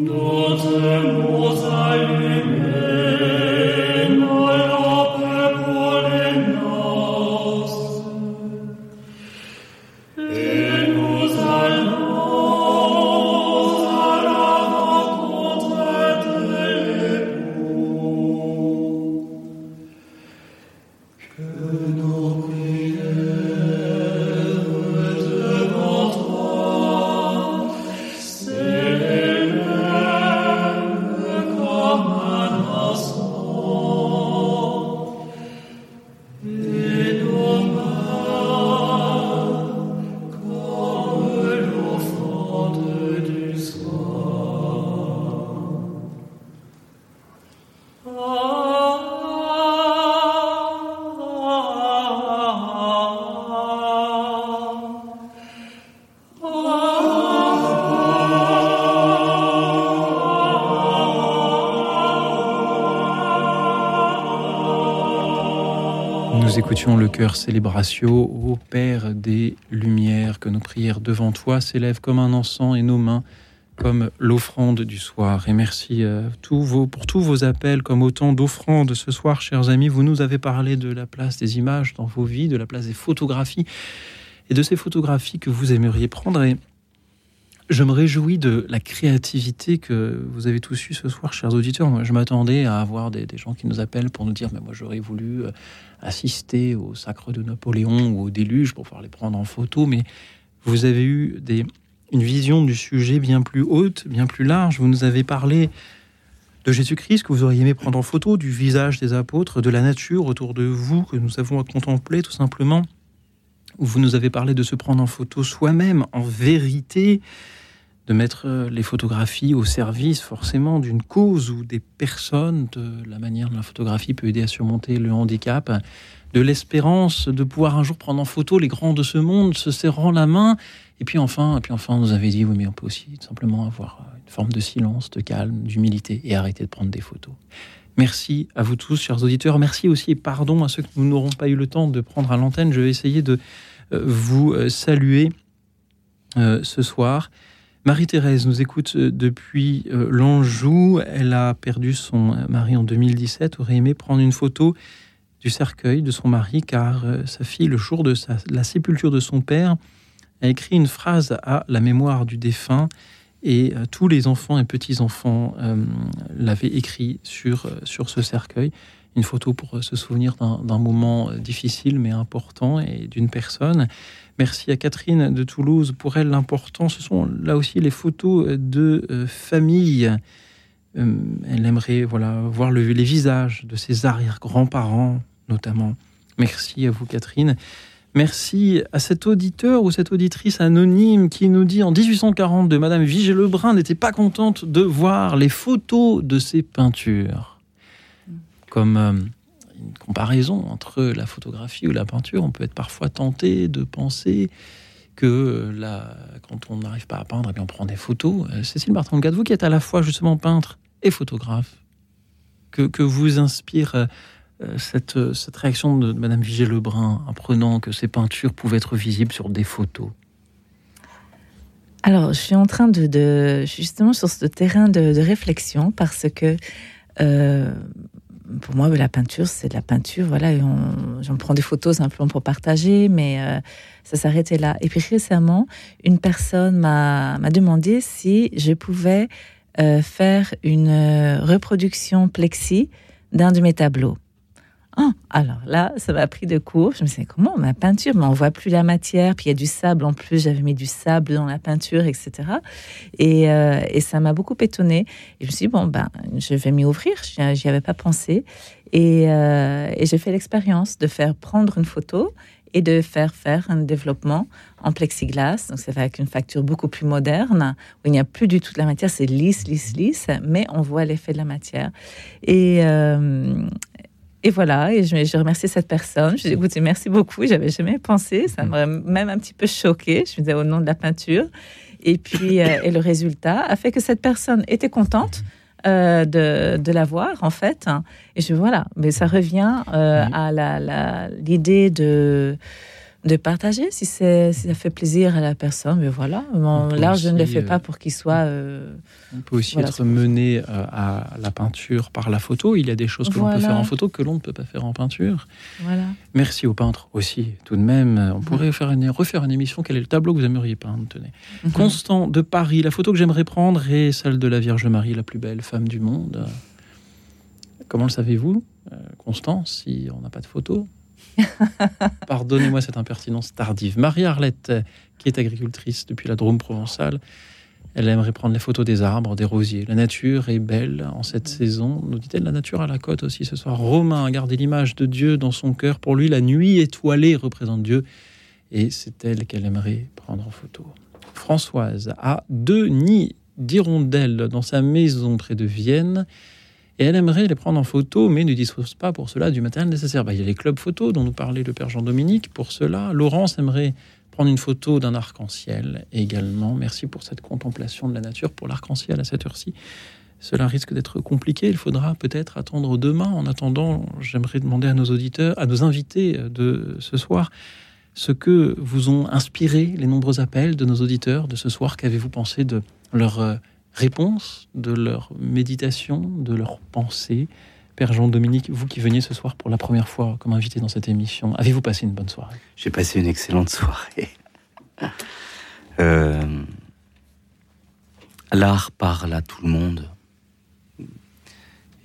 Notre Mozart. Le cœur célébratio au Père des Lumières, que nos prières devant toi s'élèvent comme un encens et nos mains comme l'offrande du soir. Et merci euh, pour tous vos appels, comme autant d'offrandes ce soir, chers amis. Vous nous avez parlé de la place des images dans vos vies, de la place des photographies et de ces photographies que vous aimeriez prendre. Je me réjouis de la créativité que vous avez tous eu ce soir, chers auditeurs. Je m'attendais à avoir des, gens qui nous appellent pour nous dire, mais moi j'aurais voulu euh, assister au sacre de Napoléon ou au déluge pour pouvoir les prendre en photo, mais vous avez eu une vision du sujet bien plus haute, bien plus large. Vous nous avez parlé de Jésus-Christ que vous auriez aimé prendre en photo, du visage des apôtres, de la nature autour de vous que nous avons à contempler tout simplement. Vous nous avez parlé de se prendre en photo soi-même, en vérité, de mettre euh, les photographies au service forcément d'une cause ou des personnes, de la manière dont la photographie peut aider à surmonter le handicap, de l'espérance de pouvoir un jour prendre en photo les grands de ce monde, se serrant la main. Et puis enfin, et puis enfin, on nous avait dit, oui, mais on peut aussi simplement avoir euh, une forme de silence, de calme, d'humilité et arrêter de prendre des photos. Merci à vous tous, chers auditeurs. Merci aussi et pardon à ceux que nous n'aurons pas eu le temps de prendre à l'antenne. Je vais essayer de euh, vous saluer ce soir. Marie-Thérèse nous écoute euh, depuis euh, l'Anjou. Elle a perdu son euh, mari en 2017, aurait aimé prendre une photo du cercueil de son mari car sa fille, le jour de la sépulture de son père, a écrit une phrase à la mémoire du défunt et tous les enfants et petits-enfants l'avaient écrit sur, sur ce cercueil. Une photo pour se souvenir d'un moment difficile mais important et d'une personne. Merci à Catherine de Toulouse. Pour elle, l'important, ce sont là aussi les photos de euh, famille. Euh, elle aimerait voilà, voir le- les visages de ses arrière-grands-parents, notamment. Merci à vous, Catherine. Merci à cet auditeur ou cette auditrice anonyme qui nous dit en 1842, Madame Vigée Lebrun n'était pas contente de voir les photos de ses peintures. Comme euh, une comparaison entre la photographie ou la peinture, on peut être parfois tenté de penser que la, quand on n'arrive pas à peindre, eh on prend des photos. Euh, Cécile Martin-Gade, vous qui êtes à la fois justement peintre et photographe, que, vous inspire euh, euh, cette, réaction de, Madame Vigée Lebrun, apprenant que ses peintures pouvaient être visibles sur des photos? Alors, je suis en train de, justement sur ce terrain de, réflexion parce que pour moi, la peinture, c'est de la peinture. Voilà, j'en prends des photos simplement pour partager, mais euh, ça s'arrêtait là. Et puis récemment, une personne m'a m'a demandé si je pouvais euh, faire une euh, reproduction plexi d'un de mes tableaux. Ah, alors là, ça m'a pris de court. Je me dit, comment ma peinture Mais on voit plus la matière, puis il y a du sable en plus. J'avais mis du sable dans la peinture, etc. Et, euh, et ça m'a beaucoup étonnée. Et je me suis dit, bon, ben, je vais m'y ouvrir. J'y avais pas pensé. Et, euh, et j'ai fait l'expérience de faire prendre une photo et de faire faire un développement en plexiglas. Donc, c'est avec une facture beaucoup plus moderne, où il n'y a plus du tout de la matière, c'est lisse, lisse, lisse, mais on voit l'effet de la matière. Et, euh, et voilà, et je, je remercie cette personne. Je dis, écoutez, merci beaucoup, j'avais jamais pensé, ça m'a même un petit peu choqué. Je me disais au nom de la peinture. Et puis, euh, <laughs> et le résultat a fait que cette personne était contente euh, de, de la voir, en fait. Et je voilà, mais ça revient euh, à la- la- l'idée de de partager si, ça fait plaisir à la personne mais voilà là je ne le fais euh, pas pour qu'il soit euh, On peut aussi Voilà, être mené euh, à la peinture par la photo. Il y a des choses que l'on peut faire en photo que l'on ne peut pas faire en peinture. voilà Merci aux peintres aussi, tout de même. On pourrait faire une, refaire une émission. Quel est le tableau que vous aimeriez peindre Tenez. Mhm. Constant de Paris. La photo que j'aimerais prendre est celle de la Vierge Marie, la plus belle femme du monde. Comment le savez-vous, euh, Constant, si on n'a pas de photo <laughs> Pardonnez-moi cette impertinence tardive. Marie-Arlette, euh, qui est agricultrice depuis la Drôme provençale, elle aimerait prendre les photos des arbres, des rosiers. La nature est belle en cette saison. Nous dit-elle, la nature à la côte aussi ce soir. Romain a gardé l'image de Dieu dans son cœur. Pour lui, la nuit étoilée représente Dieu. Et c'est elle qu'elle aimerait prendre en photo. Françoise a deux nids d'hirondelles dans sa maison près de Vienne. Et elle aimerait les prendre en photo, mais ne dispose pas pour cela du matériel nécessaire. Bah, il y a les clubs photos dont nous parlait le père Jean-Dominique. Pour cela, Laurence aimerait prendre une photo d'un arc-en-ciel également. Merci pour cette contemplation de la nature, pour l'arc-en-ciel à cette heure-ci. cela risque d'être compliqué. Il faudra peut-être attendre demain. En attendant, j'aimerais demander à nos auditeurs, à nos invités de ce soir, ce que vous ont inspiré les nombreux appels de nos auditeurs de ce soir. Qu'avez-vous pensé de leurs réponses, de leurs méditations, de leurs pensées Père Jean-Dominique, vous qui veniez ce soir pour la première fois comme invité dans cette émission, avez-vous passé une bonne soirée? J'ai passé une excellente soirée. <laughs> Euh, L'art parle à tout le monde.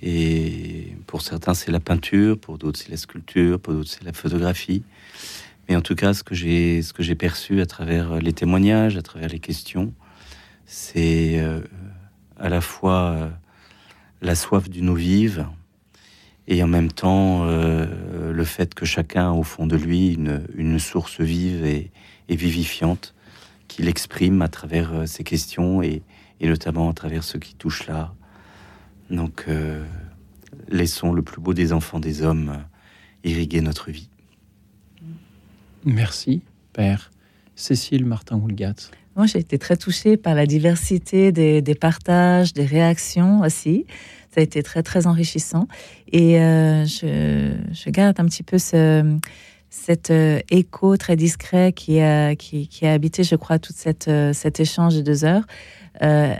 Et pour certains, c'est la peinture, pour d'autres, c'est la sculpture, pour d'autres, c'est la photographie. Mais en tout cas, ce que j'ai perçu à travers les témoignages, à travers les questions, c'est euh, à la fois euh, la soif d'une eau vive et en même temps euh, le fait que chacun a au fond de lui une, source vive et, vivifiante qu'il exprime à travers ses questions et, notamment à travers ce qui touche là. Donc, laissons le plus beau des enfants des hommes irriguer notre vie. Merci, Père. Cécile Martin-Houlgat. Moi, j'ai été très touchée par la diversité des, partages, des réactions aussi. Ça a été très, très enrichissant. Et euh, je, garde un petit peu ce, cet euh, écho très discret qui a, qui, a habité, je crois, tout euh, cet échange de deux heures. Euh,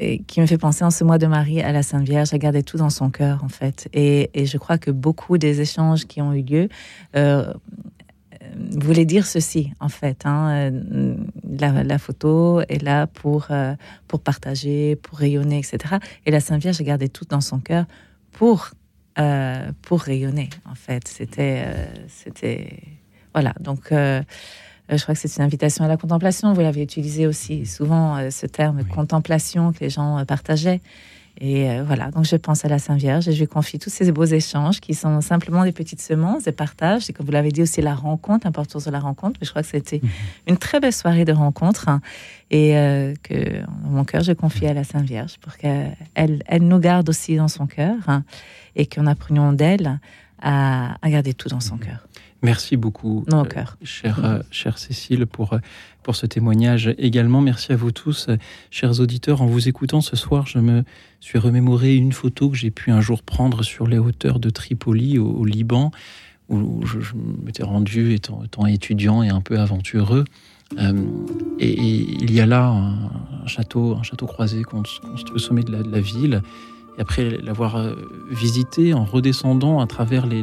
et qui me fait penser en ce mois de Marie à la Sainte Vierge, à garder tout dans son cœur, en fait. Et, et, je crois que beaucoup des échanges qui ont eu lieu euh, voulait dire ceci, en fait. Hein. La, la, photo est là pour, euh, pour partager, pour rayonner, etc. Et la Sainte Vierge gardé tout dans son cœur pour, euh, pour rayonner, en fait. C'était. Euh, c'était voilà, donc. Euh, je crois que c'est une invitation à la contemplation. Vous l'avez utilisé aussi souvent, euh, ce terme oui. contemplation que les gens euh, partageaient. Et euh, voilà, donc je pense à la Sainte Vierge et je lui confie tous ces beaux échanges qui sont simplement des petites semences, des partages. Et comme vous l'avez dit aussi, la rencontre, l'importance de la rencontre. Mais je crois que c'était mmh. une très belle soirée de rencontre hein, et euh, que dans mon cœur, je confie à la Sainte Vierge pour qu'elle elle nous garde aussi dans son cœur hein, et qu'on apprenions d'elle à, à, garder tout dans son mmh. cœur. Merci beaucoup, non, euh, chère, euh, chère Cécile, pour, pour ce témoignage également. Merci à vous tous, euh, chers auditeurs. En vous écoutant ce soir, je me suis remémoré une photo que j'ai pu un jour prendre sur les hauteurs de Tripoli, au, au Liban, où je, je m'étais rendu étant, étant, étudiant et un peu aventureux. Euh, et, et, il y a là un, un château, un château croisé au sommet de la, de la ville. Après l'avoir euh, visité en redescendant à travers les,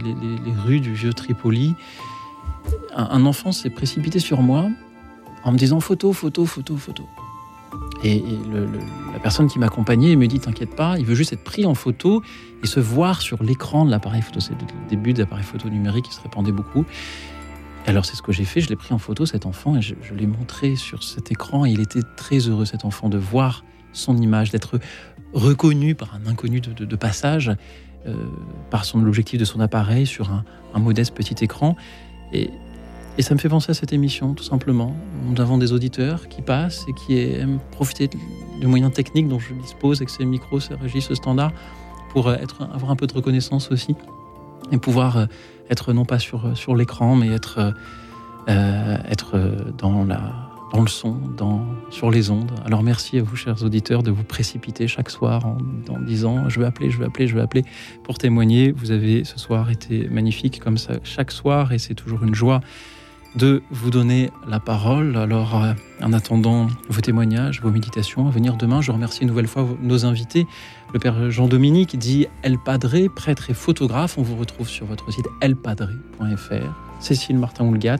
rues du vieux Tripoli, un, enfant s'est précipité sur moi en me disant photo, photo, photo, photo. Et, la personne qui m'accompagnait me dit T'inquiète pas, il veut juste être pris en photo et se voir sur l'écran de l'appareil photo. C'est le début des appareils photo numériques qui se répandaient beaucoup. Alors, c'est ce que j'ai fait. Je l'ai pris en photo, cet enfant, et je, je l'ai montré sur cet écran. Et il était très heureux, cet enfant, de voir son image, d'être reconnu par un inconnu de, passage, euh, par son l'objectif de son appareil sur un, modeste petit écran. Et, ça me fait penser à cette émission, tout simplement. Nous avons des auditeurs qui passent et qui aiment profiter de moyens techniques dont je dispose avec ces micros, ces registres standards, pour être, avoir un peu de reconnaissance aussi et pouvoir euh, être non pas sur, l'écran, mais être, euh, être dans la dans le son, dans, sur les ondes. Alors merci à vous, chers auditeurs, de vous précipiter chaque soir en, disant je vais appeler, je vais appeler, je vais appeler pour témoigner. Vous avez ce soir été magnifique comme ça chaque soir et c'est toujours une joie de vous donner la parole. Alors, euh, en attendant vos témoignages, vos méditations à venir demain, je remercie une nouvelle fois nos invités. Le père Jean-Dominique dit El Padré, prêtre et photographe. On vous retrouve sur votre site elpadré.fr. Cécile Martin-Houlgat,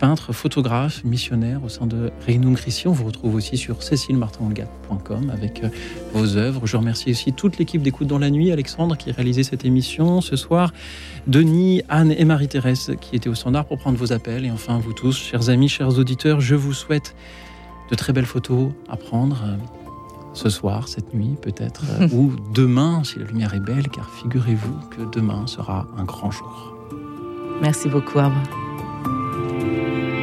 peintre, photographe, missionnaire au sein de Regnum Christi. On vous retrouve aussi sur cécilemartinholgat.com avec euh, vos œuvres. Je remercie aussi toute l'équipe d'écoute dans la nuit, Alexandre qui réalisait cette émission ce soir, Denis, Anne et Marie-Thérèse qui étaient au standard pour prendre vos appels. Et enfin, vous tous, chers amis, chers auditeurs, je vous souhaite de très belles photos à prendre euh, ce soir, cette nuit peut-être, euh, <laughs> ou demain si la lumière est belle, car figurez-vous que demain sera un grand jour. Merci beaucoup, à vous. Música